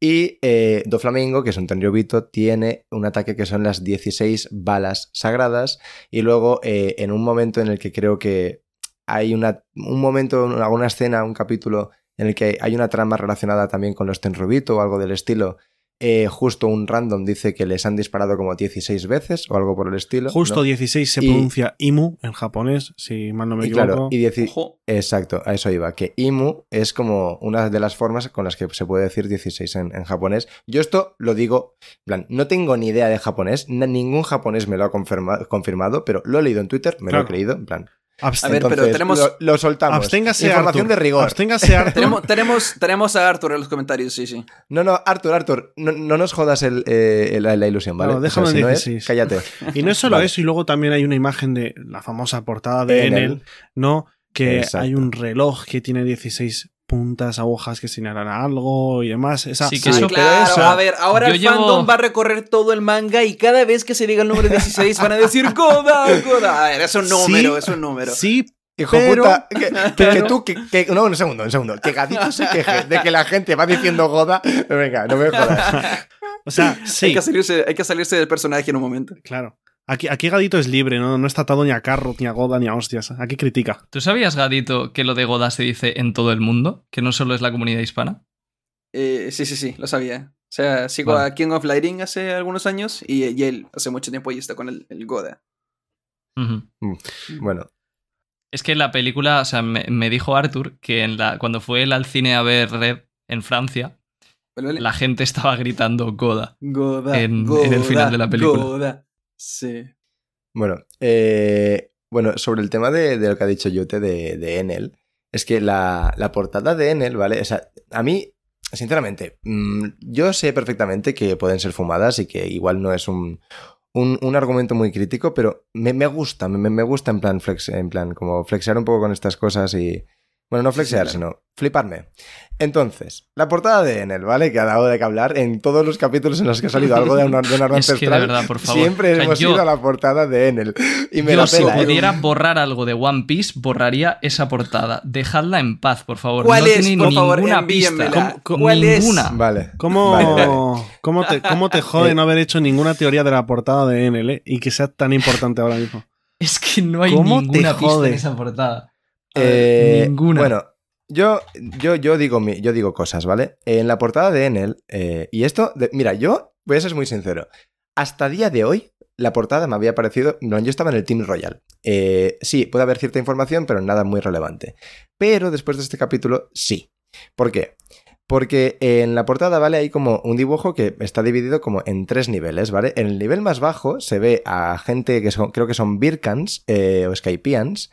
y eh, Doflamingo, que es un tenryubito, tiene un ataque que son las 16 balas sagradas, y luego en un momento en el que creo que hay una, un momento, alguna escena, un capítulo en el que hay una trama relacionada también con los Tenrubito o algo del estilo. eh, justo un random dice que les han disparado como 16 veces o algo por el estilo. justo ¿no? 16 se Y- pronuncia Imu en japonés, si mal no me Y equivoco. claro, y Ojo. Exacto, a eso iba. Que Imu es como una de las formas con las que se puede decir 16 en, en japonés. Yo esto lo digo, en plan, no tengo ni idea de japonés, ningún japonés me lo ha confirma- confirmado, pero lo he leído en Twitter, me lo he creído, en plan. Abst- A ver, pero tenemos- Lo, lo soltamos. absténgase, Información Arthur. de rigor. Absténgase, Arthur. Tenemos, tenemos, tenemos a Arthur en los comentarios, sí, sí. No, no, Arthur, Arthur, no, no nos jodas el, eh, la, la ilusión, ¿vale? No, O sea, déjalo en si no es, 16. cállate. Y no es solo Vale. eso, y luego también hay una imagen de la famosa portada de Enel. Enel, ¿no? Que Exacto. hay un reloj que tiene 16 puntas, agujas que señalan a algo y demás. Esa, Sí, que eso- claro, eso- a ver, ahora yo el llevo- fandom va a recorrer todo el manga y cada vez que se diga el número 16 van a decir Goda, Goda. A ver, es un número, Sí, es un número. Sí, Hijo Pero- puta, que, que- pero- que tú, que, que- no, un segundo, un segundo, que Gadito se queje de que la gente va diciendo goda, venga, no me jodas. o sea, Hay, sí, que salirse, hay que salirse del personaje en un momento. claro. Aquí, aquí Gadito es libre, ¿no? No está atado ni a carro, ni a goda, ni a hostias. Aquí critica. ¿Tú sabías, Gadito, que lo de Goda se dice en todo el mundo? Que no solo es la comunidad hispana. Eh, sí, sí, sí, lo sabía. O sea, sigo Vale. a King of Lighting hace algunos años y, y él hace mucho tiempo y está con el, el Goda. Ujú. Bueno, Es que en la película, o sea, me, me dijo Arthur que en la, cuando fue él al cine a ver Red en Francia, Vale, vale. la gente estaba gritando Goda. Goda, en- en el final de la película. Goda. Sí. bueno, eh, bueno, sobre el tema de, de lo que ha dicho Yote de, de Enel, es que la, la portada de Enel, ¿vale? O sea, a mí, sinceramente, mm, yo sé perfectamente que pueden ser fumadas y que igual no es un, un, un argumento muy crítico, pero me, me gusta, me, me gusta en plan, flex, en plan, como flexear un poco con estas cosas y... Bueno, no Sí, sí, flexear, claro. sino fliparme. Entonces, la portada de Enel, ¿vale? Que ha dado de que hablar en todos los capítulos en los que ha salido algo de una, de una arma Es que de verdad, por favor. Siempre O sea, hemos yo- ido a la portada de Enel. Y me Yo la si pela, ¿eh? pudiera borrar algo de One Piece, borraría esa portada. Dejadla en paz, por favor. ¿Cuál no es? tiene Por favor, ninguna pista. ¿Cómo- cómo- ¿Cuál es? ninguna. Vale. ¿Cómo, Vale, vale. ¿cómo, te, ¿Cómo te jode no haber hecho ninguna teoría de la portada de Enel eh? y que sea tan importante ahora mismo? Es que no hay ¿Cómo ninguna pista en esa portada. Eh, ninguna. Bueno, yo, yo, yo, digo, yo digo cosas, ¿vale? En la portada de Enel, eh, y esto, de- mira, yo voy a ser muy sincero. Hasta día de hoy, la portada me había parecido. No, yo estaba en el Team Royal. Eh, sí, puede haber cierta información, pero nada muy relevante. Pero después de este capítulo, sí. ¿Por qué? Porque en la portada, ¿vale? Hay como un dibujo que está dividido como en tres niveles, ¿vale? En el nivel más bajo se ve a gente que son, creo que son Birkans eh, o Skypians,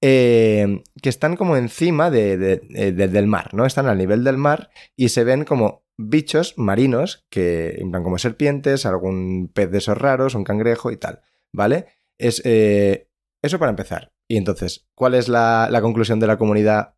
eh, que están como encima de- de- de- de- del mar, ¿no? Están al nivel del mar y se ven como bichos marinos, que en como serpientes, algún pez de esos raros, un cangrejo y tal, ¿vale? Es, eh, eso para empezar. Y entonces, ¿cuál es la, la conclusión de la comunidad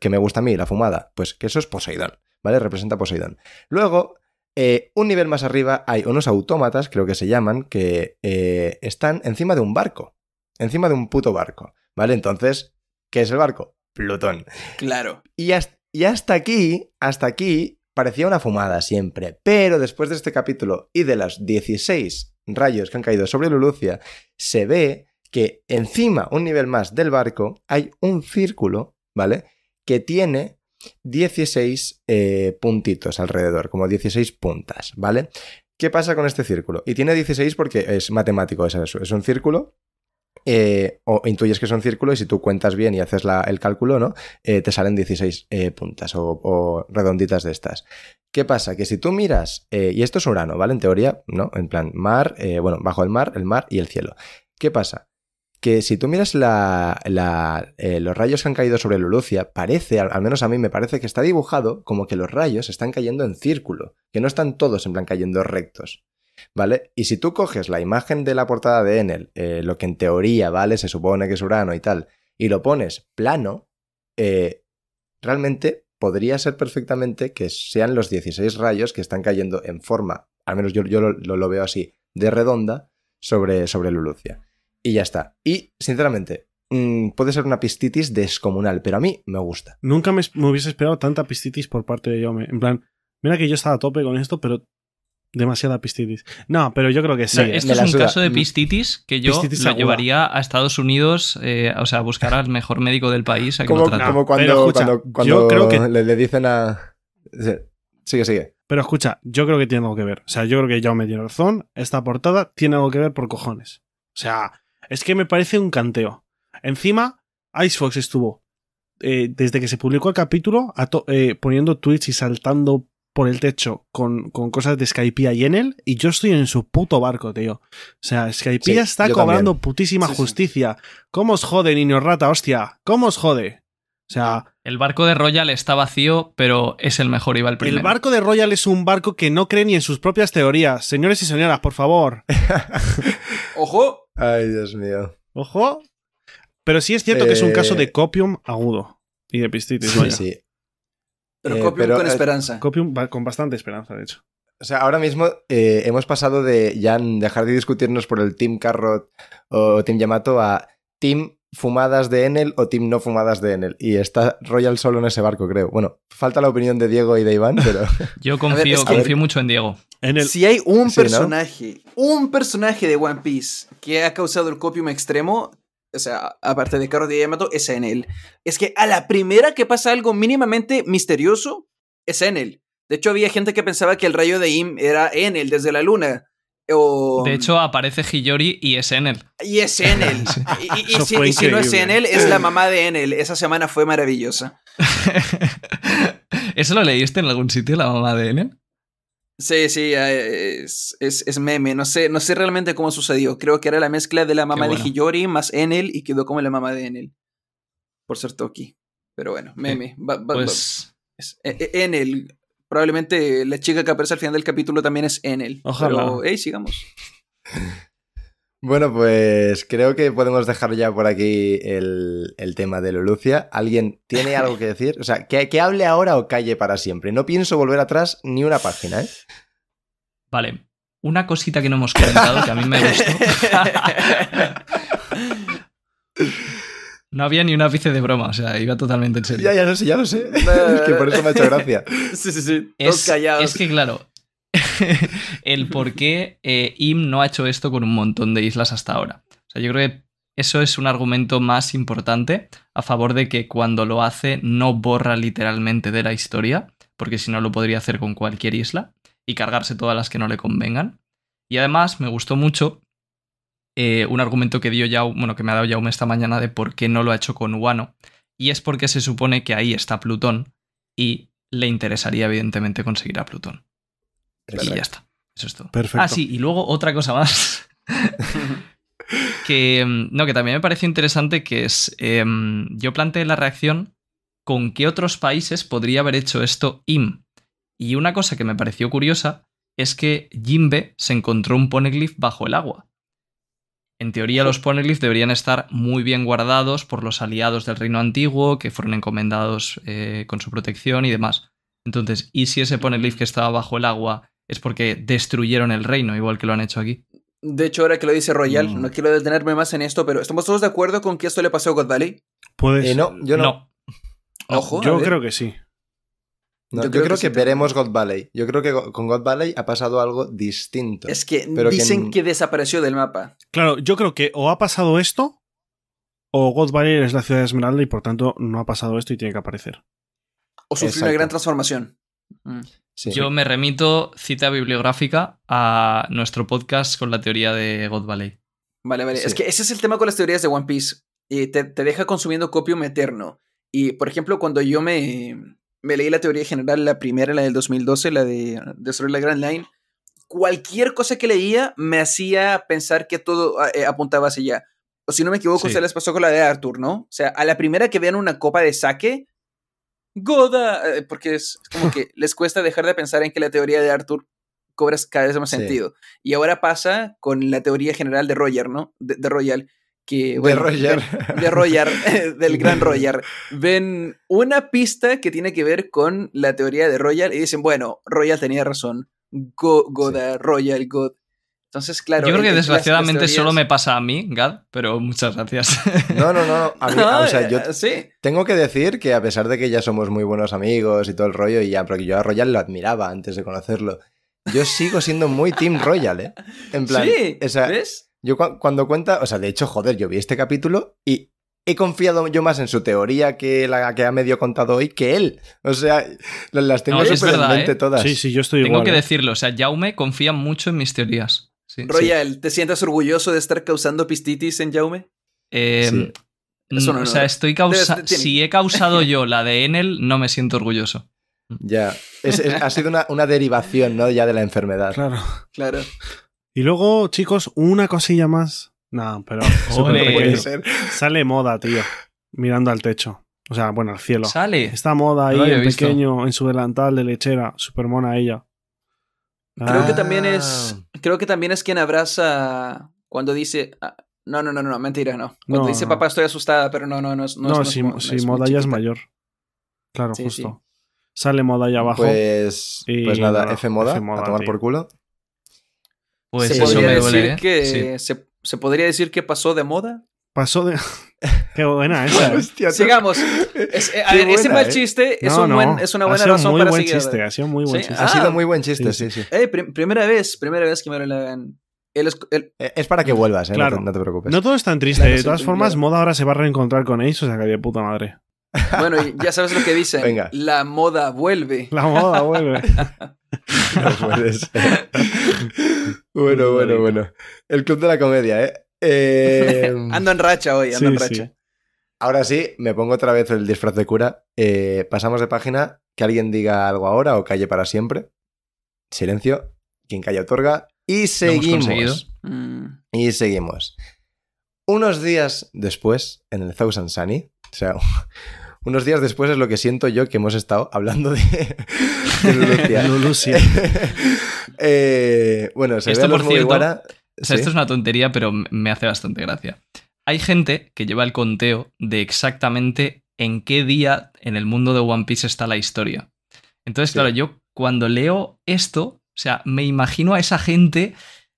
que me gusta a mí, la fumada? Pues que eso es Poseidón, ¿vale? Representa Poseidón. Luego, eh, un nivel más arriba hay unos autómatas, creo que se llaman, que eh, están encima de un barco. Encima de un puto barco, ¿vale? Entonces, ¿qué es el barco? Plutón. Claro. Y hasta, y hasta aquí, hasta aquí, parecía una fumada siempre. Pero después de este capítulo y de los 16 rayos que han caído sobre Lulucia, se ve que encima, un nivel más del barco, hay un círculo, ¿vale? Que tiene 16 eh, puntitos alrededor, como 16 puntas, ¿vale? ¿Qué pasa con este círculo? Y tiene 16 porque es matemático, es eso, es un círculo eh, o intuyes que son círculos y si tú cuentas bien y haces el cálculo, ¿no? Eh, te salen 16 eh, puntas o, redonditas de estas. ¿Qué pasa? Que si tú miras, y esto es Urano, ¿vale? En teoría, ¿no? En plan, mar, bueno, bajo el mar, el mar y el cielo. ¿Qué pasa? Que si tú miras los rayos que han caído sobre Lulucia, parece, al, al menos a mí me parece que está dibujado como que los rayos están cayendo en círculo, que no están todos en plan cayendo rectos. ¿Vale? Y si tú coges la imagen de la portada de Enel, eh, lo que en teoría, ¿vale? Se supone que es Urano y tal, y lo pones plano, eh, realmente podría ser perfectamente que sean los 16 rayos que están cayendo en forma, al menos yo, yo lo, lo- veo así, de redonda sobre, sobre Lulucia. Y ya está. Y, sinceramente, mm, puede ser una pistitis descomunal, pero a mí me gusta. Nunca me, hubiese esperado tanta pistitis por parte de Yome. En plan, mira que yo estaba a tope con esto, pero demasiada pistitis. No, pero yo creo que sí. No, ¿eh? esto me es un suda. caso de pistitis que yo Pistitis lo aguda. llevaría a Estados Unidos, eh, o sea, a buscar al mejor médico del país a que Como, lo trate. No, como cuando, pero escucha, cuando, yo creo que- le, le dicen a... Sigue, sigue. Pero escucha, yo creo que tiene algo que ver. O sea, yo creo que Jaume tiene razón. Esta portada tiene algo que ver por cojones. O sea, es que me parece un canteo. Encima, Icefox estuvo, eh, desde que se publicó el capítulo, a eh, poniendo tweets y saltando por el techo con, con cosas de Skypiea y Enel, y yo estoy en su puto barco, tío. O sea, Skypiea Sí, está cobrando también. putísima Sí, sí. justicia. ¿Cómo os jode, niño rata, hostia? ¿Cómo os jode? O sea, El barco de Royal está vacío, pero es el mejor, iba el primero. el barco de Royal es un barco que no cree ni en sus propias teorías. Señores y señoras, por favor. Ojo, Ay, Dios mío. Ojo. Pero sí es cierto que es un Eh, caso de copium agudo. Y de pistitis, Sí, vaya. sí. Pero Eh, Copium pero, con eh, esperanza. Copium con bastante esperanza, de hecho. O sea, ahora mismo eh, hemos pasado de ya dejar de discutirnos por el Team Carrot o Team Yamato a Team fumadas de Enel o Team no fumadas de Enel. Y está Royal solo en ese barco, creo. Bueno, falta la opinión de Diego y de Iván, pero... Yo confío, es que- confío mucho en Diego. En el, Si hay un Sí, ¿no? personaje, un personaje de One Piece que ha causado el copium extremo, o sea, aparte de Carrot y Yamato, es Enel. Es que a la primera que pasa algo mínimamente misterioso, es Enel. De hecho, había gente que pensaba que el rayo de Im era Enel desde la luna. O... De hecho, aparece Hiyori y es Enel. Y es Enel. Y, y- si, y si no es. Enel, es la mamá de Enel. Esa semana fue maravillosa. ¿Eso lo leíste en algún sitio, la mamá de Enel? Sí, sí, eh, es, es- es meme. No sé, no sé realmente cómo sucedió. Creo que era la mezcla de la mamá bueno. de Hiyori más Enel y quedó como la mamá de Enel. Por ser Toki. Pero bueno, meme. Va- va- va- Pues es- eh, eh, Enel. Probablemente la chica que aparece al final del capítulo también es Enel. Ojalá. Pero, hey, sigamos. Bueno, pues creo que podemos dejar ya por aquí el, el tema de Lulucia. ¿Alguien tiene algo que decir? O sea, que, que hable ahora o calle para siempre. No pienso volver atrás ni una página, ¿eh? Vale. Una cosita que no hemos comentado que a mí me gustó. No había ni un ápice de broma, o sea, iba totalmente en serio. Ya, ya lo sé, ya lo sé. es que por eso me ha hecho gracia. sí, sí, sí. Es, es que, claro, el por qué eh, IM no ha hecho esto con un montón de islas hasta ahora. O sea, yo creo que eso es un argumento más importante a favor de que cuando lo hace no borra literalmente de la historia, porque si no lo podría hacer con cualquier isla y cargarse todas las que no le convengan. Y además me gustó mucho eh, un argumento que dio Yau, bueno, que me ha dado Jaume esta mañana de por qué no lo ha hecho con Wano. Y es porque se supone que ahí está Plutón y le interesaría evidentemente conseguir a Plutón. Y ya está. Eso es todo. Perfecto. Ah, sí, y luego otra cosa más. que, mm, no, que también me pareció interesante, que es, em, yo planteé la reacción con qué otros países podría haber hecho esto IM. Y una cosa que me pareció curiosa es que Jimbe se encontró un poneglyph bajo el agua. En teoría los poneglyphs deberían estar muy bien guardados por los aliados del reino antiguo, que fueron encomendados eh, con su protección y demás. Entonces, ¿y si ese poneglyph que estaba bajo el agua es porque destruyeron el reino, igual que lo han hecho aquí? De hecho, ahora que lo dice Royal, Mm. no quiero detenerme más en esto, pero ¿estamos todos de acuerdo con que esto le pasó a God Valley? Puedes. Eh, no, yo no. Ojo, Yo ver. creo que sí. No, Yo yo, creo que que, sí también. veremos God Valley. Yo creo que con God Valley ha pasado algo distinto. Es que Pero que dicen en- que desapareció del mapa. Claro, yo creo que o ha pasado esto, o God Valley es la ciudad de Esmeralda y por tanto no ha pasado esto y tiene que aparecer. O sufrió una gran transformación. Mm. Sí. Yo me remito, cita bibliográfica, a nuestro podcast con la teoría de God Valley. Vale, vale. Sí. Es que ese es el tema con las teorías de One Piece. Y te, te deja consumiendo copium eterno. Y, por ejemplo, cuando yo me, me leí la teoría general, la primera, la del 2012, la de Destruir la Grand Line, cualquier cosa que leía me hacía pensar que todo eh, apuntaba hacia allá. O si no me equivoco, Sí. se les pasó con la de Arthur, ¿no? O sea, a la primera que vean una copa de sake, Goda, eh, porque es como que les cuesta dejar de pensar en que la teoría de Arthur cobra cada vez más Sí. sentido. Y ahora pasa con la teoría general de Roger, ¿no? De, de Royal, que... De Roger. ven- de Roger, del gran Roger. Ven una pista que tiene que ver con la teoría de Royal y dicen, bueno, Royal tenía razón. Go, Goda, Royal, God. Entonces, claro... Yo creo que desgraciadamente solo me pasa a mí, Gad, pero muchas gracias. No, no, no. A mí, o sea, yo Ah, sí. tengo que decir que a pesar de que ya somos muy buenos amigos y todo el rollo, y ya, porque yo a Royal lo admiraba antes de conocerlo, yo sigo siendo muy Team Royal, ¿eh? En plan, sí, o sea, ¿ves? yo cu- cuando cuenta, o sea, de hecho, joder, yo vi este capítulo y he confiado yo más en su teoría que la que ha medio contado hoy que él. O sea, las tengo No, súper en verdad, mente ¿eh? todas. Sí, sí, yo estoy Tengo igual. que ¿eh? decirlo, o sea, Jaume confía mucho en mis teorías. Sí. Royal, ¿te sientas orgulloso de estar causando pistitis en Jaume? Eh, Sí. Mm, o honor. sea, estoy causa si he causado yo la de Enel, no me siento orgulloso. Ya. Es- es- ha sido una, una derivación, ¿no? Ya de la enfermedad. Claro. Claro. Y luego, chicos, una cosilla más. No, pero Ole. No puede ser. sale moda, tío. Mirando al techo. O sea, bueno, al cielo. Sale. Esta moda ahí No en pequeño, en su delantal de lechera. Super mona ella. Creo que Ah. también es. Creo que también es quien abraza cuando dice. ah, no, no, no, no, mentira, no. Cuando No, dice no. papá estoy asustada, pero no, no, no es. No, No, es- si, si es muy moda ya es chiquita. mayor. Claro, Sí, justo. Sale moda ahí abajo. Pues, Y pues nada, F moda, F moda, a tomar tío. por culo. Pues Se Sí, eso podría me decir duele, ¿eh? que. Sí. Se, se podría decir que pasó de moda. Pasó de. Qué buena esa. Hostia, Sigamos. Es- eh, a ese mal ¿eh? chiste es, un no, buen- es una ha buena sido razón muy para buen seguir. chiste, ha sido muy buen Sí, chiste. Ha sido Ah. muy buen chiste, Sí, sí, sí. Eh, prim- primera vez, primera vez que me lo hagan. El, es- el- Eh, Es para que vuelvas, ¿eh? No Claro. te- No, te, preocupes. No todo es tan triste. Claro, de todas formas, claro. moda ahora se va a reencontrar con Ace, o sea que de puta madre. bueno, y ya sabes lo que dicen. Venga. La moda vuelve. La moda vuelve. No puede ser. bueno, bueno, bueno. El club de la comedia, ¿eh? Eh, Ando en racha hoy, ando Sí, en sí. racha. Ahora sí, me pongo otra vez el disfraz de cura. Eh, pasamos de página. Que alguien diga algo ahora o calle para siempre. Silencio. Quien calla otorga. Y seguimos. Mm. Y seguimos. Unos días después, en el Thousand Sunny, o sea, unos días después es lo que siento yo que hemos estado hablando de, de Lulucia. Lulucia. Eh, bueno, se Esto, ve a los por cierto, O sea, ¿sí? esto es una tontería, pero me hace bastante gracia. Hay gente que lleva el conteo de exactamente en qué día en el mundo de One Piece está la historia. Entonces, Sí. claro, yo cuando leo esto, o sea, me imagino a esa gente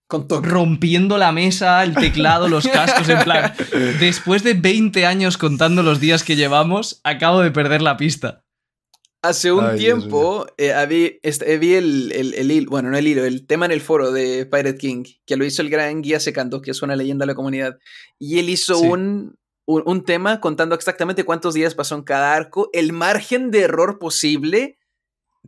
Con rompiendo la mesa, el teclado, los cascos, en plan, después de 20 años contando los días que llevamos, acabo de perder la pista. Hace un Ay, tiempo eh, había- este, vi el, el, el bueno, no el hilo, el tema en el foro de Pirate King, que lo hizo el gran Guía Secando, que es una leyenda de la comunidad. Y él hizo Sí. un, un, un tema contando exactamente cuántos días pasó en cada arco, el margen de error posible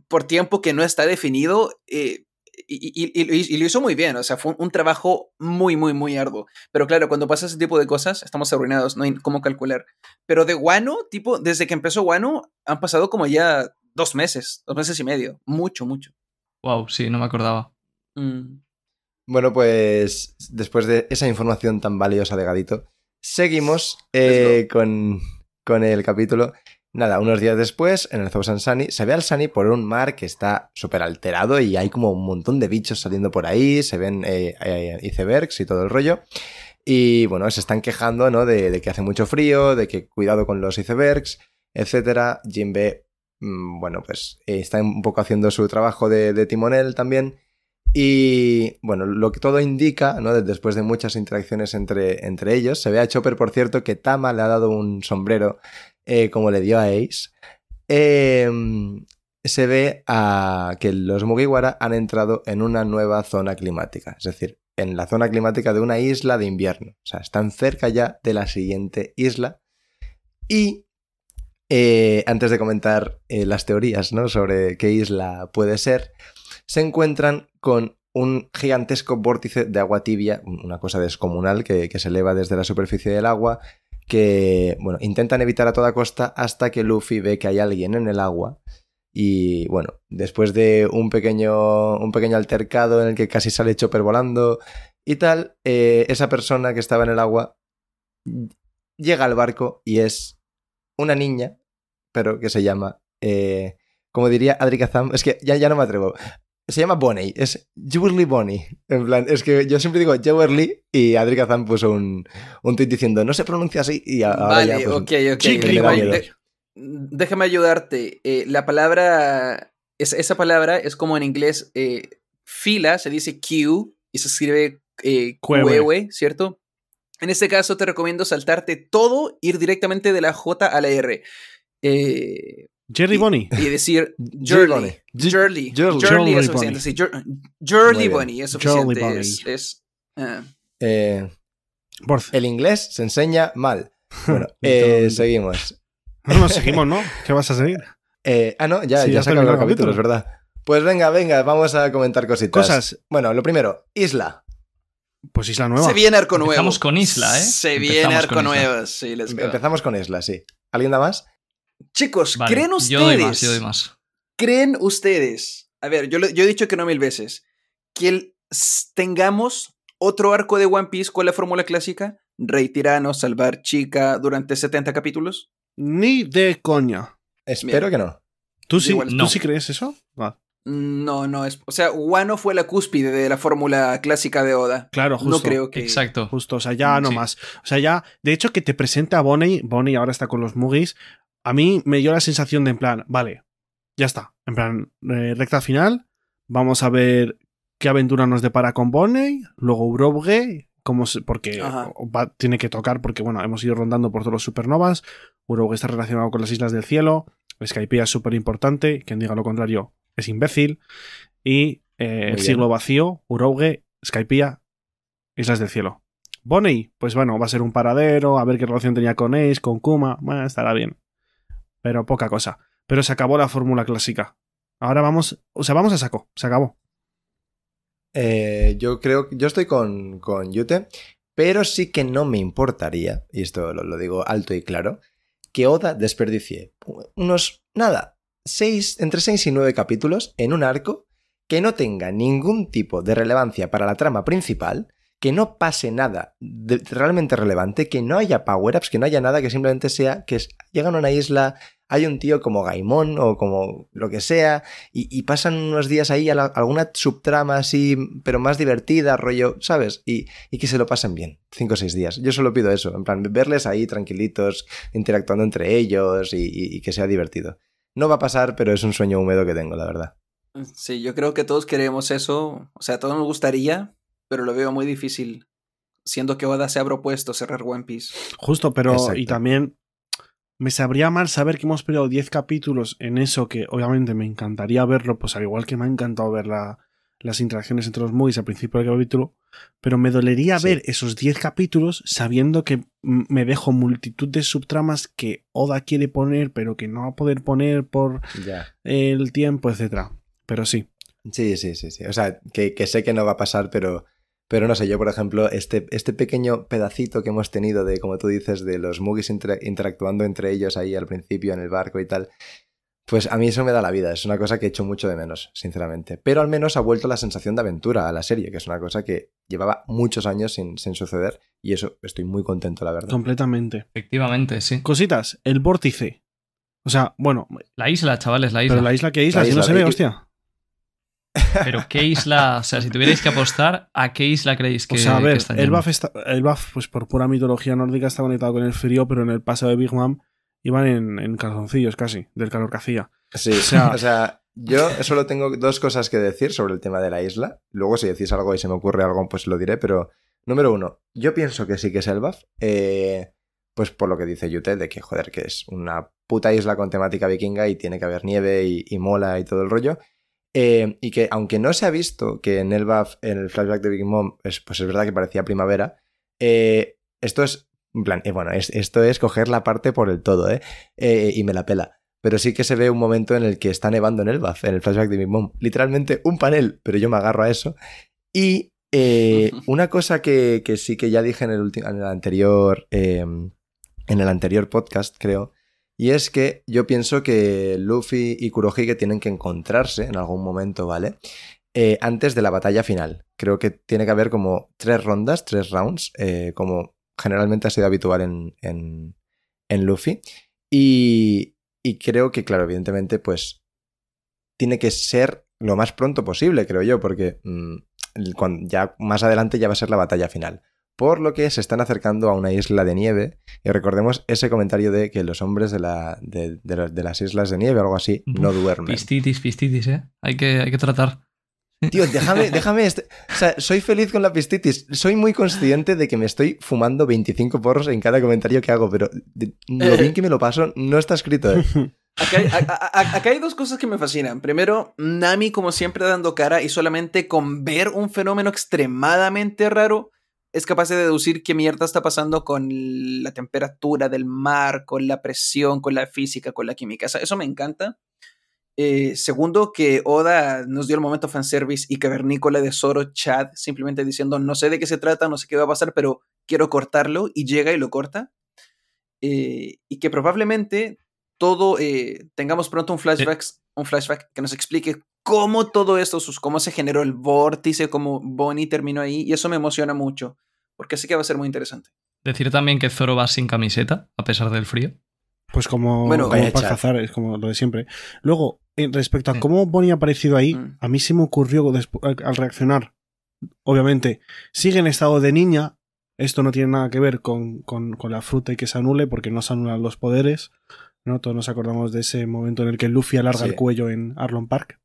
por tiempo que no está definido. eh, y, y- y- y- y lo hizo muy bien, o sea, fue un, un trabajo muy, muy, muy arduo. Pero claro, cuando pasa ese tipo de cosas, estamos arruinados, no hay cómo calcular. Pero de Wano, tipo, desde que empezó Wano, han pasado como ya dos meses, dos meses y medio. Mucho, mucho. Wow, sí, no me acordaba. Mm. Bueno, pues después de esa información tan valiosa de Gadito, seguimos eh, con, con el capítulo. Nada, unos días después, en el Thousand Sunny, se ve al Sunny por un mar que está súper alterado y hay como un montón de bichos saliendo por ahí, se ven eh, eh, icebergs y todo el rollo. Y bueno, se están quejando, ¿no? De, que hace mucho frío, de que cuidado con los icebergs, etcétera. Jinbe, mm, bueno, pues eh, está un poco haciendo su trabajo de, de timonel también. Y bueno, lo que todo indica, ¿no? después de muchas interacciones entre, entre ellos, se ve a Chopper, por cierto, que Tama le ha dado un sombrero eh, como le dio a Ace. Eh, se ve que los Mugiwara han entrado en una nueva zona climática, es decir, en la zona climática de una isla de invierno. O sea, están cerca ya de la siguiente isla. Y eh, antes de comentar las teorías ¿no? sobre qué isla puede ser, se encuentran con un gigantesco vórtice de agua tibia, una cosa descomunal que se eleva desde la superficie del agua, que, bueno, intentan evitar a toda costa hasta que Luffy ve que hay alguien en el agua. Y bueno, después de un pequeño, un pequeño altercado en el que casi sale Chopper volando y tal, eh, esa persona que estaba en el agua llega al barco y es una niña, pero que se llama, eh, como diría Adri Kazam, es que ya, ya no me atrevo. Se llama Bonnie, es Jewelry Bonnie. En plan, es que yo siempre digo Jewelry y Adri Kazam puso un, un tweet diciendo no se pronuncia así y a- ahora Vale, ya, pues, ok, ok. Chicle, de- déjame ayudarte. Eh, la palabra, es- esa palabra es como en inglés eh, fila, se dice Q y se escribe eh, Cuehue. cuehue, ¿cierto? En este caso te recomiendo saltarte todo, ir directamente de la J a la R. Eh, Jerry y- Bonnie. y decir. Bonnie. Jurly. Jurly. Jurly Jurly es suficiente. Sí, bien. Bonnie es suficiente. Bonnie. Es, es, eh, el inglés se enseña mal. Bueno, eh, seguimos. No, no, seguimos, ¿no? ¿Qué vas a seguir? Eh, ah, no, ya, Sí, ya ya se acabó el capítulo, es verdad. Pues venga, venga, vamos a comentar cositas. Cosas. Bueno, lo primero, Isla. Pues Isla Nueva. Se viene arco nuevo. Empezamos con Isla, ¿eh? Se Empezamos viene arco nuevo. Sí, let's go. Empezamos con Isla, sí. ¿Alguien da más? Chicos, Vale, ¿creen ustedes? Yo doy más, yo doy más. ¿Creen ustedes? A ver, yo, he dicho que no mil veces. Que el- tengamos otro arco de One Piece con la fórmula clásica. Rey tirano, salvar chica durante 70 capítulos. Ni de coña. Espero que no. ¿Tú sí, Igual. ¿tú No. sí crees eso? Ah, No, no es. O sea, Wano fue la cúspide de la fórmula clásica de Oda. claro, justo. No creo que. Exacto. Justo, o sea, ya no Sí. más. O sea, ya, de hecho, que te presenta a Bonnie, Bonnie ahora está con los Mugis, a mí me dio la sensación de en plan, vale, ya está. En plan, eh, recta final, vamos a ver qué aventura nos depara con Bonnie, luego Uroge, cómo se- porque va- tiene que tocar, porque bueno, hemos ido rondando por todos los supernovas, Uroge está relacionado con las Islas del Cielo, Skypiea es súper importante, quien diga lo contrario es imbécil, y eh, el siglo vacío, Uroge, Skypiea, Islas del Cielo. Bonnie, pues bueno, va a ser un paradero, a ver qué relación tenía con Ace, con Kuma, bueno, estará bien. Pero poca cosa. Pero se acabó la fórmula clásica. Ahora vamos, o sea, vamos a saco, se acabó. Eh, yo creo yo estoy con, con Yute, pero sí que no me importaría, y esto lo, digo alto y claro, que Oda desperdicie unos, nada, seis, entre 6 y 9 capítulos en un arco que no tenga ningún tipo de relevancia para la trama principal, que no pase nada realmente relevante, que no haya power-ups, que no haya nada, que simplemente sea que llegan a una isla, hay un tío como Gaimon o como lo que sea, y, y pasan unos días ahí a la- alguna subtrama así, pero más divertida, rollo, ¿sabes? Y, y que se lo pasen bien, cinco o seis días. Yo solo pido eso, en plan, verles ahí tranquilitos, interactuando entre ellos y, y- y que sea divertido. No va a pasar, pero es un sueño húmedo que tengo, la verdad. Sí, yo creo que todos queremos eso. O sea, a todos nos gustaría, pero lo veo muy difícil. Siendo que Oda se ha propuesto cerrar One Piece. Justo, pero Exacto. y también me sabría mal saber que hemos peleado 10 capítulos en eso que obviamente me encantaría verlo, pues al igual que me ha encantado ver la- las interacciones entre los Mugis al principio del capítulo, pero me dolería Sí. ver esos 10 capítulos sabiendo que me dejo multitud de subtramas que Oda quiere poner, pero que no va a poder poner por Ya. el tiempo, etcétera. Pero sí, Sí, sí, sí, sí. O sea, que, que sé que no va a pasar, pero, pero no sé, yo, por ejemplo, este, este pequeño pedacito que hemos tenido de, como tú dices, de los intera- interactuando entre ellos ahí al principio en el barco y tal, pues a mí eso me da la vida. Es una cosa que echo mucho de menos, sinceramente. Pero al menos ha vuelto la sensación de aventura a la serie, que es una cosa que llevaba muchos años sin, sin suceder y eso estoy muy contento, la verdad. completamente. Efectivamente, sí. Cositas, el vórtice. O sea, bueno, La isla, chavales, la isla. pero la isla que isla, La si no isla, se ve, y- hostia. Pero ¿qué isla? O sea, si tuvierais que apostar, ¿a qué isla creéis que, O sea, a que ver, buff, está, el buff, pues por pura mitología nórdica, está conectado con el frío, pero en el pasado de Big Mom iban en, en calzoncillos casi, del calor que hacía. Sí, O sea- o sea, yo solo tengo dos cosas que decir sobre el tema de la isla. Luego, si decís algo y se me ocurre algo, pues lo diré. Pero, número uno, yo pienso que sí que es el buff. eh, pues por lo que dice Yute, de que, joder, que es una puta isla con temática vikinga y tiene que haber nieve y, y mola y todo el rollo. Eh, y que, aunque no se ha visto que en el buff, en el flashback de Big Mom, es, pues es verdad que parecía primavera, eh, esto es. En plan, eh, bueno, es- esto es coger la parte por el todo, ¿eh? Y me la pela pero sí que se ve un momento en el que está nevando en el buff, en el flashback de Big Mom. Literalmente un panel, pero yo me agarro a eso. Y una cosa que, que sí que ya dije en el, en el anterior. en el anterior podcast, creo. Y es que yo pienso que Luffy y Kurohige tienen que encontrarse en algún momento, ¿vale? Eh, antes de la batalla final. Creo que tiene que haber como tres rondas, tres rounds, eh, como generalmente ha sido habitual en, en, Luffy. Y, creo que, claro, evidentemente, pues tiene que ser lo más pronto posible, creo yo, porque mm, ya más adelante ya va a ser la batalla final. Por lo que se están acercando a una isla de nieve. Y recordemos ese comentario de que los hombres de, la, de, de los- de las islas de nieve o algo así no duermen. Pistitis, pistitis, ¿eh? Hay que, hay que tratar. Tío, déjame, déjame. este- O sea, soy feliz con la pistitis. Soy muy consciente de que me estoy fumando 25 porros en cada comentario que hago, pero de- lo bien que me lo paso no está escrito, ¿eh? Acá hay, a- a- acá hay dos cosas que me fascinan. Primero, Nami como siempre dando cara y solamente con ver un fenómeno extremadamente raro es capaz de deducir qué mierda está pasando con la temperatura del mar, con la presión, con la física, con la química. Eso, eso me encanta. Eh, segundo, que Oda nos dio el momento fanservice y cavernícola de Zoro Chad simplemente diciendo no sé de qué se trata, no sé qué va a pasar, pero quiero cortarlo y llega y lo corta. Eh, y que probablemente todo eh, tengamos pronto un flashback, un flashback que nos explique cómo todo esto, cómo se generó el vórtice, cómo Bonnie terminó ahí, y eso me emociona mucho, porque sé que va a ser muy interesante. Decir también que Zoro va sin camiseta, a pesar del frío. Pues como, Bueno, como para cazar, es como lo de siempre. Luego, en respecto a Sí. cómo Bonnie ha aparecido ahí, Mm. a mí se me ocurrió al- al reaccionar. Obviamente, sigue en estado de niña. Esto no tiene nada que ver con, con- con la fruta y que se anule, porque no se anulan los poderes. ¿no? Todos nos acordamos de ese momento en el que Luffy alarga Sí. el cuello en Arlon Park.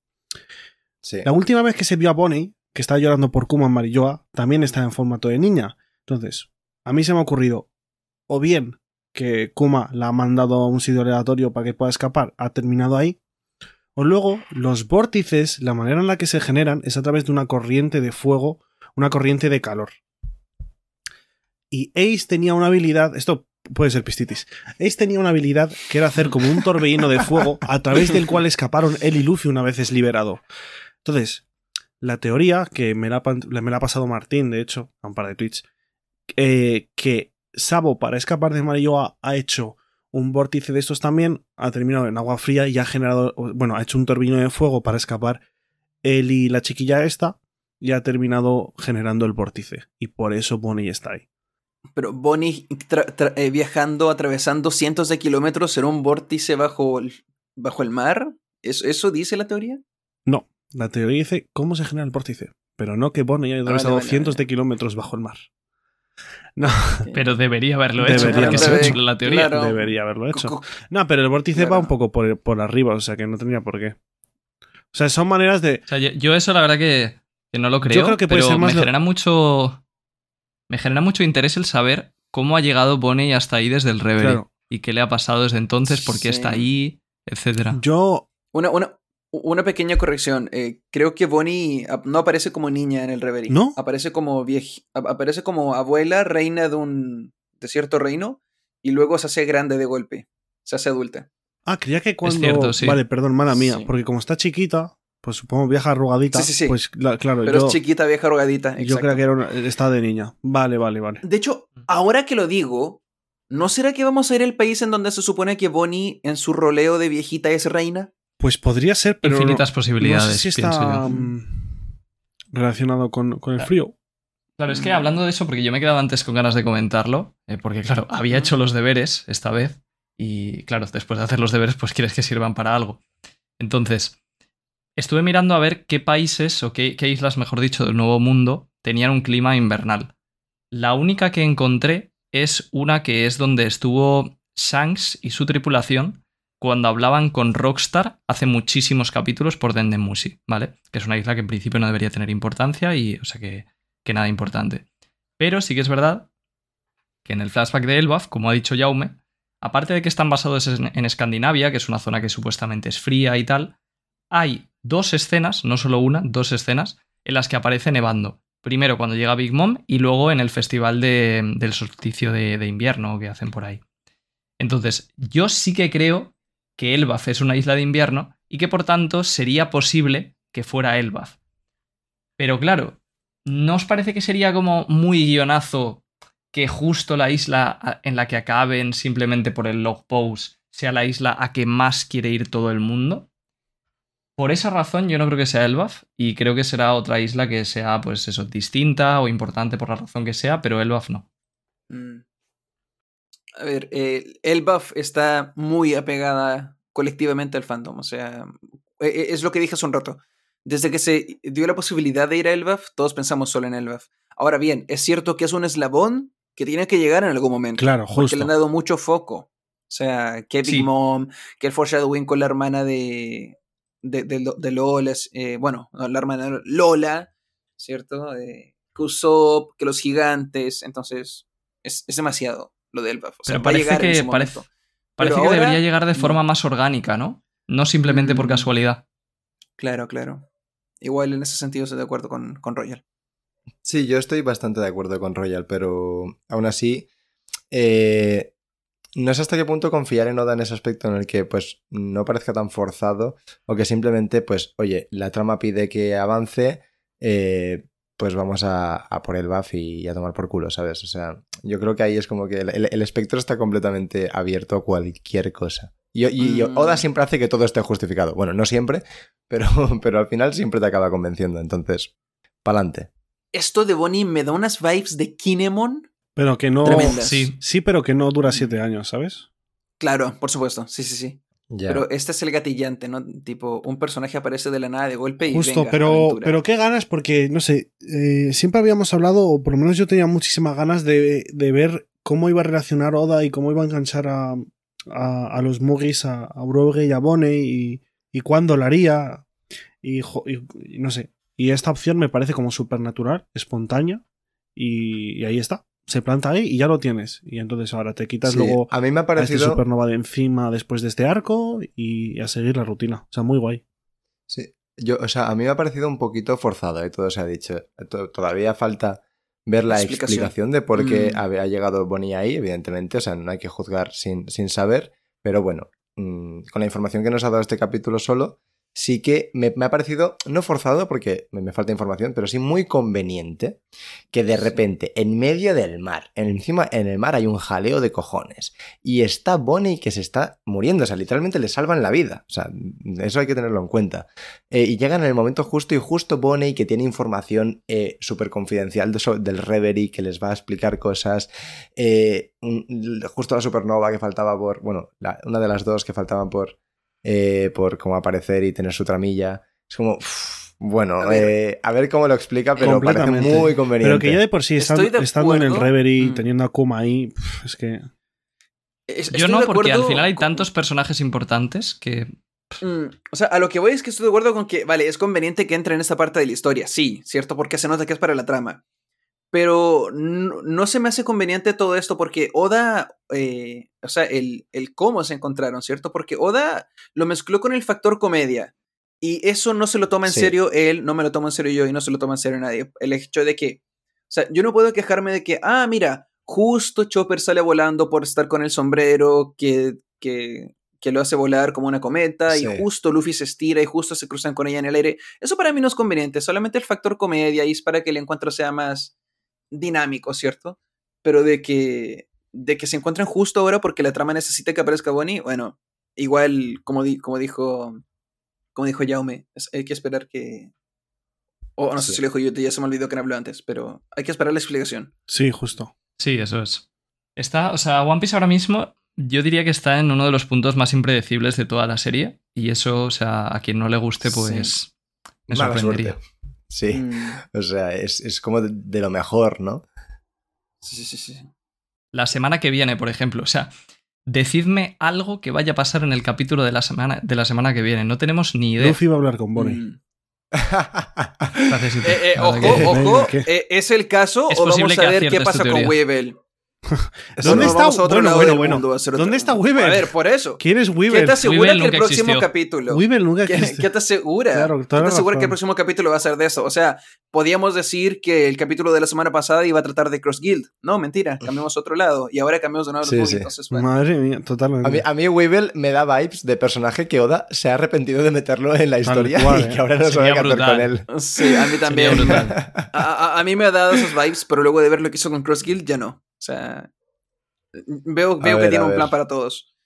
Sí. La última vez que se vio a Bonnie, que estaba llorando por Kuma en Marilloa, también estaba en formato de niña. Entonces, a mí se me ha ocurrido, o bien que Kuma la ha mandado a un sitio aleatorio para que pueda escapar, ha terminado ahí, o luego los vórtices, la manera en la que se generan es a través de una corriente de fuego, una corriente de calor. Y Ace tenía una habilidad, esto puede ser pistitis, Ace tenía una habilidad que era hacer como un torbellino de fuego a través del cual escaparon él y Luffy una vez es liberado. Entonces, la teoría, que me la, me la ha pasado Martín, de hecho, a un par de tweets, eh, que Sabo para escapar de Marilloa ha hecho un vórtice de estos también, ha terminado en agua fría y ha generado, bueno, ha hecho un torbellino de fuego para escapar él y la chiquilla esta y ha terminado generando el vórtice. Y por eso Bonnie está ahí. Pero Bonnie eh, viajando, atravesando cientos de kilómetros en un vórtice bajo el, bajo el mar, ¿Eso, ¿eso dice la teoría? No, la teoría dice cómo se genera el vórtice, pero no que Bonnie haya vale, atravesado vale, cientos vale. de kilómetros bajo el mar. No, Pero debería haberlo hecho, Debería porque haberlo se hecho. la teoría. Claro. debería haberlo hecho. No, pero el vórtice va un poco por, por arriba, o sea que no tendría por qué. O sea, son maneras de. O sea, yo, yo eso la verdad que, que no lo creo. creo que puede pero ser más me lo- genera mucho. Me genera mucho interés el saber cómo ha llegado Bonnie hasta ahí desde el Reverie. Claro. Y qué le ha pasado desde entonces, por qué Sí. está ahí, etcétera. Yo. Una, una, una pequeña corrección. eh, creo que Bonnie ap- no aparece como niña en el Reverie. ¿No? Aparece como ap- aparece como abuela, reina de un de cierto reino, y luego se hace grande de golpe. Se hace adulta. Ah, creía que cuando. cierto, sí. Vale, perdón, mala mía. Sí. Porque como está chiquita, pues supongo vieja arrugadita. Sí, sí, sí. Pues la- claro, Pero yo, es chiquita, vieja, rogadita. yo creía que era una, estaba de niña. Vale, vale, vale. De hecho, ahora que lo digo, ¿no será que vamos a ir al país en donde se supone que Bonnie en su roleo de viejita es reina? Pues podría ser, pero. Infinitas no- posibilidades, No sé si pienso está yo. mm, relacionado con, con el Claro. frío. Claro, es que hablando de eso, porque yo me quedaba antes con ganas de comentarlo, eh, porque claro, había hecho los deberes esta vez y claro, después de hacer los deberes, pues quieres que sirvan para algo. Entonces, estuve mirando a ver qué países o qué, qué islas, mejor dicho, del Nuevo Mundo tenían un clima invernal. La única que encontré es una que es donde estuvo Shanks y su tripulación cuando hablaban con Rockstar hace muchísimos capítulos por Dendemusi, ¿vale? Que es una isla que en principio no debería tener importancia y, o sea, que, nada importante. Pero sí que es verdad que en el flashback de Elbaf, como ha dicho Jaume, aparte de que están basados en, Escandinavia, que es una zona que supuestamente es fría y tal, hay dos escenas, no solo una, dos escenas, en las que aparece nevando. Primero cuando llega Big Mom y luego en el festival de- del solsticio de invierno que hacen por ahí. Entonces, yo sí que creo que Elbaf es una isla de invierno y que por tanto sería posible que fuera Elbaf. Pero claro, ¿no os parece que sería como muy guionazo que justo la isla en la que acaben simplemente por el log post sea la isla a que más quiere ir todo el mundo? Por esa razón yo no creo que sea Elbaf y creo que será otra isla que sea pues eso distinta o importante por la razón que sea, pero Elbaf no. Mm. A ver, eh, Elbaf está muy apegada colectivamente al fandom, o sea, e, e, es lo que dije hace un rato. Desde que se dio la posibilidad de ir a Elbaf, todos pensamos solo en Elbaf. Ahora bien, es cierto que es un eslabón que tiene que llegar en algún momento. Claro, Porque justo. le han dado mucho foco. O sea, que Big Sí. Mom, que el foreshadowing con la hermana de, de, de, Lo- de Lola, eh, bueno, no, la hermana de Lola, ¿cierto? Eh, que Usopp, que los gigantes, entonces es, es demasiado lo de Elbaf. O sea, Pero va a parece en que, su parece, parece Pero que ahora, debería llegar de forma más orgánica, ¿no? No simplemente por Mm. casualidad. Claro, claro. Igual en ese sentido estoy de acuerdo con, con Royal. Sí, yo estoy bastante de acuerdo con Royal, pero aún así, eh, no sé hasta qué punto confiar en Oda en ese aspecto en el que pues no parezca tan forzado o que simplemente pues, oye, la trama pide que avance, eh, pues vamos a, a por el buff y, a tomar por culo, ¿sabes? O sea, yo creo que ahí es como que el, el- el espectro está completamente abierto a cualquier cosa. Y, y- y Mm. Oda siempre hace que todo esté justificado. Bueno, no siempre, pero, pero al final siempre te acaba convenciendo. Entonces, pa'lante. Esto de Bonnie me da unas vibes de Kinemon. Pero que no. Tremendas. Sí. Sí, pero que no dura siete años, ¿sabes? Claro, por supuesto, sí, sí, sí. Pero este es el gatillante, ¿no? Tipo, un personaje aparece de la nada de golpe y Justo, venga, pero, aventura. pero qué ganas, porque, no sé, eh, siempre habíamos hablado, o por lo menos yo tenía muchísimas ganas de, de ver cómo iba a relacionar Oda y cómo iba a enganchar a, a, a los Mugis, a, y a Bone y, y cuándo lo haría. Y, jo- y- y no sé. Y esta opción me parece como supernatural, espontánea, y, y ahí está. Se planta ahí y ya lo tienes. Y entonces ahora te quitas Sí, luego a mí me ha a este parecido. supernova de encima después de este arco y a seguir la rutina. O sea, muy guay. Sí, yo, o sea, a mí me ha parecido un poquito forzado, ¿eh? todo se ha dicho. To- Todavía falta ver la Explicación. explicación, de por qué Mm. ha, ha llegado Bonnie ahí, evidentemente. O sea, no hay que juzgar sin, sin saber. Pero bueno, mm, con la información que nos ha dado este capítulo solo, sí que me, me ha parecido, no forzado porque me, me falta información, pero sí muy conveniente que de repente, en medio del mar, encima en el mar hay un jaleo de cojones y está Bonnie que se está muriendo, o sea, literalmente le salvan la vida, o sea, eso hay que tenerlo en cuenta. Eh, y llegan en el momento justo y justo Bonnie que tiene información eh, súper confidencial de so- del Reverie que les va a explicar cosas, eh, justo la supernova que faltaba por, bueno, la- una de las dos que faltaban por, eh, por como aparecer y tener su tramilla. Es como, bueno, A a ver. ver, a ver cómo lo explica, pero parece muy conveniente. Pero que ya de por sí, Estoy estando, de estando en el. Reverie, Mm. teniendo a Kuma ahí, es que. Es- Yo no, porque al final hay con- tantos personajes importantes que. Mm, o sea, a lo que voy es que estoy de acuerdo con que, vale, es conveniente que entre en esta parte de la historia, sí, ¿cierto? Porque se nota que es para la trama. Pero no, no se me hace conveniente todo esto porque Oda, eh, o sea, el, el cómo se encontraron, ¿cierto? Porque Oda lo mezcló con el factor comedia. Y eso no se lo toma en Sí. serio él, no me lo tomo en serio yo y no se lo toma en serio nadie. El hecho de que, o sea, yo no puedo quejarme de que, ah, mira, justo Chopper sale volando por estar con el sombrero que, que, que lo hace volar como una cometa Sí. y justo Luffy se estira y justo se cruzan con ella en el aire. Eso para mí no es conveniente, solamente el factor comedia y es para que el encuentro sea más dinámico, ¿cierto? Pero de que, de que se encuentren justo ahora porque la trama necesita que aparezca Bonnie, bueno, igual como, di- como dijo como dijo Jaume, es- hay que esperar que... O no sé si lo dijo yo, ya se me olvidó que no habló antes, pero hay que esperar la explicación. Sí, justo. Sí, eso es. Está, o sea, One Piece ahora mismo, yo diría que está en uno de los puntos más impredecibles de toda la serie. Y eso, o sea, a quien no le guste, pues. Me Mala sorprendería. suerte. Sí, Mm, o sea, es, es como de, de lo mejor, ¿no? sí, sí, sí, sí. La semana que viene, por ejemplo, o sea, decidme algo que vaya a pasar en el capítulo de la semana, de la semana que viene. No tenemos ni idea. Luffy va a hablar con Bonnie. Mm. Gracias. Eh, eh, ojo, ojo, eh, ¿es el caso Es o vamos a ver qué pasa con. Weevil? ¿Dónde está? Bueno, lado bueno, del bueno. ¿Dónde está Weaver? A ver, por eso. ¿Quién es ¿Qué Weaver? te asegura Weaver que el próximo existió. capítulo? Weaver nunca ¿Qué, existe. qué te asegura? Claro, ¿Qué toda te asegura que el razón. próximo capítulo va a ser de eso? O sea, podíamos decir que el capítulo de la semana pasada iba a tratar de Cross Guild. No, mentira, cambiamos a otro lado. Y ahora cambiamos de nuevo Sí, sí. Entonces, bueno. Madre mía, totalmente. A mí, a mí Weevil me da vibes de personaje que Oda se ha arrepentido de meterlo en la historia cual, y ¿eh? que ahora no sabe qué hacer con él. Sí, a mí también. A, a- a mí me ha dado esos vibes, pero luego de ver lo que hizo con Cross Guild, ya no. O sea, veo, veo ver, que tiene un ver. plan para todos.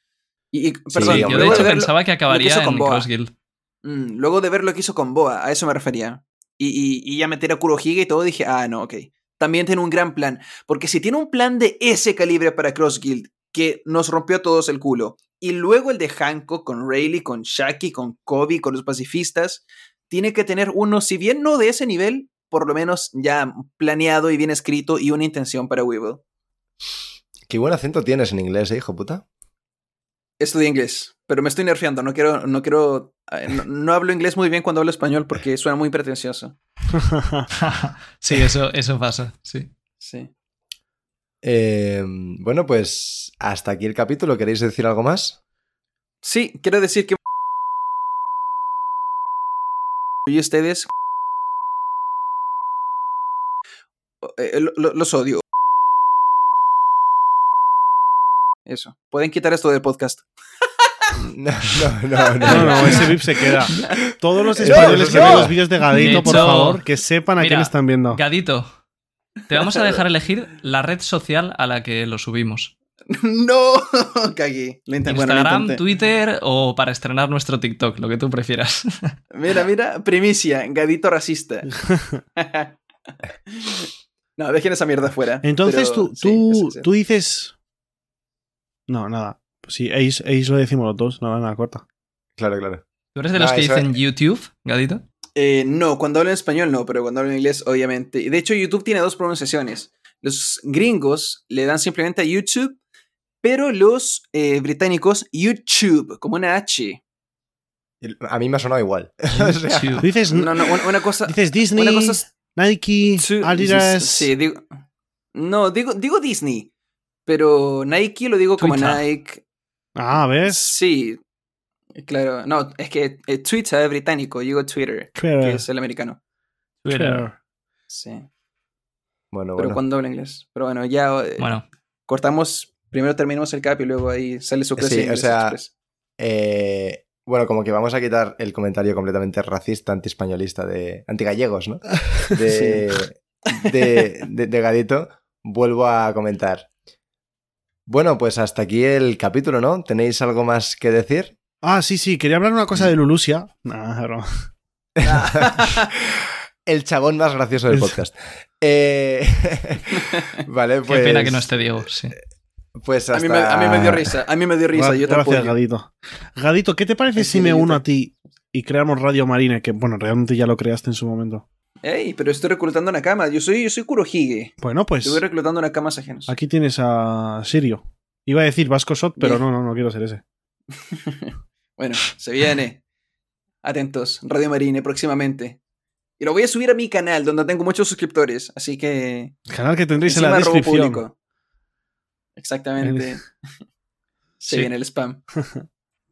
Y, y- perdón, Sí, yo de hecho de pensaba que acabaría en. Cross Guild. Mm, luego de ver lo que hizo con Boa, a eso me refería. Y, y, y ya meter a Kurohige y todo, dije, ah, no, ok. También tiene un gran plan. Porque si tiene un plan de ese calibre para Cross Guild, que nos rompió a todos el culo, y luego el de Hancock con Rayleigh, con Shaki, con Kobe, con los pacifistas, tiene que tener uno, si bien no de ese nivel, por lo menos ya planeado y bien escrito y una intención para Weevil. Qué buen acento tienes en inglés, ¿eh, hijo puta? Estudié inglés, pero me estoy nerfeando. No quiero, no quiero, eh, no, no hablo inglés muy bien cuando hablo español porque suena muy pretencioso. sí, eso, eso pasa, sí. Sí. Eh, bueno, pues hasta aquí el capítulo. ¿Queréis decir algo más? Sí, quiero decir que y ustedes eh, lo- lo- los odio. Eso. Pueden quitar esto del podcast. No, no, no. no. No, no, ese VIP se queda. Todos los No, españoles que no. ven los vídeos de Gadito, De por favor, que sepan a mira, quién están viendo. Gadito, te vamos a dejar elegir la red social a la que lo subimos. no, cagué. Lo intent- bueno, lo Instagram. Twitter o para estrenar nuestro TikTok, lo que tú prefieras. Mira, mira, primicia, gadito racista. no, dejen esa mierda fuera. Entonces pero tú, sí, tú, tú dices. No, nada. Pues sí, Ace, Ace lo decimos los dos, nada, nada, corta. Claro, claro. ¿Tú eres de No, los que dicen YouTube, Gadito? Eh, no, cuando hablo en español no, pero cuando hablo en inglés, obviamente. Y De hecho, YouTube tiene dos pronunciaciones. Los gringos le dan simplemente a YouTube, pero los eh, británicos YouTube, como una H. A mí me ha sonado igual. O sea, dices, No, no, una, una cosa. dices Disney, Una cosa es Nike, Adidas. Sí, digo. No, digo, digo Disney. Pero Nike lo digo como. Nike. Ah, ¿ves? Sí. Claro. No, es que eh, Twitter es británico, yo digo Twitter, que Twitter. es el americano. Twitter. Sí. bueno, Pero bueno. cuando hablo inglés. Pero bueno, ya eh, Bueno, cortamos. Primero terminamos el cap y luego ahí sale su clase Sí, o sea. Eh, bueno, como que vamos a quitar el comentario completamente racista, antiespañolista, de antigallegos, ¿no? De, de, de- de Gadito. Vuelvo a comentar. Bueno, pues hasta aquí el capítulo, ¿no? ¿Tenéis algo más que decir? Ah, sí, sí, quería hablar una cosa de Lulusia. Nah, broma. el chabón más gracioso del podcast. Eh, vale, pues. qué pena que no esté Diego, sí. Pues A, hasta... mí me, a mí me dio risa. A mí me dio risa. Gra- Yo te Gracias, apoyo. Gadito. Gadito, ¿qué te parece Es si me uno a ti y creamos Radio Marine? Que, bueno, realmente ya lo creaste en su momento. Ey, pero estoy reclutando una cama. Yo soy, yo soy Kurohige. Bueno, pues Estoy reclutando una cama ajenos. aquí tienes a Sirio. Iba a decir Vasco Sot, pero no, no, no quiero ser ese. Bueno, se viene. Atentos. Radio Marine próximamente. Y lo voy a subir a mi canal, donde tengo muchos suscriptores. Así que. Canal que tendréis en la robo descripción. público. Exactamente. Se Sí. viene el spam.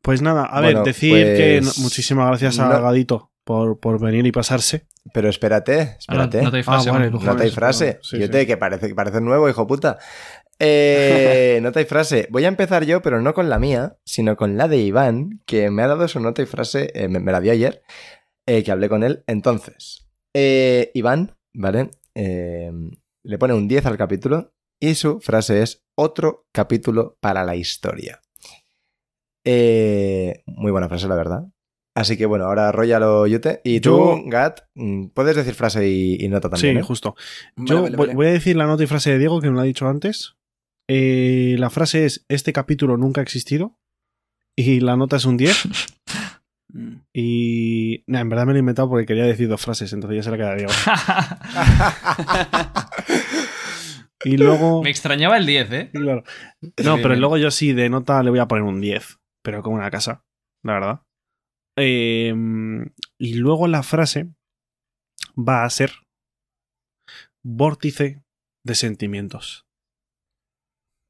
Pues nada, a Bueno, ver, decir pues- que no- muchísimas gracias a no- Gadito por, por venir y pasarse. Pero espérate, Ah, no, espérate. no te hay frase, Ah, vale, y frase. Sí, Yo sí. te que parece que parece nuevo, hijo puta. Eh, nota y frase. Voy a empezar yo, pero no con la mía, sino con la de Iván, que me ha dado su nota y frase, eh, me, me la dio ayer, eh, que hablé con él. Entonces, eh, Iván, ¿vale? Eh, le pone un 10 al capítulo y su frase es otro capítulo para la historia. Eh, muy buena frase, la verdad. Así que bueno, ahora arrollalo, Yute. Y tú, Yo- Gat, mm, puedes decir frase y, y nota también. sí, ¿eh? justo. Vale, Yo vale, voy- vale. voy a decir la nota y frase de Diego, que me lo ha dicho antes. Eh, la frase es, este capítulo nunca ha existido. Y la nota es un 10. Mm. Y... nah, en verdad me lo he inventado porque quería decir dos frases, entonces ya se la queda Diego. Y luego... Me extrañaba el 10, ¿eh? Claro. No, pero bien. luego yo sí, de nota le voy a poner un 10, pero como una casa, la verdad. Eh, y luego la frase va a ser vórtice de sentimientos.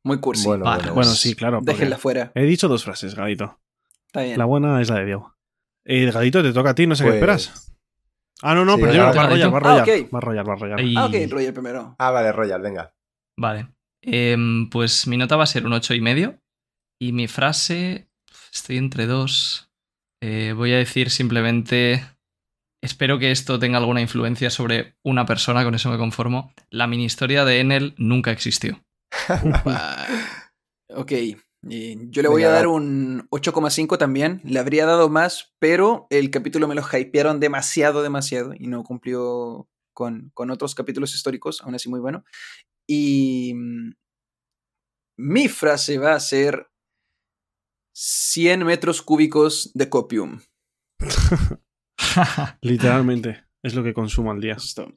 Muy cursi. Bueno, Vale. bueno, Bueno, pues- sí, claro. Déjenla fuera. He dicho dos frases, Gadito. Está bien. La buena es la de Diego. Eh, Gadito, te toca a ti, no sé Pues- qué esperas. Ah, no, no, Sí, pero venga, va a Gadito. Royal, va a Ah, Royal. ok. Va a Royal, va a Royal. Y- Ah, ok, Roger primero. Ah, vale, Royal, venga. Vale. Em, pues mi nota va a ser un ocho y medio. Y mi frase. Estoy entre dos. Eh, voy a decir simplemente. Espero que esto tenga alguna influencia sobre una persona, con eso me conformo. La mini historia de Enel nunca existió. Ok. y yo le voy Venga, a dar un 8,5 también. Le habría dado más, pero el capítulo me lo hypearon demasiado, demasiado. Y no cumplió con, con otros capítulos históricos, aún así muy bueno. Y mm, mi frase va a ser 100 metros cúbicos de copium. Literalmente. Es lo que consumo al día. Esto.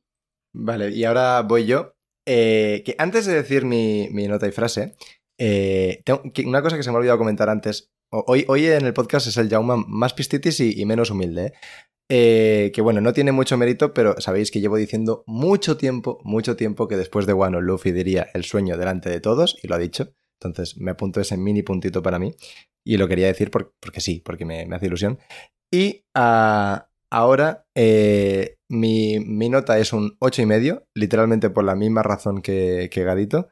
Vale, y ahora voy yo. Eh, que antes de decir mi, mi nota y frase, eh, tengo- que una cosa que se me ha olvidado comentar antes. Hoy, hoy en el podcast es el Jaume más pistitis y, y menos humilde. Eh, que bueno, no tiene mucho mérito, pero sabéis que llevo diciendo mucho tiempo, mucho tiempo que después de Wano Luffy diría el sueño delante de todos, y lo ha dicho. Entonces me apunto ese mini puntito para mí. Y lo quería decir por- porque sí, porque me, me hace ilusión. Y ah, ahora eh, mi, mi nota es un 8,5, y medio, literalmente por la misma razón que, que Gadito.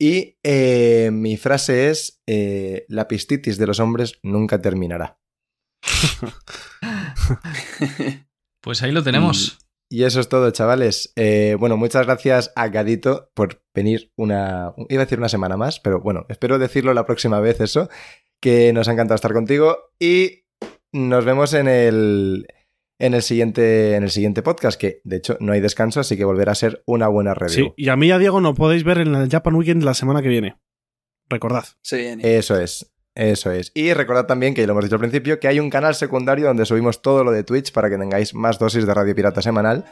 Y eh, mi frase es, eh, la pistitis de los hombres nunca terminará. Pues ahí lo tenemos. Y eso es todo, chavales. Eh, bueno, muchas gracias a Gadito por venir una. Iba a decir una semana más, pero bueno, espero decirlo la próxima vez eso. Que nos ha encantado estar contigo. Y nos vemos en el. En el, siguiente, en el siguiente podcast, que de hecho no hay descanso, así que volverá a ser una buena Sí, review. y a mí y a Diego no podéis ver en el Japan Weekend la semana que viene. Recordad. Se viene. Eso es, eso es. Y recordad también, que ya lo hemos dicho al principio, que hay un canal secundario donde subimos todo lo de Twitch para que tengáis más dosis de Radio Pirata semanal.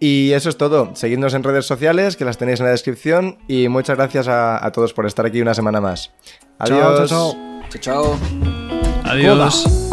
Y eso es todo. Seguidnos en redes sociales, que las tenéis en la descripción. Y muchas gracias a, a todos por estar aquí una semana más. Adiós. chao, chao. Chao, chao. Adiós.